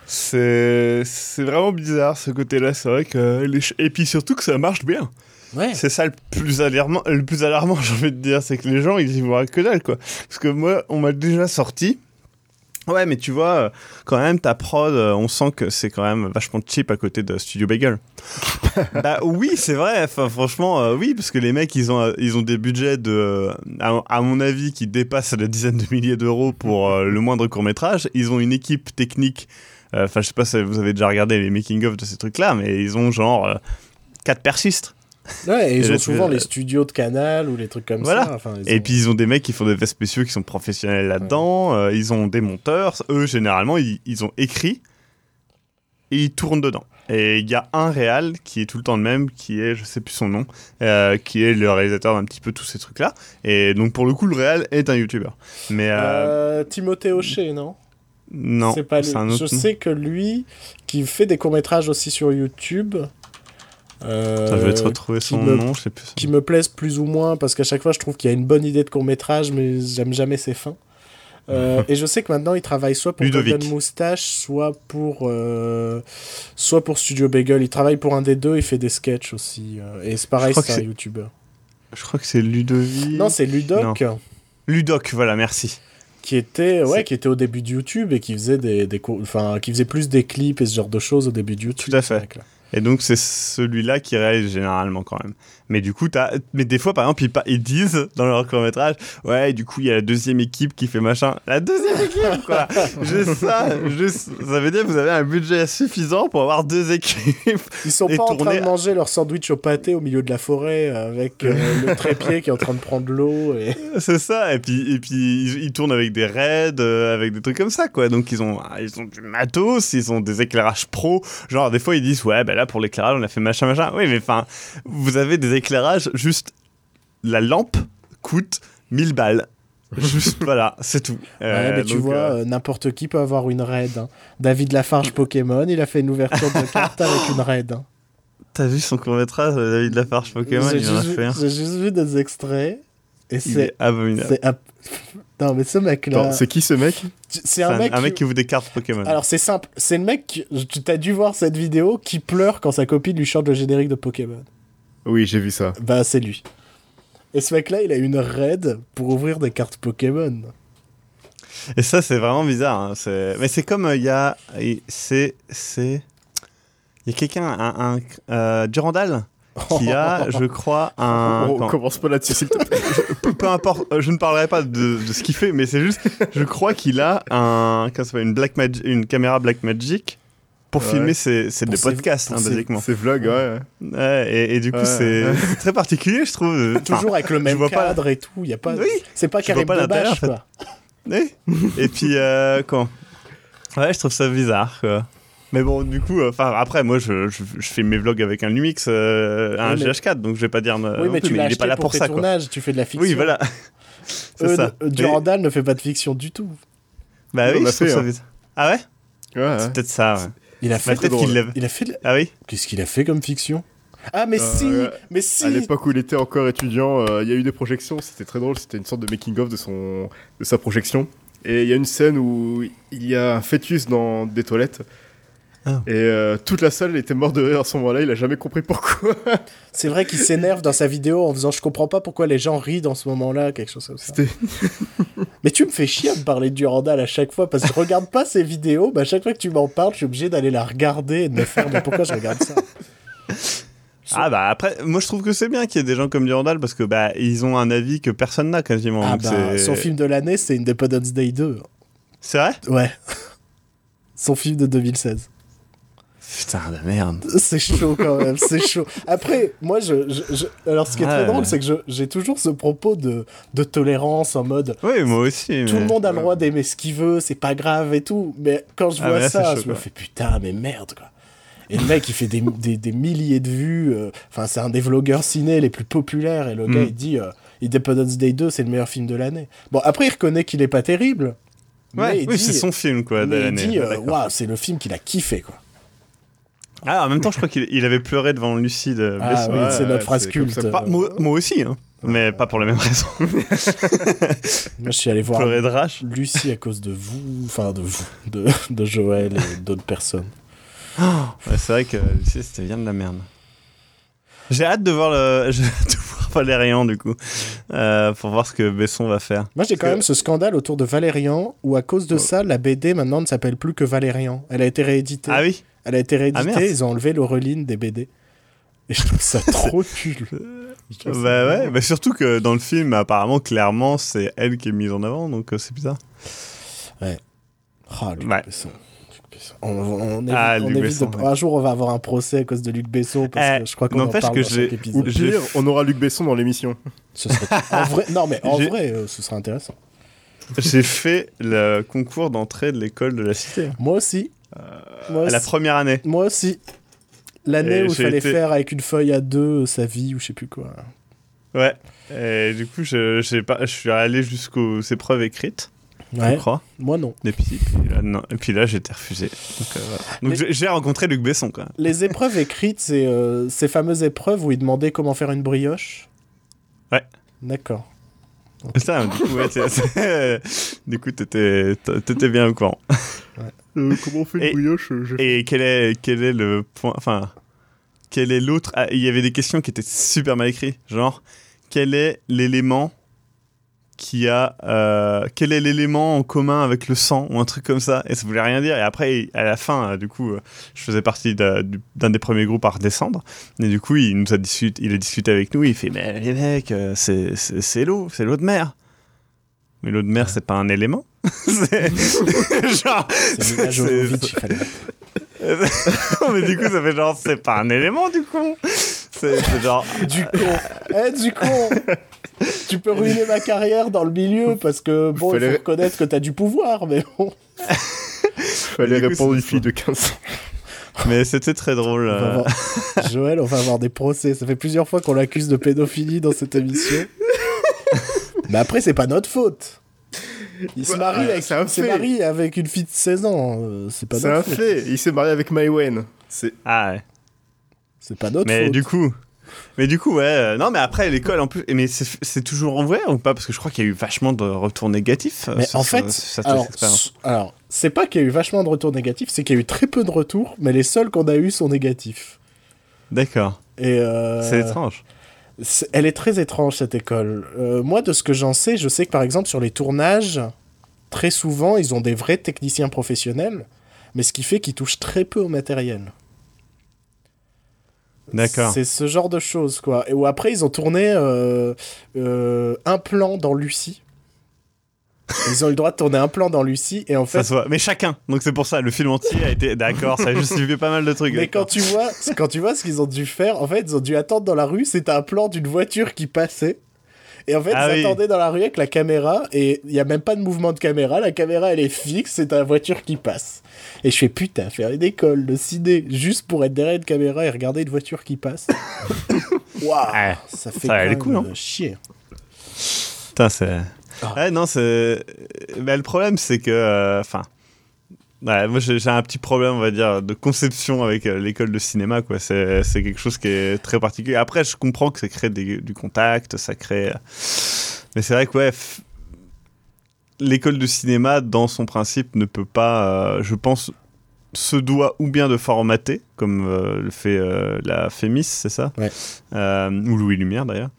C'est vraiment bizarre ce côté-là. C'est vrai que et puis surtout que ça marche bien. Ouais. C'est ça le plus alarmant, le plus alarmant, (laughs) j'ai envie de dire, c'est que les gens, ils y voient que dalle, quoi. Parce que moi, on m'a déjà sorti. Ouais, mais tu vois, euh, quand même, ta prod, euh, on sent que c'est quand même vachement cheap à côté de Studio Bagel. (laughs) bah oui, c'est vrai. Enfin, franchement, euh, oui, parce que les mecs, ils ont, ils ont des budgets de, à, mon avis, qui dépassent la dizaine de milliers d'euros pour le moindre court métrage. Ils ont une équipe technique. Enfin, je sais pas si vous avez déjà regardé les making of de ces trucs-là, mais ils ont genre quatre persistes. Ouais, et ils ont souvent les studios de Canal ou les trucs comme ça. et puis ils ont des mecs qui font des effets spéciaux qui sont professionnels là-dedans. Euh, ils ont des monteurs. Eux, généralement, ils, ont écrit et ils tournent dedans. Et il y a un réal qui est tout le temps le même, qui est, je sais plus son nom, euh, qui est le réalisateur d'un petit peu tous ces trucs-là. Et donc pour le coup, le réal est un youtubeur. Mais euh... Timothée Hochet, non? Non, c'est pas lui. je sais que lui, qui fait des courts métrages aussi sur YouTube, euh, je vais te retrouver son nom, je sais plus. Qui me plaisent plus ou moins, parce qu'à chaque fois, je trouve qu'il y a une bonne idée de court-métrage, mais j'aime jamais ses fins. Euh, (laughs) et je sais que maintenant, il travaille soit pour Golden Moustache, soit pour, euh, soit pour Studio Bagel. Il travaille pour un des deux, il fait des sketchs aussi. Euh, et c'est pareil, c'est un youtubeur. Je crois que c'est Ludovic. Non, c'est Ludoc. Ludoc, voilà, merci. Qui était, ouais, qui était au début de YouTube et qui faisait, des, des enfin, qui faisait plus des clips et ce genre de choses au début de YouTube. Tout à fait. Et donc, c'est celui-là qui réalise généralement quand même. Mais du coup, as... mais des fois, par exemple, ils, ils disent dans leur court-métrage, ouais, du coup, il y a la deuxième équipe qui fait machin. La deuxième équipe, quoi (laughs) Juste ça, juste, ça veut dire que vous avez un budget suffisant pour avoir deux équipes. Ils sont pas en train de manger leur sandwich au pâté au milieu de la forêt avec euh, le trépied qui est en train de prendre l'eau. Et... (laughs) C'est ça, et puis, et puis ils, tournent avec des raids, euh, avec des trucs comme ça, quoi. Donc, ils ont, ils ont du matos, ils ont des éclairages pro. Genre, des fois, ils disent, ouais, ben là, pour l'éclairage, on a fait machin, machin. Oui, mais enfin, vous avez des éclairage, juste la lampe coûte 1000 balles. Juste (laughs) voilà, c'est tout. Euh, mais tu vois, euh, n'importe qui peut avoir une raid. Hein. David Lafarge Pokémon, il a fait une ouverture de carte avec une raid. Hein. T'as vu son court métrage, David Lafarge Pokémon Il en a fait J'ai juste vu des extraits. Et c'est abominable. (laughs) Non, mais ce mec-là. C'est qui ce mec C'est un, mec, un mec qui ouvre des cartes Pokémon. Alors c'est simple, c'est le mec, tu as dû voir cette vidéo, qui pleure quand sa copine lui chante le générique de Pokémon. Oui, j'ai vu ça. Bah, c'est lui. Et ce mec-là, il a une raid pour ouvrir des cartes Pokémon. Et ça, c'est vraiment bizarre. Hein. Mais c'est comme euh, il y a. C'est. C'est. Il y a quelqu'un, un, un euh, Durandal, qui a, (laughs) je crois, un. On, commence pas là-dessus, s'il te plaît. (laughs) Peu importe, euh, je ne parlerai pas de, de ce qu'il fait, mais c'est juste, je crois qu'il a un, une, Black une caméra Black Magic pour filmer c'est des podcasts, hein, basiquement. C'est vlog, ouais. ouais et, du coup, c'est (laughs) très particulier, je trouve. (laughs) Toujours avec le même cadre et tout. Y a pas. Oui. C'est pas Karim pas Debache, quoi. Oui. et puis, euh, quoi Ouais, je trouve ça bizarre, quoi. Mais bon, du coup, enfin après, moi, je, je, fais mes vlogs avec un Lumix, euh, un GH4, donc je vais pas dire. Oui, mais tu l'as acheté pas là pour, pour ça. Tournages, tu fais de la fiction. Oui, voilà. (laughs) C'est ça. Durandal ne fait pas de fiction du tout. Bah oui, je trouve ça hein. Ah ouais? Ouais. C'est peut-être ça. Ouais. Il a fait, peut-être qu'il il a fait. Ah oui. Qu'est-ce qu'il a fait comme fiction? Ah mais euh, si, mais si. À l'époque où il était encore étudiant, euh, il y a eu des projections. C'était très drôle. C'était une sorte de making of de son, de sa projection. Et il y a une scène où il y a un fœtus dans des toilettes. Ah. Et euh, toute la salle était morte de rire à ce moment-là, il a jamais compris pourquoi. (laughs) C'est vrai qu'il s'énerve dans sa vidéo en faisant Je comprends pas pourquoi les gens rient dans ce moment-là, quelque chose comme ça. (laughs) mais tu me fais chier à me parler de Durandal à chaque fois parce que je regarde pas ces vidéos, mais à chaque fois que tu m'en parles, je suis obligé d'aller la regarder et de me faire Mais pourquoi je regarde ça? (laughs) Ah bah après, moi je trouve que c'est bien qu'il y ait des gens comme Durandal parce que bah ils ont un avis que personne n'a quasiment. Ah bah, son film de l'année c'est Independence Day 2. C'est vrai? Ouais. son film de 2016. Putain de merde. C'est chaud quand même, c'est chaud. Après, moi, je, je, alors ce qui est très drôle, c'est que j'ai toujours ce propos de, de tolérance en mode. Oui, moi aussi. Tout le monde a le droit d'aimer ce qu'il veut, c'est pas grave et tout. Mais quand je ah, vois ça, je me fais putain, mais merde quoi. Et le mec, il fait des, des, des milliers de vues. Euh, enfin, c'est un des vlogueurs ciné les plus populaires. Et le gars, mm. il dit euh, Independence Day 2, c'est le meilleur film de l'année. Bon, après, il reconnaît qu'il est pas terrible. Ouais, oui, c'est son film, quoi, de l'année. Il dit, euh, waouh, c'est le film qu'il a kiffé, quoi. Ah, en même temps, je crois qu'il avait pleuré devant Lucie de Ah oui, c'est notre phrase culte. moi, aussi, hein. mais pas pour la même raison. (laughs) moi, je suis allé voir de rage. Lucie à cause de vous, enfin de vous, de, de Joël et d'autres personnes. (gasps) Oh, c'est vrai que Lucie, c'était bien de la merde. J'ai hâte de voir le, (laughs) de voir Valérian du coup, euh, pour voir ce que Besson va faire. Moi, j'ai quand même ce scandale autour de Valérian, où à cause de ça, la BD maintenant ne s'appelle plus que Valérian. Elle a été rééditée. Ah oui? Elle a été rééditée, ah, ils ont enlevé l'Aureline des BD. Et je trouve ça (laughs) trop nul. bah ouais, bah surtout que dans le film, apparemment, clairement, c'est elle qui est mise en avant, donc euh, c'est bizarre. Ouais. Ah, Luc Besson. On, on, ah, Un jour, on va avoir un procès à cause de Luc Besson, parce eh, que je crois qu'on en parle que dans chaque épisode. Ou pire, on aura Luc Besson dans l'émission. en vrai... Non, mais en vrai, euh, ce serait intéressant. J'ai fait le concours d'entrée de l'école de la cité. Moi aussi. Euh, la première année. Moi aussi. L'année où il fallait faire avec une feuille à deux sa vie ou je sais plus quoi. Ouais. Et du coup, je, pas, je suis allé jusqu'aux épreuves écrites. Je crois. Moi non. Et puis, là, non. Et puis là, été refusé. Donc, euh, j'ai rencontré Luc Besson quand même. Les (laughs) épreuves écrites, c'est euh, ces fameuses épreuves où il demandait comment faire une brioche. Ouais. D'accord. Ça, du coup, ouais, (laughs) du coup, t'étais, bien au courant. Euh, comment on fait une brioche euh, Et quel est, quel est le point. Enfin, quel est l'autre. Ah, il y avait des questions qui étaient super mal écrites. Genre, quel est l'élément qui a euh, quel est l'élément en commun avec le sang ou un truc comme ça? Et ça voulait rien dire et après à la fin du coup je faisais partie d'un du- d'un des premiers groupes à redescendre et du coup il nous a discuté il a discuté avec nous il fait mais les mecs c'est l'eau c'est l'eau de mer mais l'eau de mer c'est pas un élément (laughs) c'est genre C'est Mila c'est- Jovovich, il fallait. (laughs) mais du coup ça fait genre c'est pas un élément du coup c'est c'est genre Du con. Eh, du con. Tu peux ruiner ma carrière dans le milieu parce que bon, il Fallait- faut reconnaître que t'as du pouvoir, mais bon. Fallait répondre une fille de 15 ans. mais c'était très drôle On euh. avoir- Joël, on va avoir des procès. Ça fait plusieurs fois qu'on l'accuse de pédophilie dans cette émission. Mais après, c'est pas notre faute. Il se Ouais, marie, avec, c'est un il marie avec une fille de 16 ans. euh, C'est pas C'est notre un faute. fait. Il s'est marié avec Maïwen. C'est ah ouais C'est pas notre Mais faute. du coup, mais du coup, ouais. euh, non, mais après l'école en plus. Mais c'est c'est toujours en vrai ou pas? Parce que je crois qu'il y a eu vachement de retours négatifs. euh, Mais en fait, alors, alors, c'est pas qu'il y a eu vachement de retours négatifs, c'est qu'il y a eu très peu de retours, mais les seuls qu'on a eu sont négatifs. D'accord. Et euh, C'est étrange. Elle est très étrange cette école. Euh, moi, de ce que j'en sais, je sais que par exemple sur les tournages, très souvent, ils ont des vrais techniciens professionnels, mais ce qui fait qu'ils touchent très peu au matériel. D'accord. C'est ce genre de choses, quoi. Et où après, ils ont tourné euh, euh, un plan dans Lucie. Ils ont eu le droit de tourner un plan dans Lucie, et en Ça fait, voit. Mais chacun. Donc c'est pour ça, le film entier a été. D'accord, ça a justifié pas mal de trucs. Mais quand tu vois, quand tu vois ce qu'ils ont dû faire, en fait, ils ont dû attendre dans la rue. C'était un plan d'une voiture qui passait. Et en fait, Ah ils oui. attendaient dans la rue avec la caméra. Et il n'y a même pas de mouvement de caméra. La caméra, elle est fixe. C'est la voiture qui passe. Et je fais putain, faire une école de ciné juste pour être derrière une caméra et regarder une voiture qui passe. (laughs) Waouh, Ouais. ça fait Ça même, cool, hein. chier. Putain, c'est. Ah. Ouais, non, c'est. Mais le problème, c'est que. euh, Enfin. Ouais, moi j'ai un petit problème, on va dire, de conception avec euh, l'école de cinéma, quoi. C'est quelque chose qui est très particulier. Après, je comprends que ça crée des- du contact, ça crée. euh, Mais c'est vrai que, ouais, f- l'école de cinéma, dans son principe, ne peut pas, euh, je pense, se doit ou bien de formater, comme euh, le fait la Fémis, c'est ça? Ouais. Ou Louis Lumière, d'ailleurs.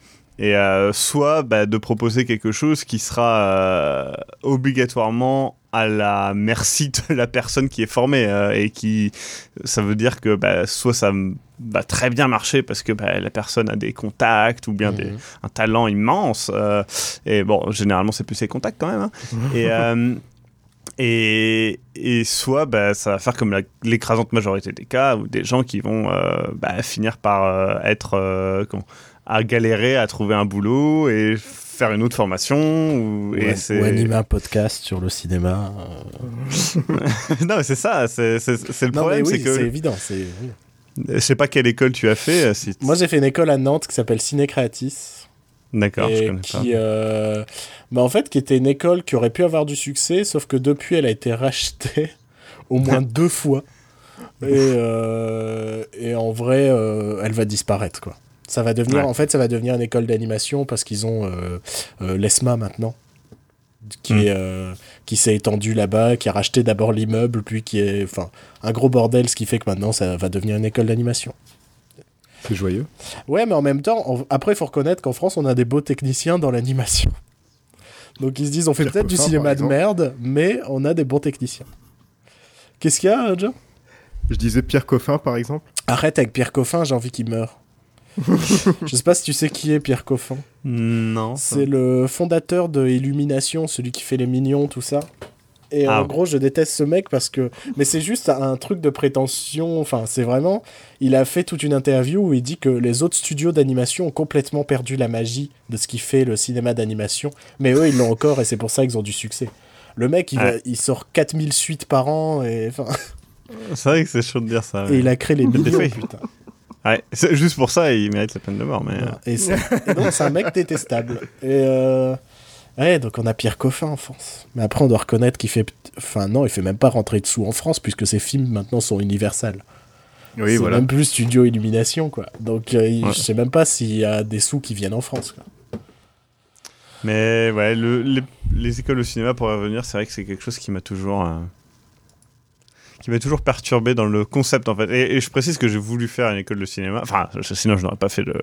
Et euh, soit bah, de proposer quelque chose qui sera euh, obligatoirement à la merci de la personne qui est formée euh, et qui ça veut dire que bah, soit ça va très bien marcher parce que bah, la personne a des contacts ou bien des, Mhm. un talent immense et bon généralement c'est plus ses contacts quand même hein. (laughs) et et, et soit bah, ça va faire comme l'écrasante majorité des cas ou des gens qui vont euh, bah, finir par euh, être euh, comment, à galérer à trouver un boulot et faire une autre formation ou, et ou animer un podcast sur le cinéma. euh. (laughs) non mais c'est ça c'est le Non, problème oui, c'est que c'est évident. je sais pas quelle école tu as fait euh, si Moi, j'ai fait une école à Nantes qui s'appelle Ciné Creatis. d'accord je connais pas qui, euh, bah, en fait, qui était une école qui aurait pu avoir du succès, sauf que depuis, elle a été rachetée au moins deux fois. Et, euh, et en vrai, elle va disparaître, quoi. Ça va devenir, Ouais. en fait, ça va devenir une école d'animation parce qu'ils ont euh, euh, l'ESMA maintenant, qui Mm. est, euh, qui s'est étendu là-bas, qui a racheté d'abord l'immeuble, puis qui est, enfin, un gros bordel, ce qui fait que maintenant, ça va devenir une école d'animation. C'est joyeux. Ouais, mais en même temps, on- après, il faut reconnaître qu'en France, on a des beaux techniciens dans l'animation. Donc ils se disent, on fait peut-être du cinéma de merde, mais on a des bons techniciens. Qu'est-ce qu'il y a, John Je disais Pierre Coffin, par exemple. Arrête avec Pierre Coffin, j'ai envie qu'il meure. (laughs) Je sais pas si tu sais qui est Pierre Coffin. non C'est le fondateur de Illumination, celui qui fait les mignons, tout ça. Et Ah en ouais. gros, je déteste ce mec parce que. Mais c'est juste un truc de prétention. Enfin, c'est vraiment. Il a fait toute une interview où il dit que les autres studios d'animation ont complètement perdu la magie de ce qui fait le cinéma d'animation. Mais eux, ils l'ont encore et c'est pour ça qu'ils ont du succès. Le mec, il, va- il sort 4000 suites par an et, enfin, c'est vrai que c'est chaud de dire ça et ouais. il a créé les millions, putain. Ouais, (laughs) juste pour ça il mérite la peine de mort mais euh, Et, c'est- (laughs) c'est un mec détestable. Et euh, ouais, donc on a Pierre Coffin en France. Mais après, on doit reconnaître qu'il fait. Enfin, non, il fait même pas rentrer de sous en France, puisque ses films maintenant sont Universal. Oui, c'est voilà. même plus Studio Illumination, quoi. Donc, euh, il- Ouais. je sais même pas s'il y a des sous qui viennent en France, quoi. Mais ouais, le- les, les écoles de cinéma, pour revenir, c'est vrai que c'est quelque chose qui m'a toujours. euh, qui m'a toujours perturbé dans le concept en fait. Et, je précise que j'ai voulu faire une école de cinéma. Enfin, sinon je n'aurais pas fait le,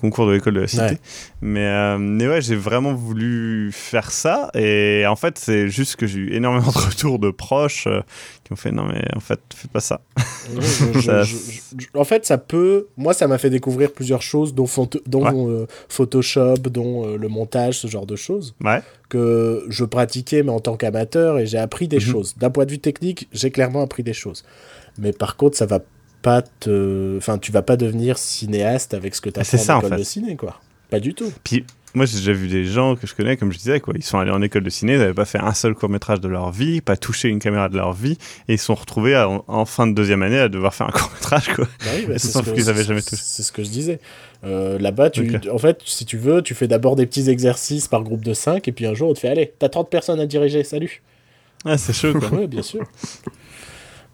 concours de l'école de la cité. Mais, euh, mais ouais, j'ai vraiment voulu faire ça. Et en fait, c'est juste que j'ai eu énormément de (laughs) retours de proches euh, qui fait non mais en fait, fais pas ça. (laughs) en fait, ça peut. Moi, ça m'a fait découvrir plusieurs choses, dont, dont euh, Photoshop, dont le montage, ce genre de choses. Ouais que je pratiquais, mais en tant qu'amateur, et j'ai appris des mhm. choses. D'un point de vue technique, j'ai clairement appris des choses. Mais par contre, ça va pas te. Enfin, tu vas pas devenir cinéaste avec ce que tu as fait en école de ciné, quoi. Pas du tout. Puis, moi, j'ai déjà vu des gens que je connais, comme je disais, quoi. Ils sont allés en école de ciné, ils n'avaient pas fait un seul court-métrage de leur vie, pas touché une caméra de leur vie, et ils sont retrouvés en, fin de deuxième année à devoir faire un (laughs) court-métrage, quoi. Bah oui, bah (laughs) c'est ce, qu'ils avaient jamais touché. C'est ce que je disais. Euh, là-bas, tu, en fait, si tu veux, tu fais d'abord des petits exercices par groupe de 5, et puis un jour, on te fait Allez, t'as 30 personnes à diriger, salut. Ah, c'est chaud, quoi. oui, bien sûr.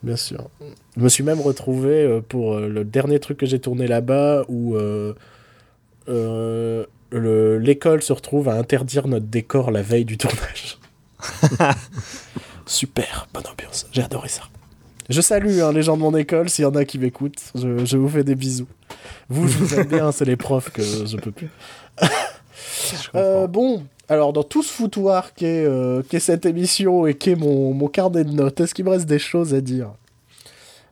Bien sûr. Je me suis même retrouvé euh, pour euh, le dernier truc que j'ai tourné là-bas où l'école se retrouve à interdire notre décor la veille du tournage. (laughs) Super, bonne ambiance, j'ai adoré ça. Je salue hein, les gens de mon école, s'il y en a qui m'écoutent, je, vous fais des bisous. Vous, je vous aime bien, c'est les profs que je peux plus. (laughs) Euh, bon, alors dans tout ce foutoir qu'est euh, cette émission et qu'est mon, mon carnet de notes, est-ce qu'il me reste des choses à dire?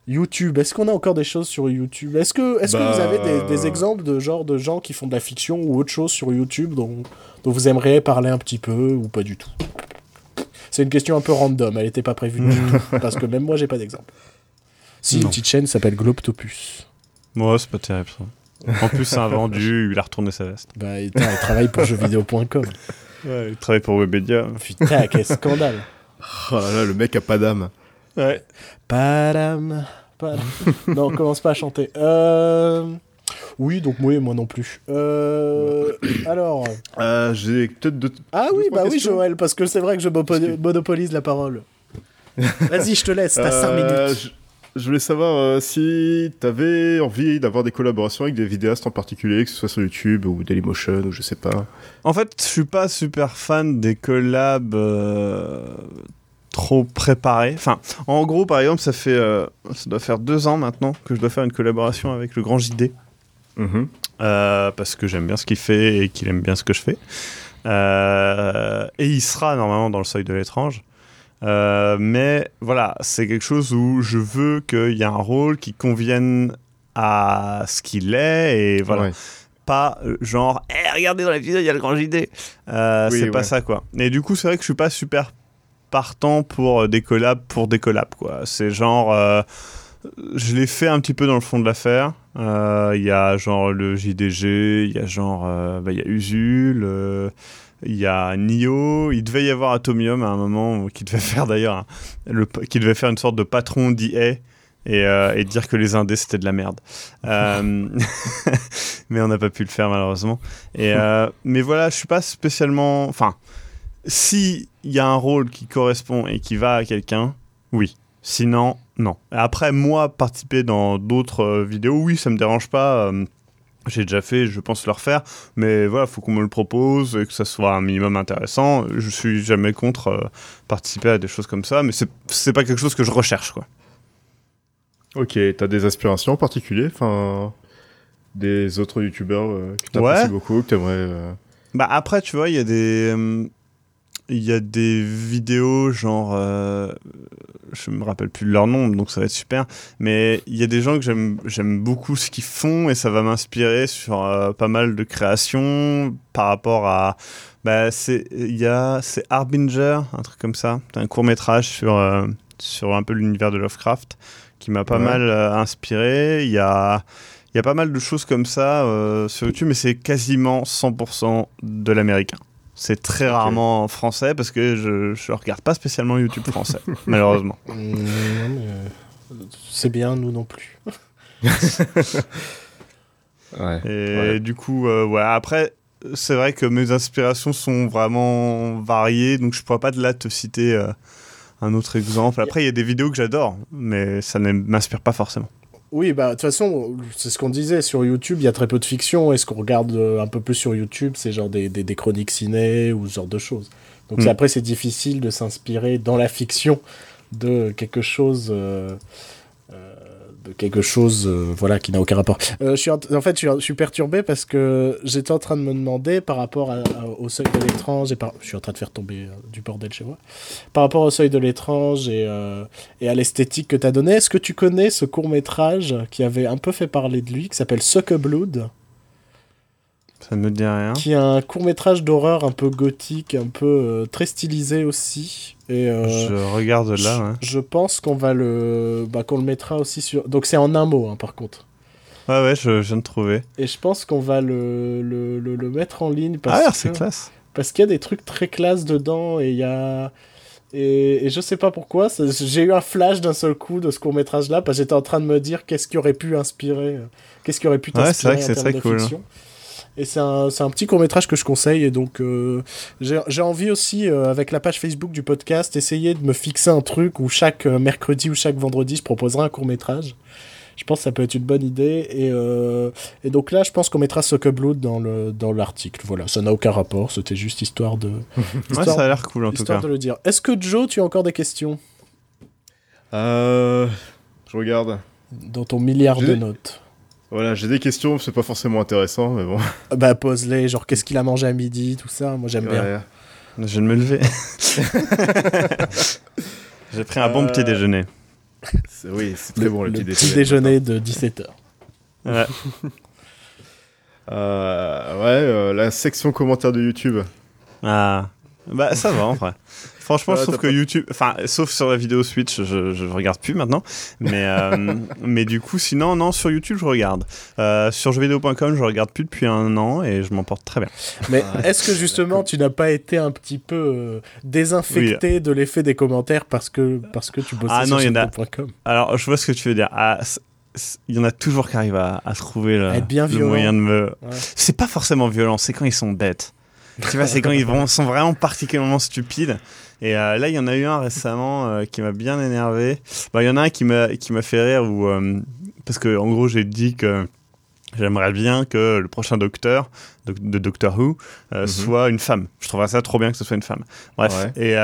YouTube, est-ce qu'on a encore des choses sur YouTube? Est-ce que, est que vous avez des, bah. exemples de genre de gens qui font de la fiction ou autre chose sur YouTube dont, dont vous aimeriez parler un petit peu ou pas du tout? C'est une question un peu random, elle n'était pas prévue du tout, (laughs) parce que même moi j'ai pas d'exemple. Si, une petite chaîne s'appelle Globtopus. Moi, c'est pas terrible ça. En plus, c'est un vendu, (laughs) il a retourné sa veste. Bah, il, travaille pour jeuxvideo.com. Ouais, il travaille pour Webedia. Putain, quel scandale. Oh là là, le mec a pas d'âme. Ouais. Padam. non, on commence pas à chanter. Euh... Oui, donc moi, moi non plus. Euh... Alors. Euh, J'ai peut-être deux. Ah oui, bah oui, Joël, parce que c'est vrai que je monopolise la parole. (laughs) Vas-y, je te laisse, t'as 5 euh, minutes. Je... voulais savoir euh, si t'avais envie d'avoir des collaborations avec des vidéastes en particulier, que ce soit sur YouTube ou Dailymotion ou je sais pas. En fait, je suis pas super fan des collabs euh, trop préparé. Enfin, en gros, par exemple, ça fait, euh, ça doit faire deux ans maintenant que je dois faire une collaboration avec le Grand JD. Mhm. Euh, parce que j'aime bien ce qu'il fait et qu'il aime bien ce que je fais. Euh, et il sera normalement dans le seuil de l'étrange. mais voilà, c'est quelque chose où je veux qu'il y ait un rôle qui convienne à ce qu'il est et voilà. Pas genre, hey, eh, regardez dans la vidéo, il y a le grand JD. c'est pas ça quoi. Et du coup, c'est vrai que je suis pas super partant pour euh, des collabs pour des collabs quoi. C'est genre euh, je l'ai fait un petit peu dans le fond de l'affaire. Euh, il y a genre le JDG, il y a genre bah, il y a Usul, il y a Nio, il devait y avoir Atomium à un moment qui devait (laughs) faire d'ailleurs qui devait faire une sorte de patron d'IA. Et, et, dire que les indés c'était de la merde. (laughs) (laughs) mais on n'a pas pu le faire malheureusement. Et, mais voilà, je suis pas spécialement. Enfin, si il y a un rôle qui correspond et qui va à quelqu'un, oui. Sinon, non. Après, moi, participer dans d'autres euh, vidéos, oui, ça me dérange pas. Euh, j'ai déjà fait, je pense le refaire, mais voilà, faut qu'on me le propose et que ça soit un minimum intéressant. Je suis jamais contre euh, participer à des choses comme ça, mais c'est pas quelque chose que je recherche, quoi. Ok, t'as des aspirations en particulier, enfin, des autres youtubeurs que t'apprécies beaucoup, que t'aimerais. Bah après, tu vois, il y a des il y a des vidéos genre euh, je me rappelle plus de leur nom donc ça va être super mais il y a des gens que j'aime j'aime beaucoup ce qu'ils font et ça va m'inspirer sur euh, pas mal de créations par rapport à bah c'est il y a c'est Harbinger un truc comme ça. Un court métrage sur euh, sur un peu l'univers de Lovecraft qui m'a pas mal inspiré. Il y a il y a pas mal de choses comme ça sur YouTube mais c'est quasiment 100% de l'américain c'est très rarement français parce que je ne regarde pas spécialement YouTube français, (laughs) malheureusement. Euh, c'est bien, nous non plus. (laughs) Et du coup, euh, ouais, après, c'est vrai que mes inspirations sont vraiment variées, donc je pourrais pas de là te citer euh, un autre exemple. Après, il y a des vidéos que j'adore, mais ça ne m'inspire pas forcément. Oui, bah de toute façon, c'est ce qu'on disait sur YouTube, il y a très peu de fiction. Et ce qu'on regarde euh, un peu plus sur YouTube, c'est genre des, des, chroniques ciné ou ce genre de choses. Donc mm. après, c'est difficile de s'inspirer dans la fiction de quelque chose. euh, quelque chose euh, voilà qui n'a aucun rapport. Euh, je suis en, fait je suis, perturbé parce que j'étais en train de me demander par rapport au seuil de l'étrange et je suis en train de faire tomber euh, du bordel chez moi. Par rapport au seuil de l'étrange et, et à l'esthétique que tu as donné, est-ce que tu connais ce court-métrage qui avait un peu fait parler de lui qui s'appelle Suck a Blood? Ça me dit rien. qui est un court-métrage d'horreur un peu gothique, un peu euh, très stylisé aussi et euh, Je regarde là. je pense qu'on va le bah, qu'on le mettra aussi sur donc c'est en un mot hein, par contre. Ouais, ouais, je, je viens de trouver. Et je pense qu'on va le, le, le, le mettre en ligne parce Ah, c'est classe. parce qu'il y a des trucs très classe dedans et il y a et, et je sais pas pourquoi j'ai eu un flash d'un seul coup de ce court métrage là parce que j'étais en train de me dire qu'est-ce qui aurait pu inspirer qu'est-ce qui aurait pu Ouais, c'est vrai t'inspirer que c'est très cool, hein. fiction. Et c'est un, c'est un petit court métrage que je conseille et donc euh, j'ai j'ai envie aussi euh, avec la page Facebook du podcast essayer de me fixer un truc où chaque euh, mercredi ou chaque vendredi je proposerai un court métrage. Je pense que ça peut être une bonne idée. Et, euh, et donc là, je pense qu'on mettra Sucker Blood dans le dans l'article. Voilà, ça n'a aucun rapport. C'était juste histoire de (laughs) Ouais, histoire, ça a l'air cool en tout histoire cas. de le dire. Est-ce que Joe, tu as encore des questions? Euh, je regarde. dans ton milliard de notes Voilà, j'ai des questions, c'est pas forcément intéressant, mais bon. Ah Bah pose-les, genre qu'est-ce qu'il a mangé à midi, tout ça. Moi j'aime bien. Ouais. Je viens de me lever. (laughs) J'ai pris un bon Euh, petit déjeuner. C'est- Oui, c'est très bon le, le petit petit déjeuner. déjeuner de 17h. Ouais. (laughs) Euh, ouais, euh, la section commentaires de YouTube. Ah. Bah, ça va en vrai. Franchement, Ouais, je trouve que pas- YouTube. Enfin, sauf sur la vidéo Switch, je, je regarde plus maintenant. Mais, euh, (laughs) mais du coup, sinon, non, sur YouTube, je regarde. Euh, sur jeuxvideo.com, je regarde plus depuis un an et je m'en porte très bien. Mais est-ce que justement tu n'as pas été un petit peu euh, désinfecté de l'effet des commentaires parce que, parce que tu bossais Ah sur non, y en a- jeuxvideo.com Alors, je vois ce que tu veux dire. Ah, il y en a toujours qui arrivent à, à trouver le, bien moyen de me. Ouais. C'est pas forcément violent, c'est quand ils sont bêtes. tu vois, c'est quand ils sont vraiment particulièrement stupides. Et euh, là, il y en a eu un récemment euh, qui m'a bien énervé. Bah, Il y en a un qui m'a qui m'a fait rire où euh, parce que en gros, j'ai dit que j'aimerais bien que le prochain docteur doc- de Doctor Who Mhm. soit une femme. Je trouverais ça trop bien que ce soit une femme. Bref. Ouais. Et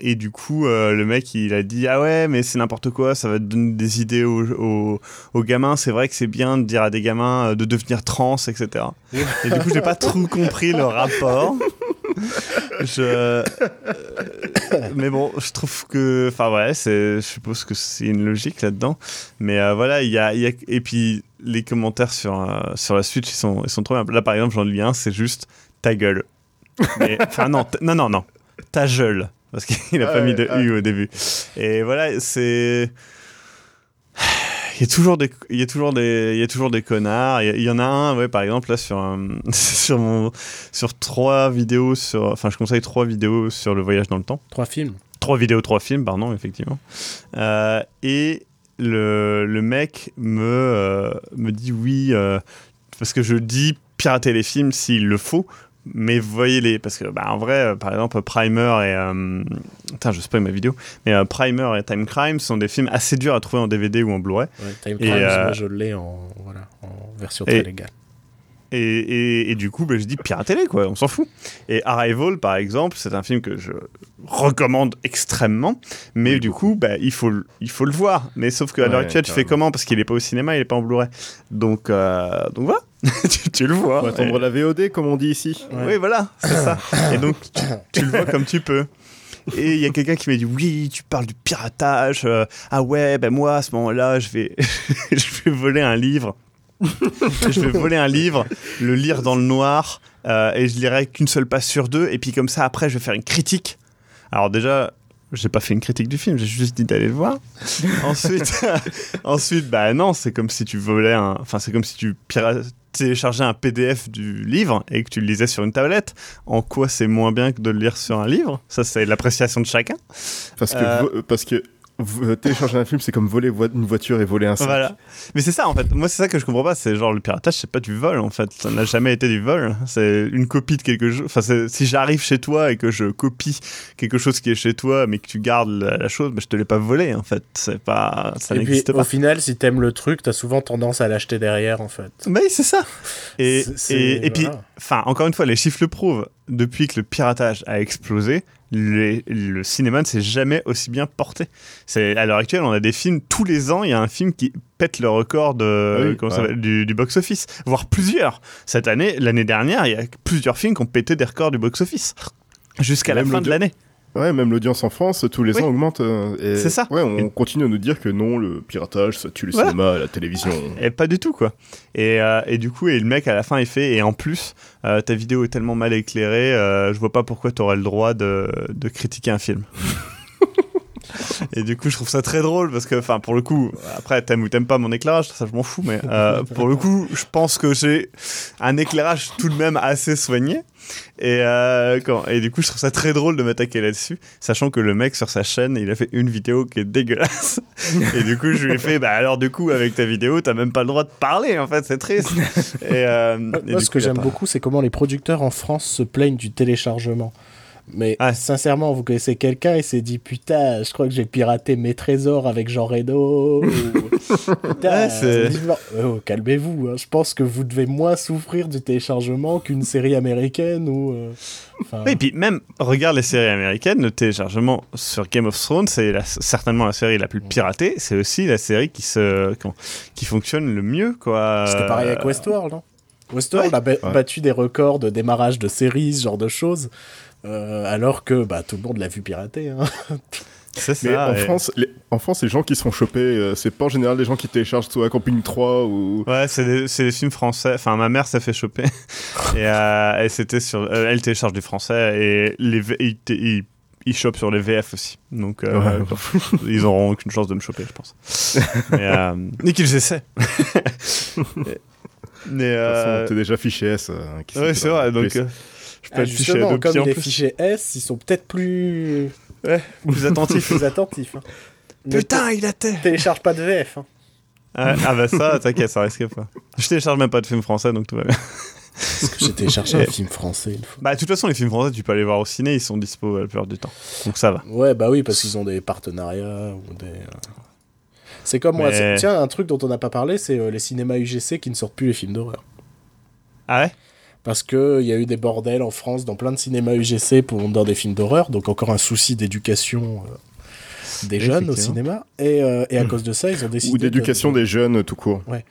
et du coup, le mec, il a dit Ah ouais, mais c'est n'importe quoi, ça va donner des idées aux, aux, aux gamins. C'est vrai que c'est bien de dire à des gamins de devenir trans, etc. (laughs) Et du coup, j'ai pas trop compris le rapport. (laughs) Je... euh, mais bon, je trouve que. Enfin, ouais, je suppose que c'est une logique là-dedans. Mais euh, voilà, il y a, il y a. Et puis, les commentaires sur, euh, sur la Switch, ils sont, ils sont trop bien. Là, par exemple, j'en lis un, c'est juste ta gueule. Enfin, non, non, non, non. Ta gueule. Parce qu'il a pas Ouais, mis de. U au début. Et voilà, c'est. Il y a toujours des, il y a toujours des, il y a toujours des connards. Il y, a- il y en a un, ouais, par exemple là sur un- (laughs) sur mon, sur trois vidéos sur, enfin je conseille trois vidéos sur le voyage dans le temps. Trois films. Trois vidéos, trois films, pardon, effectivement. Euh, et le, le mec me, euh, me dit oui, euh, parce que je dis pirater les films s'il le faut, mais voyez-les. Parce que, bah, en vrai, euh, par exemple, Primer et. Euh, putain, je spoil ma vidéo. Mais euh, Primer et Time Crime sont des films assez durs à trouver en DVD ou en Blu-ray. Ouais, Time Et, Crimes, euh, moi je l'ai en, voilà, en version et- très légale. Et, et, et du coup, bah, je dis piratez-les, quoi, on s'en fout. Et Arrival, par exemple, c'est un film que je recommande extrêmement, mais du coup, bah, il, faut, le- il faut le voir. Mais sauf qu'à l'heure Ouais, actuelle, tu fais comment? Parce qu'il est pas au cinéma, il est pas en Blu-ray. Donc, euh, donc voilà, (laughs) tu, tu le vois. Faut attendre Et- la VOD, comme on dit ici. Ouais. Oui, voilà, c'est ça. Et donc, tu, tu le vois comme tu peux. Et il y a quelqu'un qui m'a dit oui, tu parles du piratage. euh, ah ouais, ben moi à ce moment-là, je vais, (laughs) je vais voler un livre. je vais voler un livre, le lire dans le noir, euh, et je lirai qu'une seule page sur deux. Et puis comme ça, après, je vais faire une critique. Alors déjà, j'ai pas fait une critique du film, j'ai juste dit d'aller le voir. (laughs) ensuite, (laughs) ensuite, bah non, c'est comme si tu volais un, enfin c'est comme si tu téléchargeais un PDF du livre et que tu le lisais sur une tablette. En quoi c'est moins bien que de le lire sur un livre? Ça, c'est l'appréciation de chacun. Parce que, Euh, parce que télécharger un film, c'est comme voler vo- une voiture et voler un sac. Voilà. Mais c'est ça en fait. Moi, c'est ça que je comprends pas. C'est genre le piratage, c'est pas du vol en fait. Ça n'a jamais été du vol. C'est une copie de quelque chose. Enfin, si j'arrive chez toi et que je copie quelque chose qui est chez toi, mais que tu gardes la, la chose, bah, je te l'ai pas volé en fait. C'est pas. Ça Et puis n'existe au pas. final, si t'aimes le truc, t'as souvent tendance à l'acheter derrière en fait. Mais c'est ça. Et, et, et puis, enfin, encore une fois, les chiffres le prouvent. Depuis que le piratage a explosé, le cinéma ne s'est jamais aussi bien porté. C'est à l'heure actuelle, on a des films tous les ans. Il y a un film qui pète le record de, du, du box-office, voire plusieurs. Cette année, l'année dernière, il y a plusieurs films qui ont pété des records du box-office jusqu'à la fin de l'année. Ouais, même l'audience en France, tous les ans augmente. Euh, c'est ça. Ouais, on continue à nous dire que non, le piratage, ça tue le cinéma, la télévision. Et pas du tout, quoi. Et, euh, et, du coup, et le mec, à la fin, il fait, et en plus, euh, ta vidéo est tellement mal éclairée, je vois pas pourquoi tu aurais le droit de, de critiquer un film. Et du coup, je trouve ça très drôle parce que, enfin, pour le coup, après, t'aimes ou t'aimes pas mon éclairage, ça je m'en fous, mais euh, (laughs) pour le coup, je pense que j'ai un éclairage tout de même assez soigné. Et, euh, quand, et du coup, je trouve ça très drôle de m'attaquer là-dessus, sachant que le mec sur sa chaîne, il a fait une vidéo qui est dégueulasse. (laughs) et du coup, je lui ai fait, bah alors, du coup, avec ta vidéo, t'as même pas le droit de parler, en fait, c'est triste. (laughs) Et, euh, Moi, ce que j'aime beaucoup, c'est comment les producteurs en France se plaignent du téléchargement. Mais ah. sincèrement, vous connaissez quelqu'un et s'est dit putain, je crois que j'ai piraté mes trésors avec Jean Reno. (laughs) putain, oh, calmez-vous. Hein. Je pense que vous devez moins souffrir du téléchargement qu'une série américaine ou. Euh, oui, et puis même regarde les séries américaines, le téléchargement sur Game of Thrones, c'est certainement la série la plus piratée. C'est aussi la série qui se qui fonctionne le mieux, quoi. C'était pareil avec Westworld, non Westworld a battu des records de démarrage de séries, ce genre de choses. Euh, alors que bah, tout le monde l'a vu pirater. Hein. (laughs) C'est ça. en, France, les, en France, les gens qui sont chopés, euh, c'est pas en général des gens qui téléchargent soit Camping 3 ou. Ouais, c'est des, des, films français. Enfin, ma mère s'est fait choper. (laughs) et euh, c'était sur, elle télécharge des français et les, ils, ils, chopent sur les VF aussi. Donc, (laughs) ils auront aucune chance de me choper, je pense. mais, qu'ils essaient. mais. T'es déjà fiché S. ouais, c'est vrai. Donc. Je peux ah, justement, comme les fichiers S, ils sont peut-être plus... plus attentifs. plus attentifs. Hein. (laughs) Putain, il a télécharge pas de VF. Hein. Ah, ah, bah ça, t'inquiète, ça risque pas. Je télécharge même pas de films français, donc tout va bien. Parce que j'ai téléchargé un (laughs) film français une fois. Bah, de toute façon, les films français, tu peux aller voir au ciné, ils sont dispo la plupart du temps. Donc ça va. Ouais, bah oui, parce qu'ils ont des partenariats ou des. Euh, c'est comme moi. Tiens, un truc dont on n'a pas parlé, c'est euh, les cinémas UGC qui ne sortent plus les films d'horreur. Ah ouais? Parce qu'il y a eu des bordels en France dans plein de cinémas UGC pour, dans des films d'horreur, donc encore un souci d'éducation euh, des jeunes au cinéma. Et, euh, et à hmm. cause de ça, ils ont décidé. Ou d'éducation des jeunes tout court. Ouais.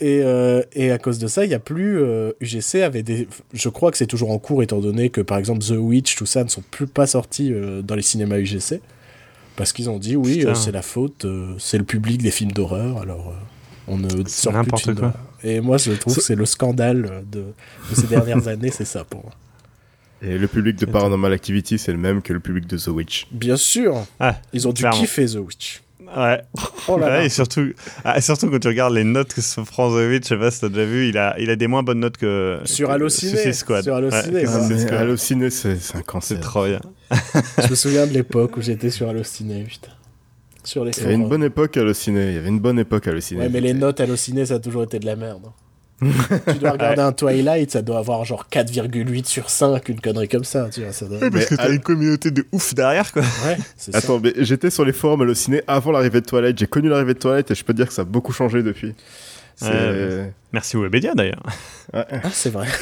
Et, euh, et, à cause de ça, il n'y a plus. UGC avait des. Je crois que c'est toujours en cours, étant donné que par exemple The Witch, tout ça, ne sont plus pas sortis dans les cinémas UGC. Parce qu'ils ont dit, oui, c'est la faute, c'est le public des films d'horreur, alors on ne sort plus de films d'horreur. Et moi, je trouve que c'est le scandale de, ces dernières (laughs) années, c'est ça pour moi. Et le public de Paranormal Activity, c'est le même que le public de The Witch. Bien sûr. Ah, Ils ont dû kiffer The Witch. Ouais. Oh (laughs) et surtout, ah, surtout quand tu regardes les notes que se prend The Witch, je sais pas si t'as déjà vu, il a, il a des moins bonnes notes que. Sur Allociné. Squad. Sur Allociné. Ouais, Allociné, c'est un cancer. C'est trop bien. (laughs) je me souviens de l'époque où j'étais sur Allociné, putain sur les Il y avait une bonne époque à ciné. Il y avait une bonne époque à ciné. Ouais, mais les notes à ciné, ça a toujours été de la merde. tu dois regarder un (laughs) Twilight, ça doit avoir genre 4,8 sur 5, une connerie comme ça. Tu vois, ça doit... parce que t'as une communauté de ouf derrière, quoi. Ouais, Attends, mais j'étais sur les forums ciné avant l'arrivée de Twilight. J'ai connu l'arrivée de Twilight et je peux te dire que ça a beaucoup changé depuis. merci Webedia d'ailleurs. Ah, c'est vrai. (laughs)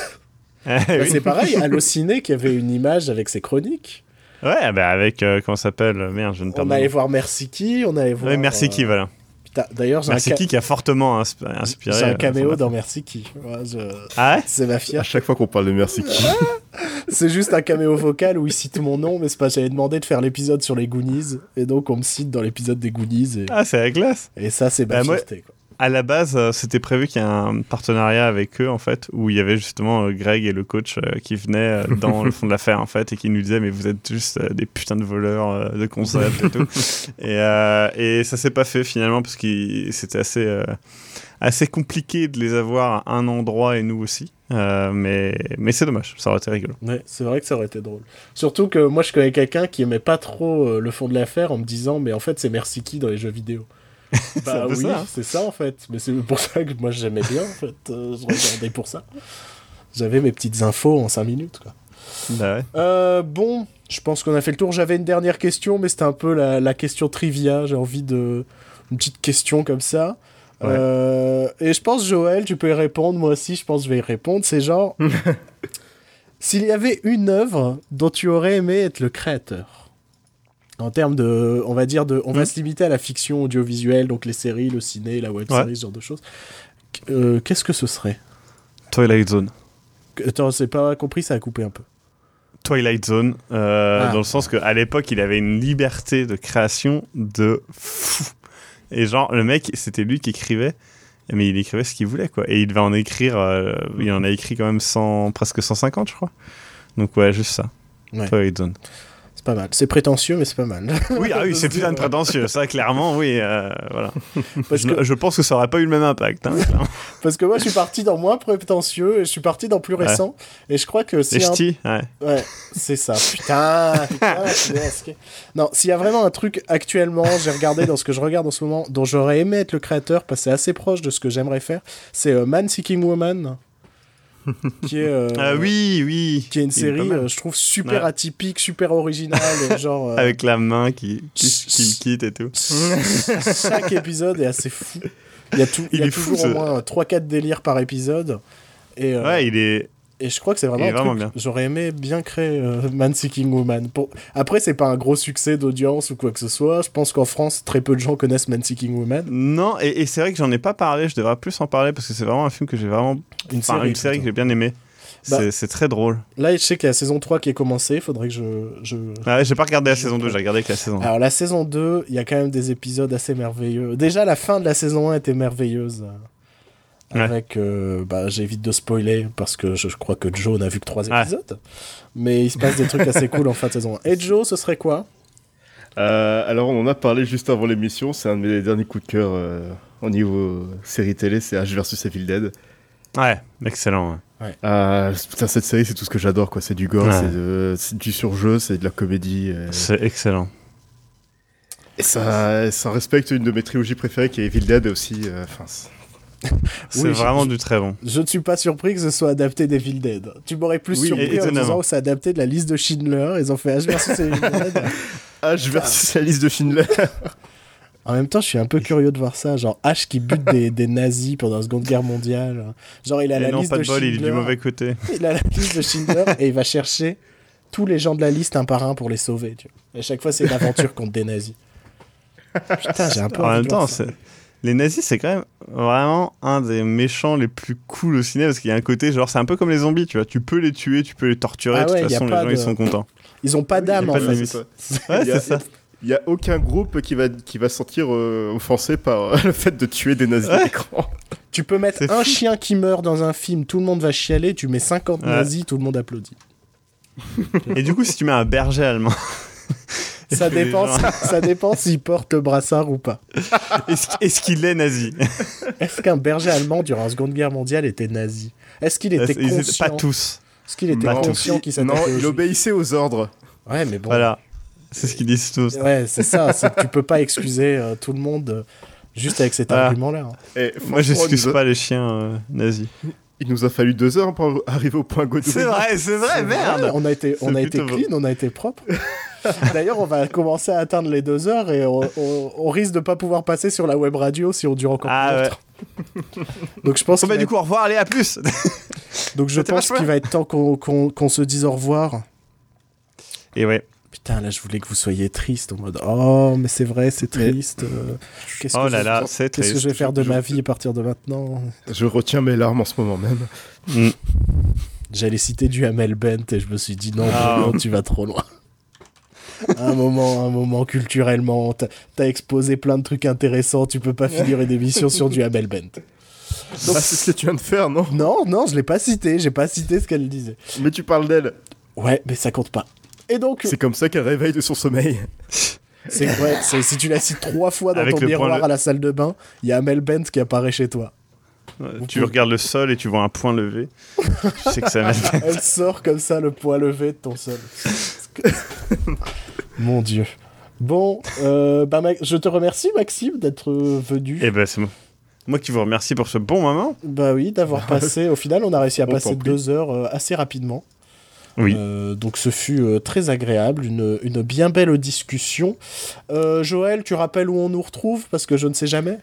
Bah, c'est pareil, Allociné qui avait une image avec ses chroniques. Ouais, bah avec, euh, comment ça s'appelle Merde, je ne On allait voir Merci qui, on allait voir... Ouais, Merci qui, euh, voilà. D'ailleurs, Merci qui qui a fortement inspiré. J'ai un euh, caméo dans Merci qui. Ah ouais (laughs) C'est ma fille. À chaque fois qu'on parle de Merci qui. (laughs) c'est juste un caméo vocal où il cite mon nom, mais c'est pas. J'avais demandé de faire l'épisode sur les Goonies, et donc on me cite dans l'épisode des Goonies. Et... Ah, c'est la classe. Et ça, c'est ma bah, fierté, quoi à la base, euh, c'était prévu qu'il y ait un partenariat avec eux, en fait, où il y avait justement euh, Greg et le coach euh, qui venaient (laughs) dans le fond de l'affaire, en fait, et qui nous disaient, mais vous êtes juste des putains de voleurs de concepts et tout. (laughs) Et, et ça s'est pas fait finalement, parce que c'était assez, assez compliqué de les avoir à un endroit et nous aussi. mais mais c'est dommage, ça aurait été rigolo. Ouais, c'est vrai que ça aurait été drôle. Surtout que moi, je connais quelqu'un qui aimait pas trop le fond de l'affaire en me disant, mais en fait, c'est Merci qui dans les jeux vidéo. (laughs) Bah oui, hein. c'est ça en fait. Mais c'est pour ça que moi j'aimais bien en fait. Euh, je regardais pour ça. J'avais mes petites infos en 5 minutes quoi. Bah ouais. Euh, bon, je pense qu'on a fait le tour. J'avais une dernière question, mais c'était un peu la, question trivia. J'ai envie de. Une petite question comme ça. Euh, et je pense, Joël, tu peux y répondre. Moi aussi, je pense que je vais y répondre. C'est genre. (laughs) S'il y avait une œuvre dont tu aurais aimé être le créateur, en termes de, on va dire de, on va Mhm. se limiter à la fiction audiovisuelle, donc les séries, le ciné, la web Ouais. série, ce genre de choses. Euh, Qu'est-ce que ce serait? Twilight Zone. Attends, c'est pas compris, ça a coupé un peu. Twilight Zone, euh, Ah. dans le sens qu'à l'époque, il avait une liberté de création de fou. Et genre, le mec, c'était lui qui écrivait, mais il écrivait ce qu'il voulait, quoi. Et il devait en écrire, euh, il en a écrit quand même 100, presque 150, je crois. Donc ouais, juste ça. Ouais. Twilight Zone. C'est pas mal. C'est prétentieux, mais c'est pas mal. (laughs) Oui, ah oui, c'est putain de (laughs) prétentieux, ça, clairement, oui, euh, voilà. Parce je, que, je pense que ça aurait pas eu le même impact. Hein, (laughs) parce que moi, je suis parti dans moins prétentieux et je suis parti dans plus Ouais. récent. Et je crois que si un ouais. Ouais, c'est ça. Putain, Non, s'il y a vraiment un truc actuellement, j'ai regardé dans ce que je regarde en ce moment, dont j'aurais aimé être le créateur, parce que c'est assez proche de ce que j'aimerais faire, c'est euh, Man Seeking Woman, qui est, euh, Ah oui, oui. qui est une est série, euh, je trouve super Ouais. atypique, super originale, (laughs) genre euh, Avec la main qui, qui, quitte et tout. chaque épisode est assez fou. Il y a, tout, il y a est fou, toujours ce- au moins 3-4 délires par épisode. Et, euh, Ouais, il est. Et je crois que c'est vraiment Il vraiment bien. J'aurais aimé bien créer euh, Man Seeking Woman. Pour... Après, c'est pas un gros succès d'audience ou quoi que ce soit. Je pense qu'en France, très peu de gens connaissent Man Seeking Woman. Non, et, et c'est vrai que j'en ai pas parlé, je devrais plus en parler parce que c'est vraiment un film que j'ai vraiment. Une Enfin, série. une série que j'ai bien aimé. Bah- C'est très drôle. Là, je sais qu'il y a la saison 3 qui est commencée. Faudrait que je. je... Ouais, j'ai pas regardé la saison 2, j'ai regardé que la saison 1. Alors, la saison 2, il y a quand même des épisodes assez merveilleux. Déjà, la fin de la saison 1 était merveilleuse. Ouais. Avec. euh, bah, J'évite de spoiler parce que je, je crois que Joe n'a vu que 3 Ouais. épisodes. Mais il se passe des trucs assez cool en fin de saison 1. Et Joe, ce serait quoi? Euh, alors, on en a parlé juste avant l'émission. C'est un de mes derniers coups de cœur euh, au niveau série télé. C'est H versus Evil Dead. Ouais, excellent. ouais. Putain, cette série, c'est tout ce que j'adore. quoi. C'est du gore, Ouais. c'est de- c'est du surjeu, c'est de la comédie. euh, C'est excellent. Et ça, ça respecte une de mes trilogies préférées qui est Evil Dead aussi. euh, Enfin, (laughs) c'est- Oui, vraiment je- du très bon. Je ne suis pas surpris que ce soit adapté d'Evil Dead. Tu m'aurais plus Oui, surpris en disant que c'est adapté de la liste de Schindler. Ils ont fait H versus Evil Dead. (laughs) H versus la liste de Schindler. En même temps, je suis un peu curieux de voir ça. Genre H qui bute des, des nazis pendant la Seconde Guerre mondiale. Genre, il a la non, liste pas de de bol, il est Schindler. du mauvais côté. (laughs) Il a la liste de Schindler et il va chercher tous les gens de la liste un par un pour les sauver. Tu vois. Et à chaque fois, c'est une aventure contre des nazis. Putain, j'ai un peu En même temps, ça. c'est- les nazis, c'est quand même vraiment un des méchants les plus cool au ciné parce qu'il y a un côté, genre, c'est un peu comme les zombies, tu vois. Tu peux les tuer, tu peux les torturer, Ah de ouais, toute façon, les gens, de- ils sont contents. Ils ont pas d'âme en fait. limite. (laughs) Il Ouais, y a- c'est ça. Il y a aucun groupe qui va, qui va se sentir euh, offensé par euh, (laughs) le fait de tuer des nazis à l'écran. Tu peux mettre C'est un fou. chien qui meurt dans un film, tout le monde va chialer. Tu mets 50 Ouais. nazis, tout le monde applaudit. Et du coup, si tu mets un berger allemand, (laughs) (laughs) Ça dépend, gens- ça, ça dépend s'il porte le brassard ou pas. (laughs) est-ce qu'il est nazi (laughs) Est-ce qu'un berger allemand durant la Seconde Guerre mondiale était nazi? Est-ce qu'il était Ils conscient Pas tous. Est-ce qu'il était Pas conscient qu'il Non, il Juifs? obéissait aux ordres. Ouais, mais bon. Voilà. C'est ce qu'ils disent tous. Ouais, c'est ça. Tu peux pas excuser euh, tout le monde euh, juste avec cet argument-là. hein. Moi, j'excuse pas les chiens euh, nazis. Il nous a fallu deux heures pour arriver au point Godot. C'est vrai, c'est vrai, merde vrai, On a été, on a été clean, on a été propre. (laughs) D'ailleurs, on va commencer à atteindre les deux heures et on, on- on risque de pas pouvoir passer sur la web radio si on dure encore Ah plus longtemps. Donc je pense Bon, qu'il bah, va du coup, au revoir, allez, à plus (laughs) Donc je pense qu'il va être temps qu'on se dise au revoir. Et ouais. Putain, là, je voulais que vous soyez triste en mode Oh, mais c'est vrai, c'est triste. euh, Qu'est-ce Oh que là je- là, c'est Qu'est-ce que je vais faire de Je- ma vie à partir de maintenant? Je retiens mes larmes en ce moment même. Mm. J'allais citer du Hamel Bent et je me suis dit non, Ah. Tu vas trop loin. un moment, un moment culturellement, t'as exposé plein de trucs intéressants, tu peux pas finir une émission sur du Hamel Bent. C'est ce que tu viens de faire, non? Non, non, je l'ai pas cité, j'ai pas cité ce qu'elle disait. Mais tu parles d'elle. Ouais, mais ça compte pas. Et donc, C'est comme ça qu'elle réveille de son sommeil. c'est vrai, si tu la cites trois fois dans Avec ton le miroir point le- à la salle de bain, il y a Hamel Bent qui apparaît chez toi. Ouais, Tu regardes le sol et tu vois un point levé. tu sais que ça. Elle sort comme ça, le poids levé de ton sol. (laughs) Mon dieu. Bon, euh, bah, je te remercie Maxime d'être venu. Et ben, c'est moi. Moi qui vous remercie pour ce bon moment. Bah oui, d'avoir (laughs) passé. Au final, on a réussi à On passer deux heures euh, assez rapidement. Oui. Euh, donc ce fut euh, très agréable, une, une bien belle discussion. Euh, Joël, tu rappelles où on nous retrouve? Parce que je ne sais jamais.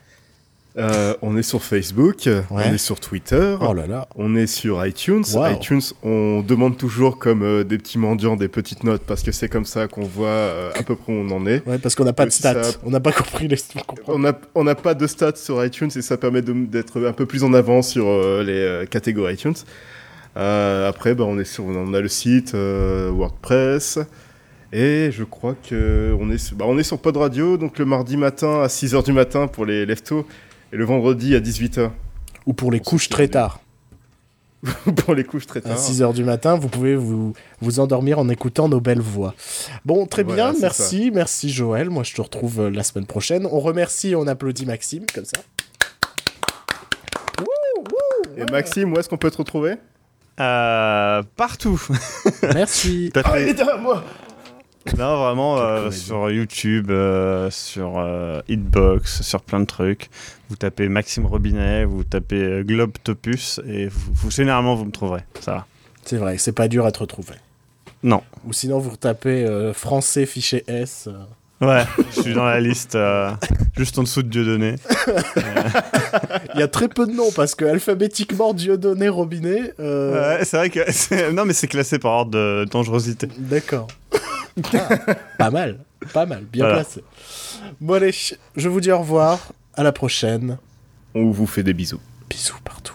Euh, on est sur Facebook, on est sur Twitter, oh là là. on est sur iTunes. iTunes, on demande toujours comme euh, des petits mendiants des petites notes parce que c'est comme ça qu'on voit euh, à peu près où on en est. Ouais, parce qu'on n'a pas de stats. On n'a pas compris les On n'a on a pas de stats sur iTunes et ça permet d'être un peu plus en avant sur les catégories iTunes. Après, bah, on, est sur, on a le site WordPress. Et je crois que on est, bah, on est sur Pod Radio, donc le mardi matin à 6h du matin pour les leftos et le vendredi à 18h. Ou (laughs) pour les couches très tard. pour les couches très tard. À 6h du matin, vous pouvez vous, vous endormir en écoutant nos belles voix. Bon, très bien, merci, merci Joël. Moi, je te retrouve euh, la semaine prochaine. On remercie et on applaudit Maxime, comme ça. et Maxime, où est-ce qu'on peut te retrouver? Euh, Partout. (laughs) Merci. Ah, il à moi non, vraiment, euh, sur YouTube, euh, sur euh, Hitbox, sur plein de trucs. Vous tapez Maxime Robinet, vous tapez Globe Topus, et vous, vous, généralement, vous me trouverez. Ça va. C'est vrai, c'est pas dur à te retrouver. Non. Ou sinon, vous tapez français fichier S. Ouais, je suis dans la liste, juste en dessous de Dieudonné. Il y a très peu de noms parce que alphabétiquement Dieudonné Robinet. Ouais, c'est vrai que non, mais c'est classé par ordre de dangerosité. D'accord. Ah, pas mal, pas mal, bien placé. Bon allez, je vous dis au revoir, à la prochaine. On vous fait des bisous. Bisous partout.